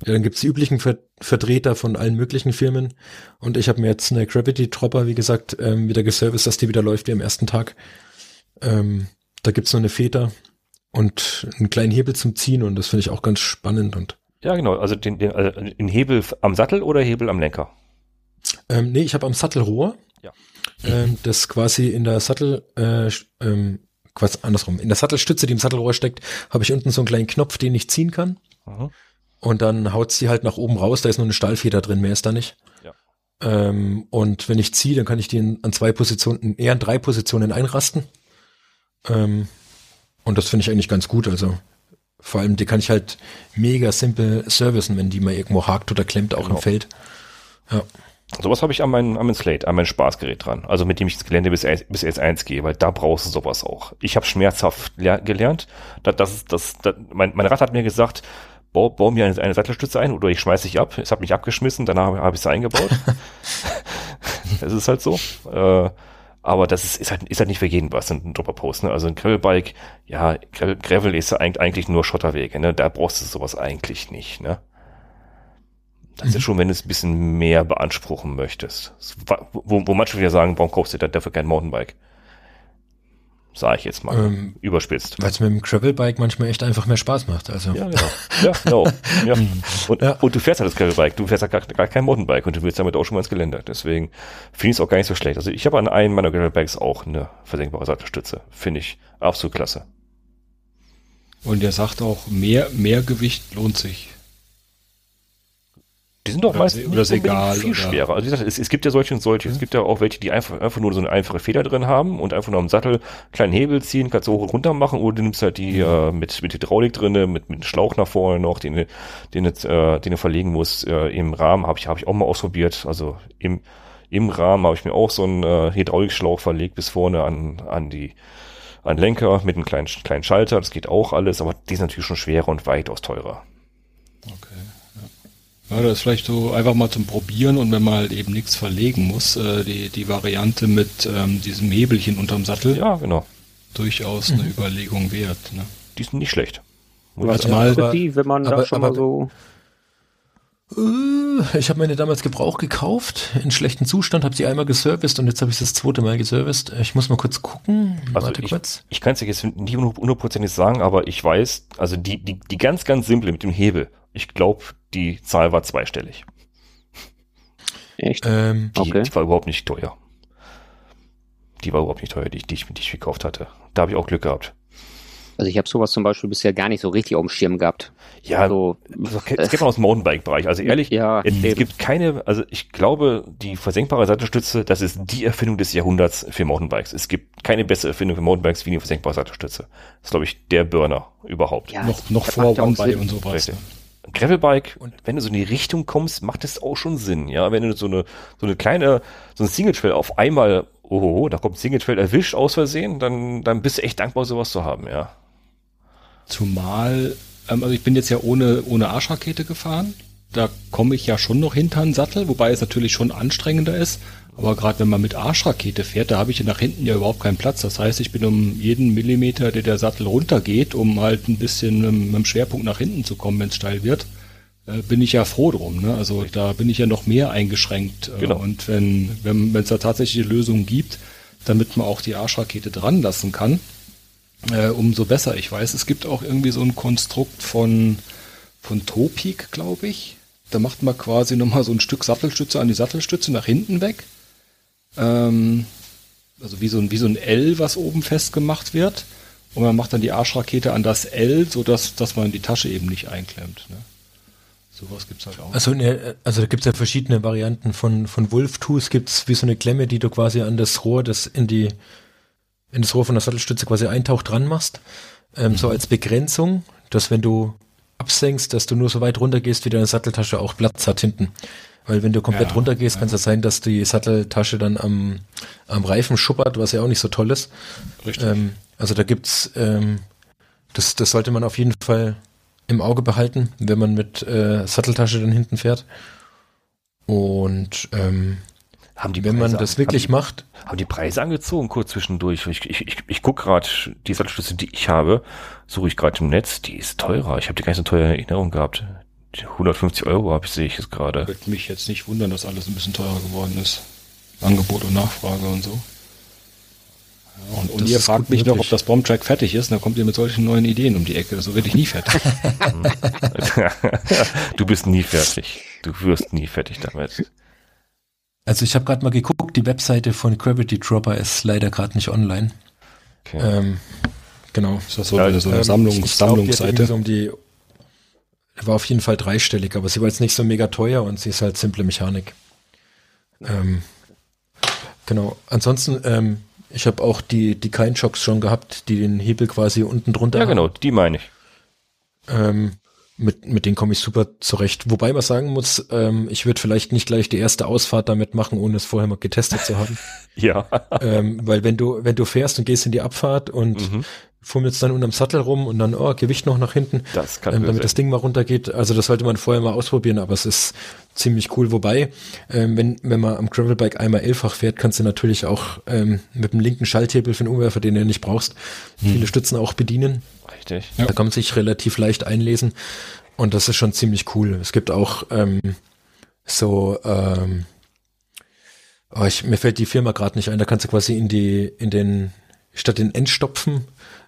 ja, dann gibt's die üblichen Ver Vertreter von allen möglichen Firmen. Und ich habe mir jetzt eine Gravity Dropper, wie gesagt, ähm, wieder geserviced, dass die wieder läuft wie am ersten Tag. Ähm, da gibt's noch eine Feder und einen kleinen Hebel zum Ziehen und das finde ich auch ganz spannend und Ja, genau. Also den, den, also den Hebel am Sattel oder Hebel am Lenker? Ähm, nee, ich habe am Sattelrohr. Ja. Ähm, das quasi in der Sattel, äh, ähm, quasi andersrum. In der Sattelstütze, die im Sattelrohr steckt, habe ich unten so einen kleinen Knopf, den ich ziehen kann. Mhm. Und dann haut sie halt nach oben raus. Da ist nur eine Stahlfeder drin, mehr ist da nicht. Ja. Ähm, und wenn ich ziehe, dann kann ich die in, an zwei Positionen, eher an drei Positionen einrasten. Ähm, und das finde ich eigentlich ganz gut. Also vor allem, die kann ich halt mega simpel servicen, wenn die mal irgendwo hakt oder klemmt, auch Genau. im Feld. Ja. Sowas habe ich an meinem, an meinem Slate, an meinem Spaßgerät dran. Also mit dem ich ins Gelände bis, bis S1 gehe, weil da brauchst du sowas auch. Ich habe schmerzhaft ler gelernt. Da, das, ist- das, das, mein, mein Rad hat mir gesagt, bau, bau mir eine, eine Sattelstütze ein oder ich schmeiß dich ab. Es hat mich abgeschmissen, danach habe hab ich sie eingebaut. das ist halt so. Äh, aber das ist, ist, halt, ist halt nicht für jeden was, ein Dropper-Post. Ne? Also ein Gravelbike, ja, Gravel, ist ja eigentlich, eigentlich nur Schotterwege. Ne? Da brauchst du sowas eigentlich nicht. Ne? Das ist schon, wenn du es ein bisschen mehr beanspruchen möchtest. Wo, wo manche wieder sagen, warum kaufst du da dafür kein Mountainbike? Sag ich jetzt mal. Ähm, Überspitzt. Weil es mit dem Gravelbike manchmal echt einfach mehr Spaß macht. Also Ja, genau. Ja, genau. Ja. Und, Ja. und du fährst halt das Gravelbike, du fährst halt gar, gar kein Mountainbike und du willst damit auch schon mal ins Gelände. Deswegen finde ich es auch gar nicht so schlecht. Also ich habe an einem meiner Gravelbikes auch eine versenkbare Sattelstütze. Finde ich absolut klasse. Und er sagt auch, mehr, mehr Gewicht lohnt sich. Die sind doch Oder meistens ist- oder egal, viel oder- schwerer. Also wie gesagt, es, es gibt ja solche und solche. Es gibt ja auch welche, die einfach, einfach nur so eine einfache Feder drin haben und einfach nur am Sattel kleinen Hebel ziehen, kannst du hoch und runter machen oder du nimmst halt die äh, mit, mit Hydraulik drinne, mit, mit Schlauch nach vorne noch, den, den, äh, den du verlegen musst. Äh, Im Rahmen habe ich, hab ich auch mal ausprobiert. Also im, im Rahmen habe ich mir auch so einen äh, Hydraulikschlauch verlegt bis vorne an, an die an Lenker mit einem kleinen, kleinen Schalter. Das geht auch alles, aber die sind natürlich schon schwerer und weitaus teurer. Okay. Ja. das ist vielleicht so einfach mal zum Probieren und wenn man halt eben nichts verlegen muss, äh, die, die Variante mit ähm, diesem Hebelchen unterm Sattel Ja, genau. durchaus eine Überlegung wert. Ne? Die sind nicht schlecht. Sagen. mal- aber- die, wenn man da aber- schon aber- mal so. Äh, Ich habe meine damals Gebrauch gekauft, in schlechtem Zustand, habe sie einmal geserviced und jetzt habe ich sie das zweite Mal geserviced. Ich muss mal kurz gucken. Also Warte ich, kurz. ich kann es dir jetzt nicht hundertprozentig sagen, aber ich weiß, also die, die, die ganz, ganz simple mit dem Hebel, ich glaube, die Zahl war zweistellig. Echt? Ähm, Die, Okay. die war überhaupt nicht teuer. Die war überhaupt nicht teuer, die, ich- die, ich, die ich gekauft hatte. Da habe ich auch Glück gehabt. Also ich habe sowas zum Beispiel bisher gar nicht so richtig auf dem Schirm gehabt. Ja, Also, das kennt das kennt man aus dem Mountainbike-Bereich. Also ehrlich, ja, es, eben. gibt keine, also ich glaube, die versenkbare Sattelstütze, das ist die Erfindung des Jahrhunderts für Mountainbikes. Es gibt keine bessere Erfindung für Mountainbikes wie die versenkbare Sattelstütze. Das ist, glaube ich, der Burner überhaupt. Ja, noch noch vor One-By und sowas. Richtig. Gravelbike, Und- wenn du so in die Richtung kommst, macht es auch schon Sinn, ja. Wenn du so eine, so eine kleine, so ein Single Trail auf einmal, oh, da kommt Single Trail erwischt aus Versehen, dann, dann bist du echt dankbar, sowas zu haben, ja. Zumal, ähm, also ich bin jetzt ja ohne, ohne Arschrakete gefahren. Da komme ich ja schon noch hinter den Sattel, wobei es natürlich schon anstrengender ist. Aber gerade wenn man mit Arschrakete fährt, da habe ich ja nach hinten ja überhaupt keinen Platz. Das heißt, ich bin um jeden Millimeter, der der Sattel runtergeht, um halt ein bisschen mit, dem Schwerpunkt nach hinten zu kommen, wenn es steil wird, äh, bin ich ja froh drum. Ne? Also da bin ich ja noch mehr eingeschränkt. Äh, Genau. Und wenn wenn es da tatsächlich Lösungen gibt, damit man auch die Arschrakete dran lassen kann, äh, umso besser. Ich weiß, es gibt auch irgendwie so ein Konstrukt von, von Topik, glaube ich. Da macht man quasi nochmal so ein Stück Sattelstütze an die Sattelstütze nach hinten weg. Ähm, also wie so, ein, wie so ein L, was oben festgemacht wird. Und man macht dann die Arschrakete an das L, sodass dass man die Tasche eben nicht einklemmt. Ne? Sowas gibt's halt auch. also, ne, also da gibt's ja verschiedene Varianten von, von Wolf Tools gibt's wie so eine Klemme, die du quasi an das Rohr, das in die, in das Rohr von der Sattelstütze quasi eintaucht dran machst. Ähm, So als Begrenzung, dass wenn du absenkst, dass du nur so weit runter gehst, wie deine Satteltasche auch Platz hat hinten. Weil wenn du komplett Ja, runter gehst, kann es ja sein, dass die Satteltasche dann am, am Reifen schuppert, was ja auch nicht so toll ist. Richtig. Ähm, also da gibt's, ähm, das, das sollte man auf jeden Fall im Auge behalten, wenn man mit äh, Satteltasche dann hinten fährt. Und ähm, Haben die wenn man Preise das an- wirklich haben macht, haben die Preise angezogen kurz zwischendurch? Ich, ich, ich, ich gucke gerade die Sattelstütze, die ich habe, suche ich gerade im Netz, die ist teurer. Ich habe die gar nicht so teuer in Erinnerung gehabt. Die 150 Euro habe ich, sehe ich jetzt gerade. Würde mich jetzt nicht wundern, dass alles ein bisschen teurer geworden ist. Angebot und Nachfrage und so. Und, und ihr fragt mich noch, ob das Bombtrack fertig ist, dann kommt ihr mit solchen neuen Ideen um die Ecke. So werde ich nie fertig. du bist nie fertig. Du wirst nie fertig damit. Also ich habe gerade mal geguckt, die Webseite von Gravity Dropper ist leider gerade nicht online. Okay. Ähm, genau. Ist das so, ja, so eine ähm, Sammlung, Sammlungsseite? Um die, war auf jeden Fall dreistellig, aber sie war jetzt nicht so mega teuer und sie ist halt simple Mechanik. Ähm, genau. Ansonsten, ähm, ich habe auch die, die Kein-Shocks schon gehabt, die den Hebel quasi unten drunter Ja, genau, die meine ich. Ähm, mit, mit denen komme ich super zurecht. Wobei man sagen muss, ähm, ich würde vielleicht nicht gleich die erste Ausfahrt damit machen, ohne es vorher mal getestet zu haben. ja. ähm, weil wenn du, wenn du fährst und gehst in die Abfahrt und mhm. Fummelst dann unterm Sattel rum und dann, oh, Gewicht noch nach hinten, das kann ähm, damit das Ding mal runtergeht. Also das sollte man vorher mal ausprobieren, aber es ist ziemlich cool. Wobei, ähm, wenn, wenn man am Gravelbike einmal elffach fährt, kannst du natürlich auch ähm, mit dem linken Schalthebel für den Umwerfer, den du nicht brauchst, hm. viele Stützen auch bedienen. Richtig. Ja. Da kann man sich relativ leicht einlesen. Und das ist schon ziemlich cool. Es gibt auch ähm, so, ähm, oh, ich, mir fällt die Firma gerade nicht ein, da kannst du quasi in die, in den, statt den Endstopfen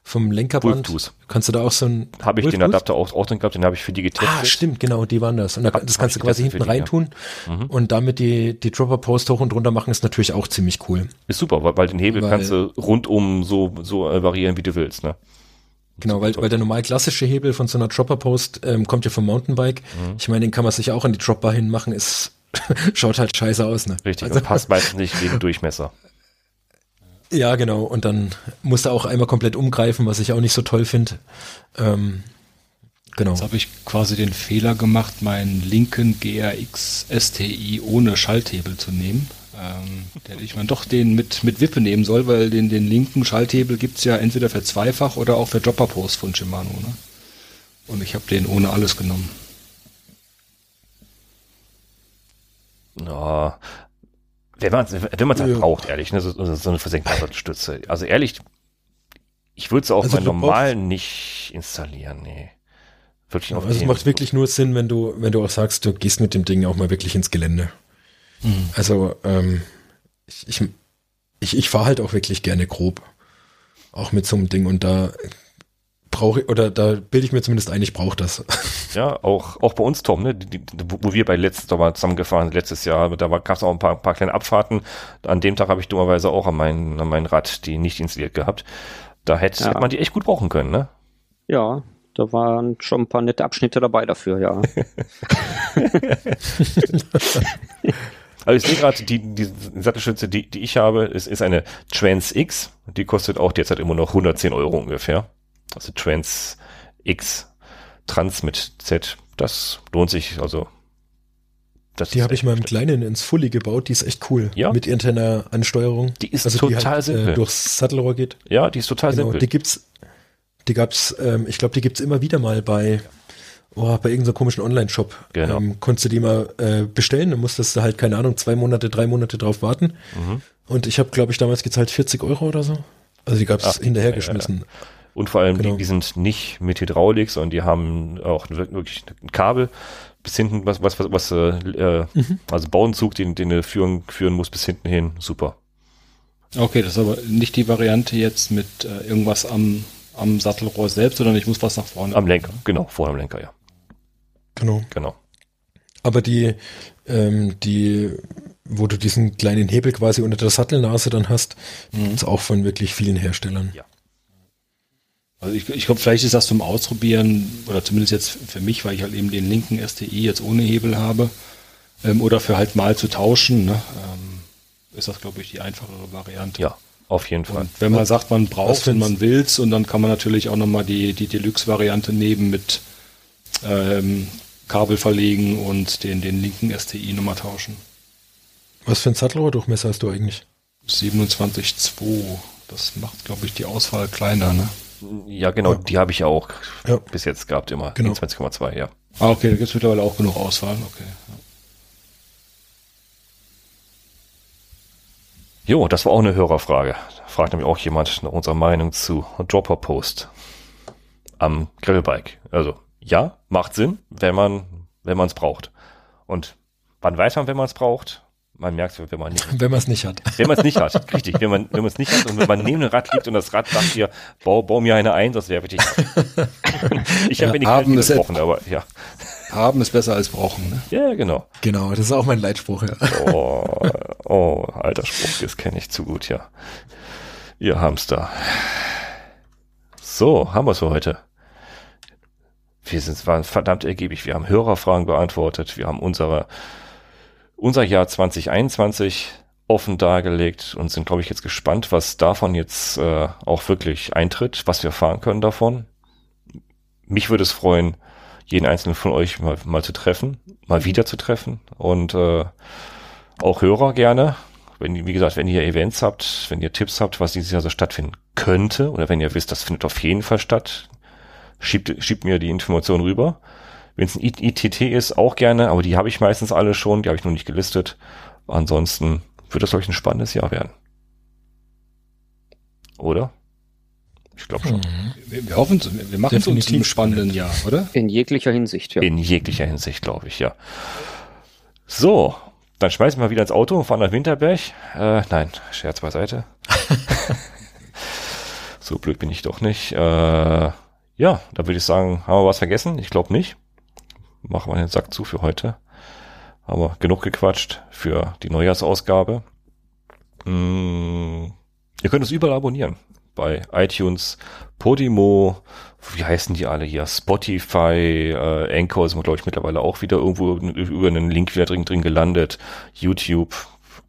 vom Lenkerband, Wolftus. kannst du da auch so ein Habe ich den Adapter auch, auch drin gehabt, den habe ich für die getestet. Ah, stimmt, genau, die waren das. Und da, das kannst du quasi hinten reintun ja. mhm. und damit die, die Dropper Post hoch und runter machen, ist natürlich auch ziemlich cool. Ist super, weil, weil den Hebel weil, kannst du rundum so, so äh, variieren, wie du willst, ne? Genau, weil, weil der normal klassische Hebel von so einer Dropper Post ähm, kommt ja vom Mountainbike. Mhm. Ich meine, den kann man sich auch an die Dropper hinmachen, ist, schaut halt scheiße aus, ne? Richtig, also, passt meistens nicht wegen Durchmesser. Ja, genau. Und dann muss er auch einmal komplett umgreifen, was ich auch nicht so toll finde. Ähm, genau. Jetzt habe ich quasi den Fehler gemacht, meinen linken GRX STI ohne Schalthebel zu nehmen. Ähm, der hätte ich mal doch den mit, mit Wippe nehmen soll, weil den, den linken Schalthebel gibt es ja entweder für Zweifach oder auch für Dropper-Post von Shimano. Ne? Und ich habe den ohne alles genommen. No, wenn man es wenn man's halt ja. braucht, ehrlich, ne, so, so eine versenkbare Stütze. Also ehrlich, ich würde es auch also normal nicht installieren, nee. Wirklich ja, also es macht wirklich nur Sinn, wenn du, wenn du auch sagst, du gehst mit dem Ding auch mal wirklich ins Gelände. Mhm. Also ähm, ich, ich, ich, ich fahre halt auch wirklich gerne grob. Auch mit so einem Ding und da brauche ich, oder da bilde ich mir zumindest ein, ich brauche das. Ja, auch, auch bei uns, Tom, ne, die, die, wo wir bei letztes Mal zusammengefahren, letztes Jahr, da gab es auch ein paar, paar kleine Abfahrten. An dem Tag habe ich dummerweise auch an mein, an mein Rad die nicht installiert gehabt. Da hätte, ja. hätte man die echt gut brauchen können, ne? Ja, da waren schon ein paar nette Abschnitte dabei dafür, ja. Also ich sehe gerade, die, die Sattelstütze, die, die ich habe, ist, ist eine Trans X. Die kostet auch derzeit immer noch 110 Euro ungefähr. Also Trans X, Trans mit Z. Das lohnt sich, also. Das die habe ich mal im Kleinen ins Fully gebaut, die ist echt cool. Ja. Mit interner Ansteuerung. Die ist also total die halt, simpel. Äh, durchs Sattelrohr geht. Ja, die ist total genau, simpel. Die gibt's, die gab's, ähm, ich glaube, die gibt's immer wieder mal bei oh, bei irgendeinem komischen Online-Shop. Genau. Ähm, konntest du die mal äh, bestellen, dann musstest du halt, keine Ahnung, zwei Monate, drei Monate drauf warten. Mhm. Und ich habe, glaube ich, damals gezahlt 40 Euro oder so. Also die gab es hinterhergeschmissen. Ja, ja. Und vor allem, genau. die, die, sind nicht mit Hydraulik, sondern die haben auch wirklich ein Kabel bis hinten, was, was, was, was äh, mhm. also Bauenzug, den, den du führen, führen musst bis hinten hin. Super. Okay, das ist aber nicht die Variante jetzt mit äh, irgendwas am, am Sattelrohr selbst, sondern ich muss was nach vorne. Am Lenker, genau, vorne am Lenker, ja. Genau. Genau. Aber die, ähm, die, wo du diesen kleinen Hebel quasi unter der Sattelnase dann hast, mhm. ist auch von wirklich vielen Herstellern. Ja. Also ich, ich glaube, vielleicht ist das zum Ausprobieren, oder zumindest jetzt für mich, weil ich halt eben den linken STI jetzt ohne Hebel habe, ähm, oder für halt mal zu tauschen, ne, ähm, ist das, glaube ich, die einfachere Variante. Ja, auf jeden Fall. Und wenn man sagt, man braucht, wenn man will's, und dann kann man natürlich auch nochmal die, die Deluxe-Variante nehmen mit ähm, Kabel verlegen und den, den linken STI nochmal tauschen. Was für ein Sattelrohrdurchmesser hast du eigentlich? 27,2. Das macht, glaube ich, die Auswahl kleiner, ne? Ja, genau, ja. die habe ich ja auch ja. bis jetzt gehabt, immer. Genau. 20,2, ja. Ah, okay, da gibt es mittlerweile auch genug Auswahl, okay. Jo, das war auch eine Hörerfrage. Da fragt nämlich auch jemand nach unserer Meinung zu Dropper Post am Grillbike. Also ja, macht Sinn, wenn man wenn man es braucht. Und wann weiß man, wenn man es braucht? Man merkt es, wenn man nicht, Wenn man es nicht hat. wenn man es nicht hat, richtig, wenn man, wenn man es nicht hat und wenn man neben dem Rad liegt und das Rad sagt dir, bau, bau mir eine ein, das wäre wirklich. ich habe Ja, mir die haben ist gebrochen, aber ja. Haben ist besser als brauchen. Ne? Ja, genau. Genau, das ist auch mein Leitspruch, ja. Oh, oh, alter Spruch, das kenne ich zu gut, ja. Ihr Hamster. So, haben wir es für heute. Wir sind, waren verdammt ergiebig. Wir haben Hörerfragen beantwortet. Wir haben unsere, unser Jahr 2021 offen dargelegt und sind, glaube ich, jetzt gespannt, was davon jetzt äh, auch wirklich eintritt, was wir fahren können davon. Mich würde es freuen, jeden einzelnen von euch mal, mal zu treffen, mal wieder zu treffen und äh, auch Hörer gerne. Wenn, wie gesagt, wenn ihr Events habt, wenn ihr Tipps habt, was dieses Jahr so stattfinden könnte, oder wenn ihr wisst, das findet auf jeden Fall statt, schiebt, schiebt mir die Information rüber. Wenn es ein ITT ist, auch gerne, aber die habe ich meistens alle schon, die habe ich noch nicht gelistet. Ansonsten wird das, glaube ich, ein spannendes Jahr werden. Oder? Ich glaube schon. Wir, wir hoffen, wir machen es uns im spannenden Jahr, oder? In jeglicher Hinsicht, ja. In jeglicher Hinsicht, glaube ich, ja. So, dann schmeißen wir wieder ins Auto und fahren nach Winterberg. Äh, nein, Scherz beiseite. so blöd bin ich doch nicht. Äh, ja, da würde ich sagen, haben wir was vergessen? Ich glaube nicht. Machen wir den Sack zu für heute. Haben wir genug gequatscht für die Neujahrsausgabe. Mm, ihr könnt uns überall abonnieren. Bei iTunes, Podimo, wie heißen die alle hier? Spotify, äh, Anchor ist, glaube ich, mittlerweile auch wieder irgendwo über einen Link wieder drin, drin gelandet. YouTube,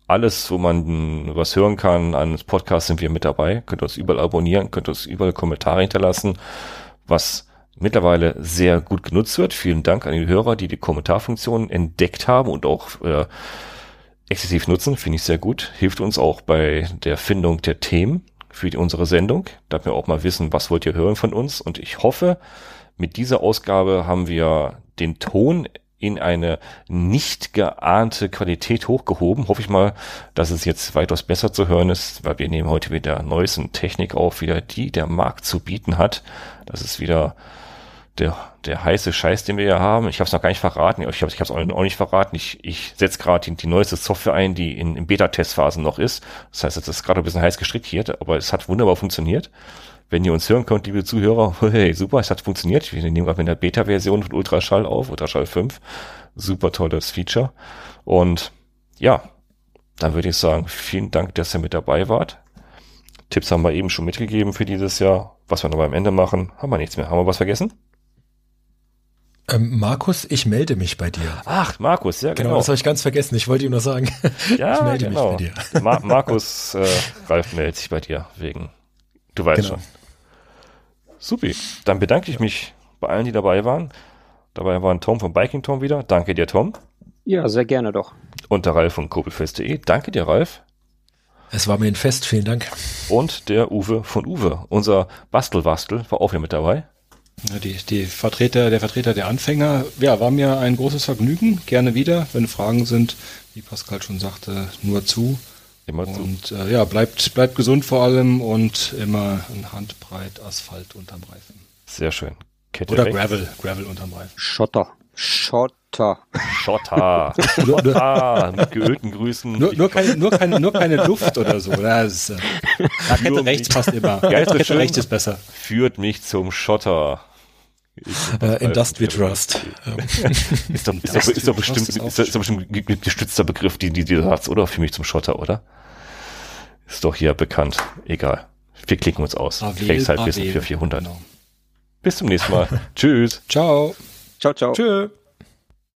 alles, wo man was hören kann an Podcasts sind wir mit dabei. Könnt uns überall abonnieren, könnt uns überall Kommentare hinterlassen, was mittlerweile sehr gut genutzt wird. Vielen Dank an die Hörer, die die Kommentarfunktion entdeckt haben und auch äh, exzessiv nutzen. Finde ich sehr gut. Hilft uns auch bei der Findung der Themen für die, unsere Sendung, damit wir auch mal wissen, was wollt ihr hören von uns. Und ich hoffe, mit dieser Ausgabe haben wir den Ton in eine nicht geahnte Qualität hochgehoben. Hoffe ich mal, dass es jetzt weitaus besser zu hören ist, weil wir nehmen heute wieder neuesten Technik auf, wieder die der Markt zu bieten hat. Das ist wieder der, der heiße Scheiß, den wir hier haben. Ich habe es noch gar nicht verraten. Ich habe es auch nicht verraten. Ich, ich setze gerade die, die neueste Software ein, die in, in Beta-Testphasen noch ist. Das heißt, es ist gerade ein bisschen heiß gestrickt hier, aber es hat wunderbar funktioniert. Wenn ihr uns hören könnt, liebe Zuhörer, hey, super, es hat funktioniert. Wir nehmen gerade mit der Beta-Version von Ultraschall auf, Ultraschall 5. Super tolles Feature. Und ja, dann würde ich sagen, vielen Dank, dass ihr mit dabei wart. Tipps haben wir eben schon mitgegeben für dieses Jahr. Was wir noch am Ende machen, haben wir nichts mehr. Haben wir was vergessen? Ähm, Markus, ich melde mich bei dir. Ach, Markus, ja, Genau, genau. das habe ich ganz vergessen. Ich wollte ihm nur sagen. ja, ich melde genau. mich bei dir. Ma Markus, äh, Ralf meldet sich bei dir wegen, du weißt Genau. schon. Supi, dann bedanke ich mich bei allen, die dabei waren. Dabei waren Tom von Biking Tom wieder. Danke dir, Tom. Ja, sehr gerne doch. Und der Ralf von Kobelfest.de. Danke dir, Ralf. Es war mir ein Fest, vielen Dank. Und der Uwe von Uwe. Unser Bastelwastel war auch wieder mit dabei. Ja, Die, die Vertreter, der Vertreter der Anfänger, ja, war mir ein großes Vergnügen. Gerne wieder, wenn Fragen sind, wie Pascal schon sagte, nur zu. Immer zu. Und äh, ja, bleibt, bleibt gesund vor allem und immer ein Handbreit Asphalt unterm Reifen. Sehr schön. Kette Oder weg. Gravel, Gravel unterm Reifen. Schotter. Schotter. Schotter. Schotter. Mit geölten Grüßen. Nur, nur, keine, nur, keine, nur keine Luft oder so. Das ist, äh, Kette rechts passt immer. Kette schön. rechts ist besser. Führt mich zum Schotter. Äh, in Dust we trust. Ist doch, ist doch, ist doch bestimmt, ist doch, bestimmt ein ge- gestützter Begriff, die, die, dieser Satz, oder? Für mich zum Schotter, oder? Ist doch hier bekannt. Egal. Wir klicken uns aus. Vielleicht halt Wissen für 400. Genau. Bis zum nächsten Mal. Tschüss. Ciao. Ciao, ciao. Tschö.